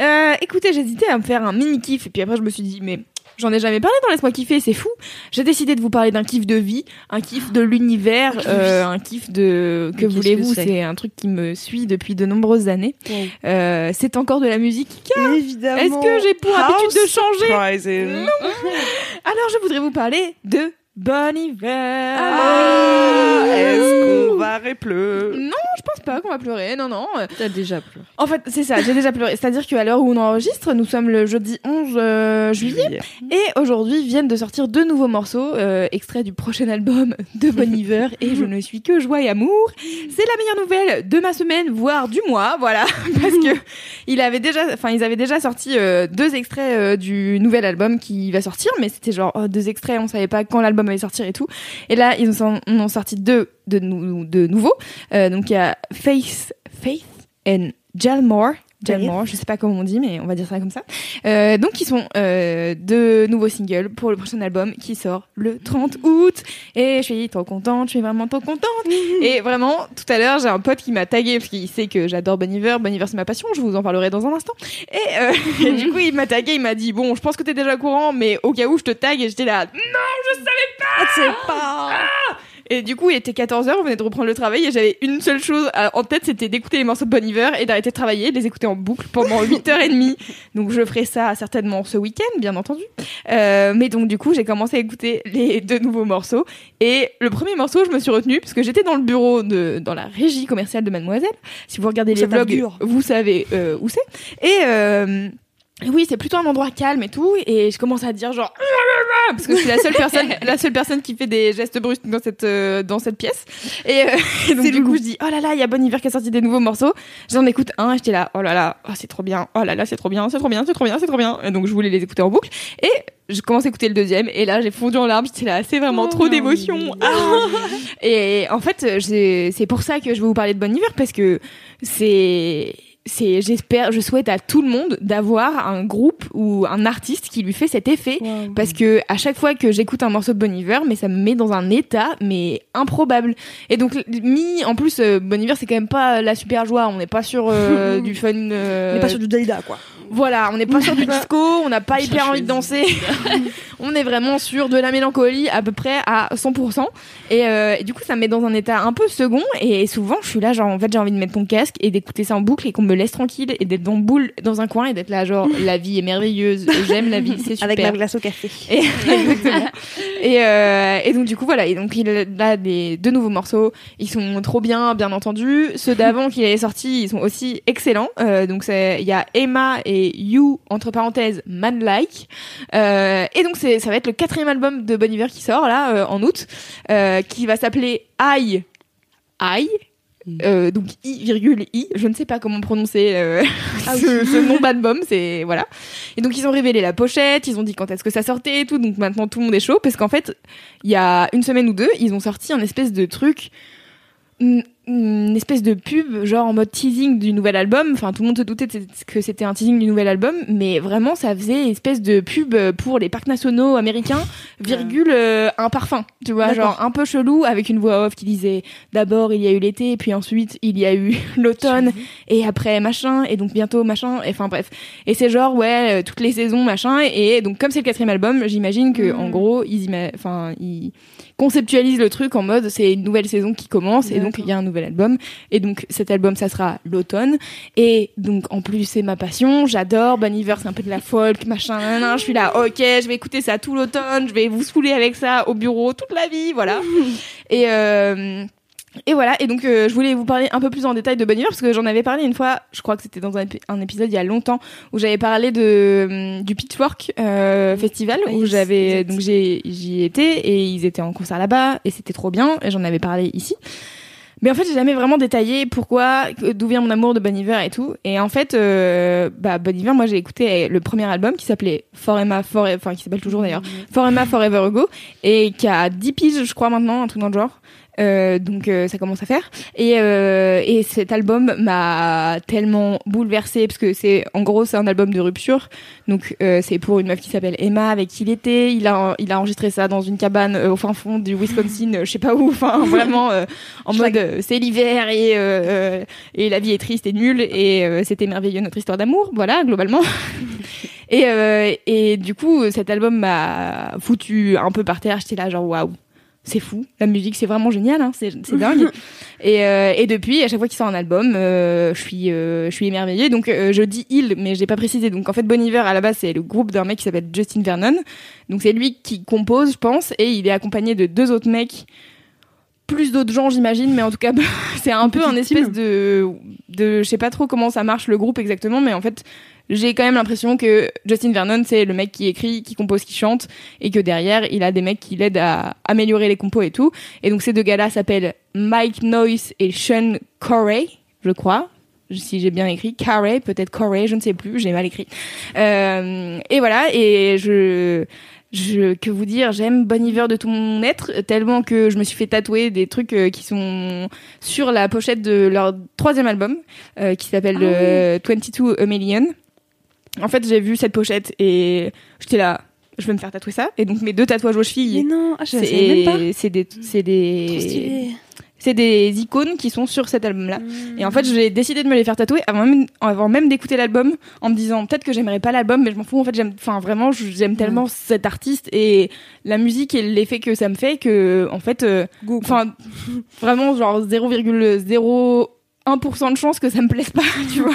[SPEAKER 2] Euh, écoutez, j'hésitais à me faire un mini kiff et puis après je me suis dit mais j'en ai jamais parlé dans laisse-moi kiffer, c'est fou. J'ai décidé de vous parler d'un kiff de vie, un kiff de l'univers, euh, un kiff de que
[SPEAKER 5] qu'est-ce
[SPEAKER 2] voulez-vous,
[SPEAKER 5] que c'est
[SPEAKER 2] un truc qui me suit depuis de nombreuses années. Euh, c'est encore de la musique.
[SPEAKER 4] Évidemment.
[SPEAKER 2] Est-ce que j'ai pour habitude de changer
[SPEAKER 3] Surprising.
[SPEAKER 2] Alors je voudrais vous parler de Bon Hiver.
[SPEAKER 3] Ah, Est-ce qu'on va répleu
[SPEAKER 2] Non, je pense pas qu'on va pleurer. Non, non.
[SPEAKER 5] T'as déjà pleuré.
[SPEAKER 2] En fait, c'est ça, j'ai déjà pleuré. C'est-à-dire qu'à l'heure où on enregistre, nous sommes le jeudi 11 euh, juillet. Et aujourd'hui viennent de sortir deux nouveaux morceaux, euh, extraits du prochain album de Bon Iver. et je ne suis que joie et amour. C'est la meilleure nouvelle de ma semaine, voire du mois, voilà. Parce que il avait déjà, enfin, ils avaient déjà sorti euh, deux extraits du nouvel album qui va sortir, mais c'était genre oh, deux extraits, on savait pas quand l'album allait sortir et tout. Et là, ils en ont sorti deux de, nou- de nouveaux. Euh, donc il y a Faith, Faith and Jalmore. Jalmore, je sais pas comment on dit, mais on va dire ça comme ça. Euh, donc, ils sont euh, deux nouveaux singles pour le prochain album qui sort le 30 août. Et je suis trop contente, je suis vraiment trop contente. Et vraiment, tout à l'heure, j'ai un pote qui m'a tagué parce qu'il sait que j'adore Bon Iver. Bon Iver, c'est ma passion. Je vous en parlerai dans un instant. Et, euh, et du coup, il m'a tagué. Il m'a dit bon, je pense que t'es déjà au courant, mais au cas où, je te tag. Et j'étais là.
[SPEAKER 4] Ah, tu sais pas.
[SPEAKER 2] Et du coup, il était 14h, on venait de reprendre le travail et j'avais une seule chose en tête, c'était d'écouter les morceaux de Bon et d'arrêter de travailler, de les écouter en boucle pendant 8h30. Donc je ferai ça certainement ce week-end, bien entendu. Euh, mais donc du coup, j'ai commencé à écouter les deux nouveaux morceaux. Et le premier morceau, je me suis retenue parce que j'étais dans le bureau de, dans la régie commerciale de Mademoiselle. Si vous regardez les
[SPEAKER 4] Ça
[SPEAKER 2] vlogs, vous savez euh, où c'est. Et euh, oui, c'est plutôt un endroit calme et tout. Et je commence à dire genre parce que je suis la seule personne, la seule personne qui fait des gestes brusques dans cette euh, dans cette pièce. Et, euh, et donc du coup, je dis oh là là, il y a Bon Hiver qui a sorti des nouveaux morceaux. J'en écoute un, et j'étais là oh là là, oh, c'est trop bien, oh là là, c'est trop bien, c'est trop bien, c'est trop bien, c'est trop bien. Et donc je voulais les écouter en boucle. Et je commence à écouter le deuxième et là j'ai fondu en larmes. J'étais là, c'est vraiment trop d'émotion. Ah. et en fait, c'est pour ça que je vais vous parler de Bon Hiver parce que c'est c'est j'espère je souhaite à tout le monde d'avoir un groupe ou un artiste qui lui fait cet effet. Parce que à chaque fois que j'écoute un morceau de Bon Iver mais ça me met dans un état mais improbable. Et donc mi en plus euh, Bon Iver c'est quand même pas la super joie. On n'est pas sur euh, du fun euh,
[SPEAKER 4] On n'est pas sur du Dalida, quoi.
[SPEAKER 2] Voilà, on n'est pas sur du disco, on n'a pas hyper envie de danser. on est vraiment sur de la mélancolie à peu près à 100%. Et, euh, et du coup, ça me met dans un état un peu second. Et souvent, je suis là, genre, en fait, j'ai envie de mettre mon casque et d'écouter ça en boucle et qu'on me laisse tranquille et d'être dans boule dans un coin et d'être là, genre, la vie est merveilleuse, j'aime la vie, c'est super.
[SPEAKER 4] Avec ma glace au café.
[SPEAKER 2] Et, exactement. Et, euh, et donc du coup voilà, et donc il a des deux nouveaux morceaux, ils sont trop bien, bien entendu. Ceux d'avant qu'il avait sortis, ils sont aussi excellents. Euh, donc c'est il y a Emma et You entre parenthèses Manlike. Euh, et donc c'est ça va être le quatrième album de Bon Iver qui sort là euh, en août, euh, qui va s'appeler I I. Euh, donc I virgule I, je ne sais pas comment prononcer euh, ce, ce nom d'album, c'est voilà. Et donc ils ont révélé la pochette, ils ont dit quand est-ce que ça sortait et tout, donc maintenant tout le monde est chaud parce qu'en fait il y a une semaine ou deux ils ont sorti un espèce de truc, une, espèce de pub genre en mode teasing du nouvel album. Enfin tout le monde se doutait que c'était un teasing du nouvel album, mais vraiment ça faisait espèce de pub pour les parcs nationaux américains, virgule euh, un parfum, tu vois, genre un peu chelou avec une voix off qui disait d'abord il y a eu l'été, puis ensuite il y a eu l'automne et après machin et donc bientôt machin et enfin bref. Et c'est genre ouais euh, toutes les saisons machin et, donc comme c'est le quatrième album j'imagine que
[SPEAKER 4] Mm.
[SPEAKER 2] en gros ils enfin ils conceptualisent le truc en mode c'est une nouvelle saison qui commence et donc il y a un nouvel album. Et donc cet album ça sera l'automne. Et donc en plus c'est ma passion. J'adore Bon Iver c'est un peu de la folk machin nan, nan. je suis là ok je vais écouter ça tout l'automne. Je vais vous saouler avec ça au bureau toute la vie voilà. Et euh, et voilà, et donc euh, je voulais vous parler un peu plus en détail de Bon Iver parce que j'en avais parlé une fois, je crois que c'était dans un, épi- un épisode il y a longtemps où j'avais parlé de hum, du Pitchfork euh, Festival où j'avais donc j'y étais et ils étaient en concert là-bas et c'était trop bien et j'en avais parlé ici. Mais en fait, j'ai jamais vraiment détaillé pourquoi, d'où vient mon amour de Bon Iver et tout. Et en fait, euh, bah, Bon Iver, moi, j'ai écouté le premier album qui s'appelait For Emma Forever, enfin, qui s'appelle toujours d'ailleurs, For Emma Forever Ago, et qui a 10 piges, je crois, maintenant, un truc dans le genre. Euh, donc euh, ça commence à faire. Et, euh, et cet album m'a tellement bouleversée parce que c'est en gros c'est un album de rupture. Donc euh, c'est pour une meuf qui s'appelle Emma avec qui il était. Il a il a enregistré ça dans une cabane euh, au fin fond du Wisconsin euh, je sais pas où. Enfin vraiment euh, en mode c'est l'hiver et et la vie est triste et nulle. Et euh, c'était merveilleux notre histoire d'amour. Voilà globalement. Et euh, et du coup cet album m'a foutu un peu par terre. J'étais là genre waouh c'est fou. La musique, c'est vraiment génial, hein. c'est dingue. et, euh, et depuis, à chaque fois qu'il sort un album, euh, je suis, euh, je suis émerveillée. Donc, je dis il, mais j'ai pas précisé. Donc, en fait, Bon Iver, à la base, c'est le groupe d'un mec qui s'appelle Justin Vernon. Donc, c'est lui qui compose, je pense, et il est accompagné de deux autres mecs. Plus d'autres gens, j'imagine, mais en tout cas, c'est un peu un espèce de, de, je sais pas trop comment ça marche le groupe exactement, mais en fait, j'ai quand même l'impression que Justin Vernon, c'est le mec qui écrit, qui compose, qui chante, et que derrière, il a des mecs qui l'aident à améliorer les compos et tout. Et donc ces deux gars-là s'appellent Mike Noyce et Sean Corey, je crois. Si j'ai bien écrit, Carey, peut-être Corey, je ne sais plus, j'ai mal écrit. Euh, et voilà, et je, je, que vous dire, j'aime Bon Iver de tout mon être, tellement que je me suis fait tatouer des trucs euh, qui sont sur la pochette de leur troisième album, euh, qui s'appelle euh, 22 A Million. En fait, j'ai vu cette pochette et j'étais là, je vais me faire tatouer ça. Et donc mes deux tatouages aux
[SPEAKER 4] Mais
[SPEAKER 2] chevilles,
[SPEAKER 4] non, ah, je savais même pas.
[SPEAKER 2] c'est c'est des c'est des c'est des icônes qui sont sur cet album-là. Et en fait, j'ai décidé de me les faire tatouer avant même, avant même d'écouter l'album, en me disant peut-être que j'aimerais pas l'album, mais je m'en fous. En fait, j'aime, enfin vraiment, j'aime tellement cet artiste et la musique et l'effet que ça me fait que, en fait, euh, enfin, vraiment genre 0,01% de chance que ça me plaise pas, tu vois.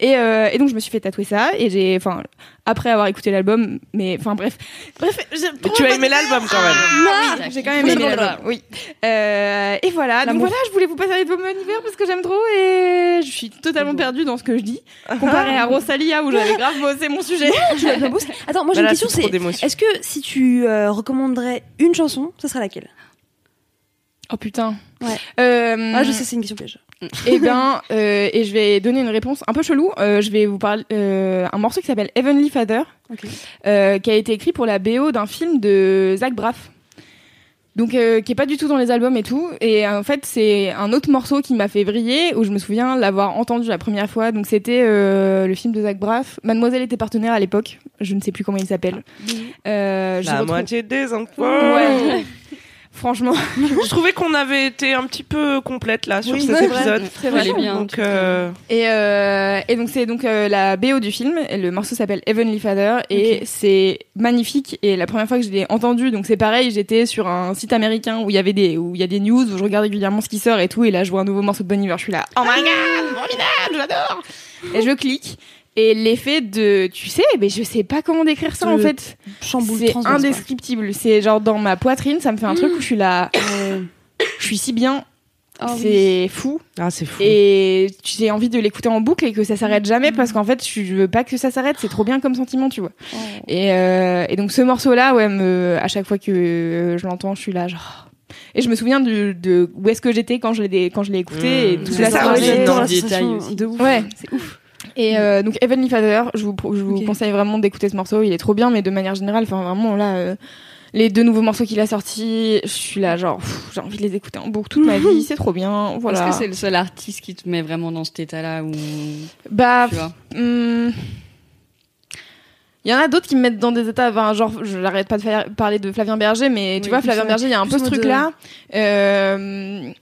[SPEAKER 2] Et, euh, et, donc je me suis fait tatouer ça et j'ai enfin après avoir écouté l'album mais enfin bref. Bref
[SPEAKER 3] tu as aimé l'album quand même.
[SPEAKER 2] Ah, oui, j'ai quand même aimé l'album oui. Euh, et voilà donc voilà je voulais vous passer de mon hiver parce que j'aime trop et je suis totalement perdue dans ce que je dis comparé à Rosalia où j'avais grave bossé mon sujet.
[SPEAKER 4] Attends moi j'ai une question c'est est-ce que si tu euh, recommanderais une chanson ce serait laquelle?
[SPEAKER 2] Oh putain
[SPEAKER 4] ouais euh, ah je sais c'est une question piège
[SPEAKER 2] eh bien, euh, et je vais donner une réponse un peu chelou. Euh, je vais vous parler euh, un morceau qui s'appelle Heavenly Father, euh, qui a été écrit pour la BO d'un film de Zach Braff. Donc, euh, qui est pas du tout dans les albums et tout. Et en fait, c'est un autre morceau qui m'a fait briller, où je me souviens l'avoir entendu la première fois. Donc, c'était le film de Zach Braff. Mademoiselle était partenaire à l'époque. Je ne sais plus comment il s'appelle.
[SPEAKER 3] Euh, la moitié des enfants.
[SPEAKER 2] Ouais. Franchement,
[SPEAKER 3] je trouvais qu'on avait été un petit peu complète là sur cet épisode.
[SPEAKER 2] C'est vrai, bien. Donc, euh... Et, euh, et donc c'est donc euh, la BO du film. Et le morceau s'appelle Heavenly Father et c'est magnifique. Et la première fois que je l'ai entendu, donc c'est pareil, j'étais sur un site américain où il y avait des où il y a des news où je regarde régulièrement ce qui sort et tout. Et là, je vois un nouveau morceau de Bon Iver, je suis là, oh my god, formidable, j'adore. Et je clique et l'effet de, tu sais, mais je sais pas comment décrire ça en fait. C'est indescriptible. C'est genre dans ma poitrine, ça me fait un truc où je suis là, euh, je suis si bien. Oh c'est fou.
[SPEAKER 3] Ah, c'est fou.
[SPEAKER 2] Et j'ai envie de l'écouter en boucle et que ça s'arrête jamais parce qu'en fait, je veux pas que ça s'arrête. C'est trop bien comme sentiment, tu vois. Oh. Et, euh, et donc ce morceau-là, ouais, me, à chaque fois que je l'entends, je suis là, genre. Et je me souviens de, de où est-ce que j'étais quand je l'ai quand je l'ai écouté.
[SPEAKER 3] Mmh.
[SPEAKER 2] Et tout
[SPEAKER 3] ça, ça, dans le détail.
[SPEAKER 2] De ouf. Ouais, c'est ouf. Et euh, donc Heavenly Father, je vous, je vous conseille vraiment d'écouter ce morceau. Il est trop bien, mais de manière générale, enfin vraiment là, euh, les deux nouveaux morceaux qu'il a sortis, je suis là genre, j'ai envie de les écouter en boucle toute ma vie. C'est trop bien. Voilà.
[SPEAKER 5] Est-ce que c'est le seul artiste qui te met vraiment dans cet état-là ou
[SPEAKER 2] Bah, hmm, il y en a d'autres qui me mettent dans des états, enfin, genre, je n'arrête pas de faire, parler de Flavien Berger, mais tu vois, Flavien Berger, il y a un peu ce truc-là. Euh,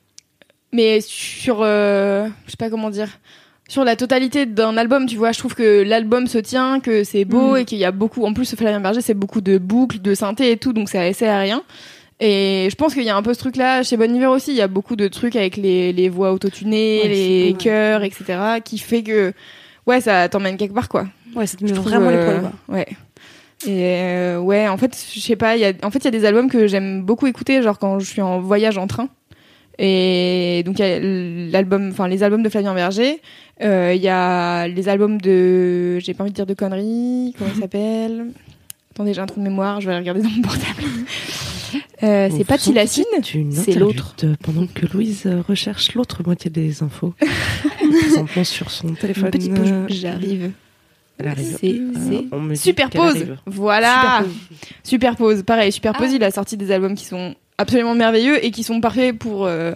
[SPEAKER 2] mais sur, euh, je sais pas comment dire sur la totalité d'un album, tu vois, je trouve que l'album se tient, que c'est beau mm. et qu'il y a beaucoup. En plus, Flavien Berger, c'est beaucoup de boucles, de synthé et tout, donc ça essaie à rien. Et je pense qu'il y a un peu ce truc-là chez Bon Iver aussi. Il y a beaucoup de trucs avec les, les voix autotunées, les chœurs, etc., qui fait que ouais, ça t'emmène quelque part, quoi.
[SPEAKER 4] Ouais, ça te met vraiment les poils.
[SPEAKER 2] Ouais. Et euh, ouais, en fait, je sais pas. Y a, en fait, il y a des albums que j'aime beaucoup écouter, genre quand je suis en voyage en train. Et donc, il y a l'album, enfin, les albums de Flavien Berger. Euh, il y a les albums de. J'ai pas envie de dire de conneries. Comment il s'appelle? Attendez, j'ai un trou de mémoire, je vais regarder dans mon portable. Euh, c'est pas Tilacine, c'est l'autre.
[SPEAKER 3] Pendant que Louise euh, recherche l'autre moitié des infos, en sur son téléphone.
[SPEAKER 2] Petit j'arrive. C'est Superpose. Voilà. Superpose. Pareil, Superpose, ah. il a sorti des albums qui sont absolument merveilleux et qui sont parfaits pour euh,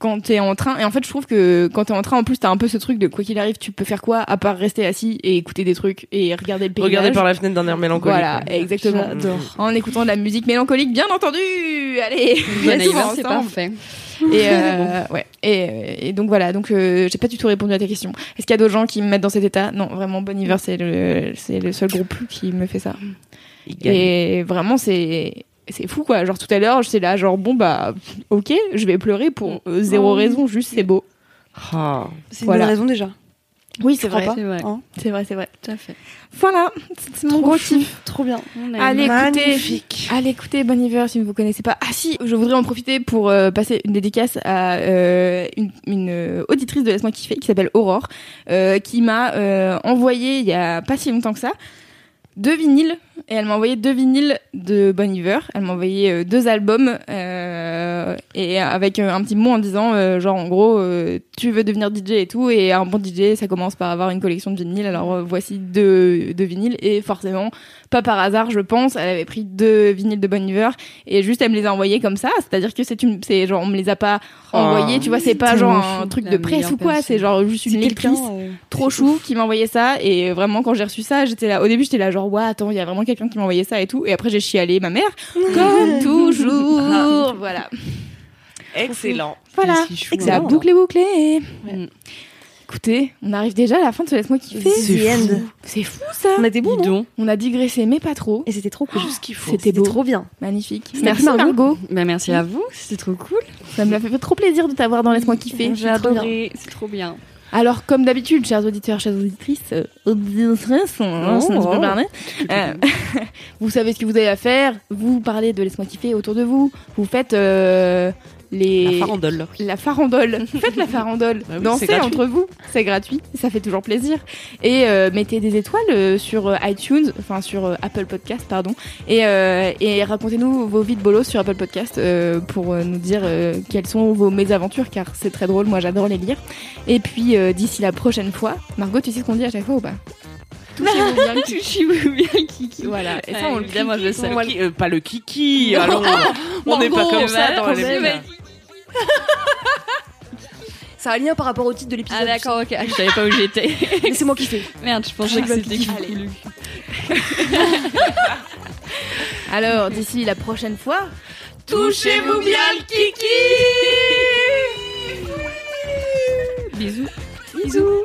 [SPEAKER 2] quand t'es en train. Et en fait, je trouve que quand t'es en train, en plus, t'as un peu ce truc de quoi qu'il arrive, tu peux faire quoi à part rester assis et écouter des trucs et regarder le paysage.
[SPEAKER 3] Regarder par la fenêtre d'un air mélancolique.
[SPEAKER 2] Voilà, exactement. En écoutant de la musique mélancolique, bien entendu. Allez,
[SPEAKER 5] c'est parfait.
[SPEAKER 2] Et euh, ouais. Et, et, donc voilà. Donc euh, j'ai pas du tout répondu à ta question. Est-ce qu'il y a d'autres gens qui me mettent dans cet état? Non, vraiment. Bon Iver, c'est le c'est le seul groupe qui me fait ça. Et vraiment, c'est c'est fou quoi. Genre tout à l'heure, j'étais là, genre bon bah ok, je vais pleurer pour euh, zéro raison, juste c'est beau.
[SPEAKER 3] Ah.
[SPEAKER 4] C'est une raison déjà.
[SPEAKER 2] Oui, c'est vrai.
[SPEAKER 5] C'est vrai.
[SPEAKER 2] Hein c'est vrai, c'est vrai.
[SPEAKER 5] Tout à fait.
[SPEAKER 2] Voilà, c'est mon gros kiff.
[SPEAKER 4] Trop bien.
[SPEAKER 2] Allez écoutez, allez écoutez Bon Iver si vous ne connaissez pas. Ah si, je voudrais en profiter pour euh, passer une dédicace à euh, une, une, auditrice de Laisse-moi kiffer qui s'appelle Aurore, qui m'a envoyé il y a pas si longtemps que ça deux vinyles et elle m'a envoyé deux vinyles de Bon Iver. Elle m'a envoyé euh, deux albums euh, et avec euh, un petit mot en disant genre en gros tu veux devenir DJ et tout et un bon DJ ça commence par avoir une collection de vinyles. Alors voici deux, deux vinyles et forcément pas par hasard je pense elle avait pris deux vinyles de Bon Iver et juste elle me les a envoyés comme ça. C'est-à-dire que c'est une c'est genre on me les a pas oh, envoyés tu vois c'est pas genre un truc de presse ou quoi c'est genre juste une lectrice trop chou qui m'a envoyé ça et vraiment quand j'ai reçu ça j'étais là au début j'étais là genre ouais attends il y a vraiment quelqu'un qui m'a envoyé ça et tout. Et après, j'ai chialé ma mère, comme toujours. voilà.
[SPEAKER 3] Excellent.
[SPEAKER 2] Voilà, boucle est bouclée. Écoutez, on arrive déjà à la fin de ce Laisse-moi kiffer.
[SPEAKER 4] C'est The end.
[SPEAKER 2] C'est fou ça.
[SPEAKER 4] On a des bons.
[SPEAKER 2] On a digressé, mais pas trop.
[SPEAKER 4] Et c'était trop cool.
[SPEAKER 3] Ce qu'il faut.
[SPEAKER 2] C'était
[SPEAKER 4] trop bien.
[SPEAKER 2] magnifique. Merci
[SPEAKER 4] Margot.
[SPEAKER 2] Margot.
[SPEAKER 5] Bah, merci à vous, c'était trop cool.
[SPEAKER 2] Ça me fait trop plaisir de t'avoir dans Laisse-moi kiffer.
[SPEAKER 5] J'ai adoré, c'est trop bien.
[SPEAKER 2] Alors, comme d'habitude, chers auditeurs, chères auditrices, euh, auditrices, hein, parler, euh, vous savez ce que vous avez à faire. Vous parlez de Laisse-moi kiffer autour de vous. Vous faites euh, les...
[SPEAKER 3] La farandole.
[SPEAKER 2] La farandole. Faites la farandole.
[SPEAKER 3] Bah oui,
[SPEAKER 2] Dansez entre vous. C'est gratuit. Ça fait toujours plaisir. Et euh, mettez des étoiles euh, sur euh, iTunes, enfin sur euh, Apple Podcast, pardon. Et, euh, et racontez-nous vos vies de bolos sur Apple Podcast euh, pour nous dire euh, quelles sont vos mésaventures, car c'est très drôle. Moi, j'adore les lire. Et puis, euh, d'ici la prochaine fois, Margot, tu sais ce qu'on dit à chaque fois ou pas? Touchez-vous bien.
[SPEAKER 5] Touchez-vous bien, Kiki.
[SPEAKER 2] Voilà. Et ça,
[SPEAKER 5] Ah,
[SPEAKER 2] on le
[SPEAKER 5] évidemment,
[SPEAKER 2] crie.
[SPEAKER 5] je sais.
[SPEAKER 3] Qui- euh, pas le kiki. allons. on n'est pas comme ça dans les.
[SPEAKER 4] Ça a un lien par rapport au titre de l'épisode.
[SPEAKER 5] Ah d'accord, ok. Ah, je savais pas où j'étais.
[SPEAKER 4] Laissez-moi kiffer.
[SPEAKER 5] Merde, je pensais que c'était cool.
[SPEAKER 2] Alors, d'ici la prochaine fois,
[SPEAKER 3] Touchez-vous bien le kiki.
[SPEAKER 5] Bisous.
[SPEAKER 2] bisous.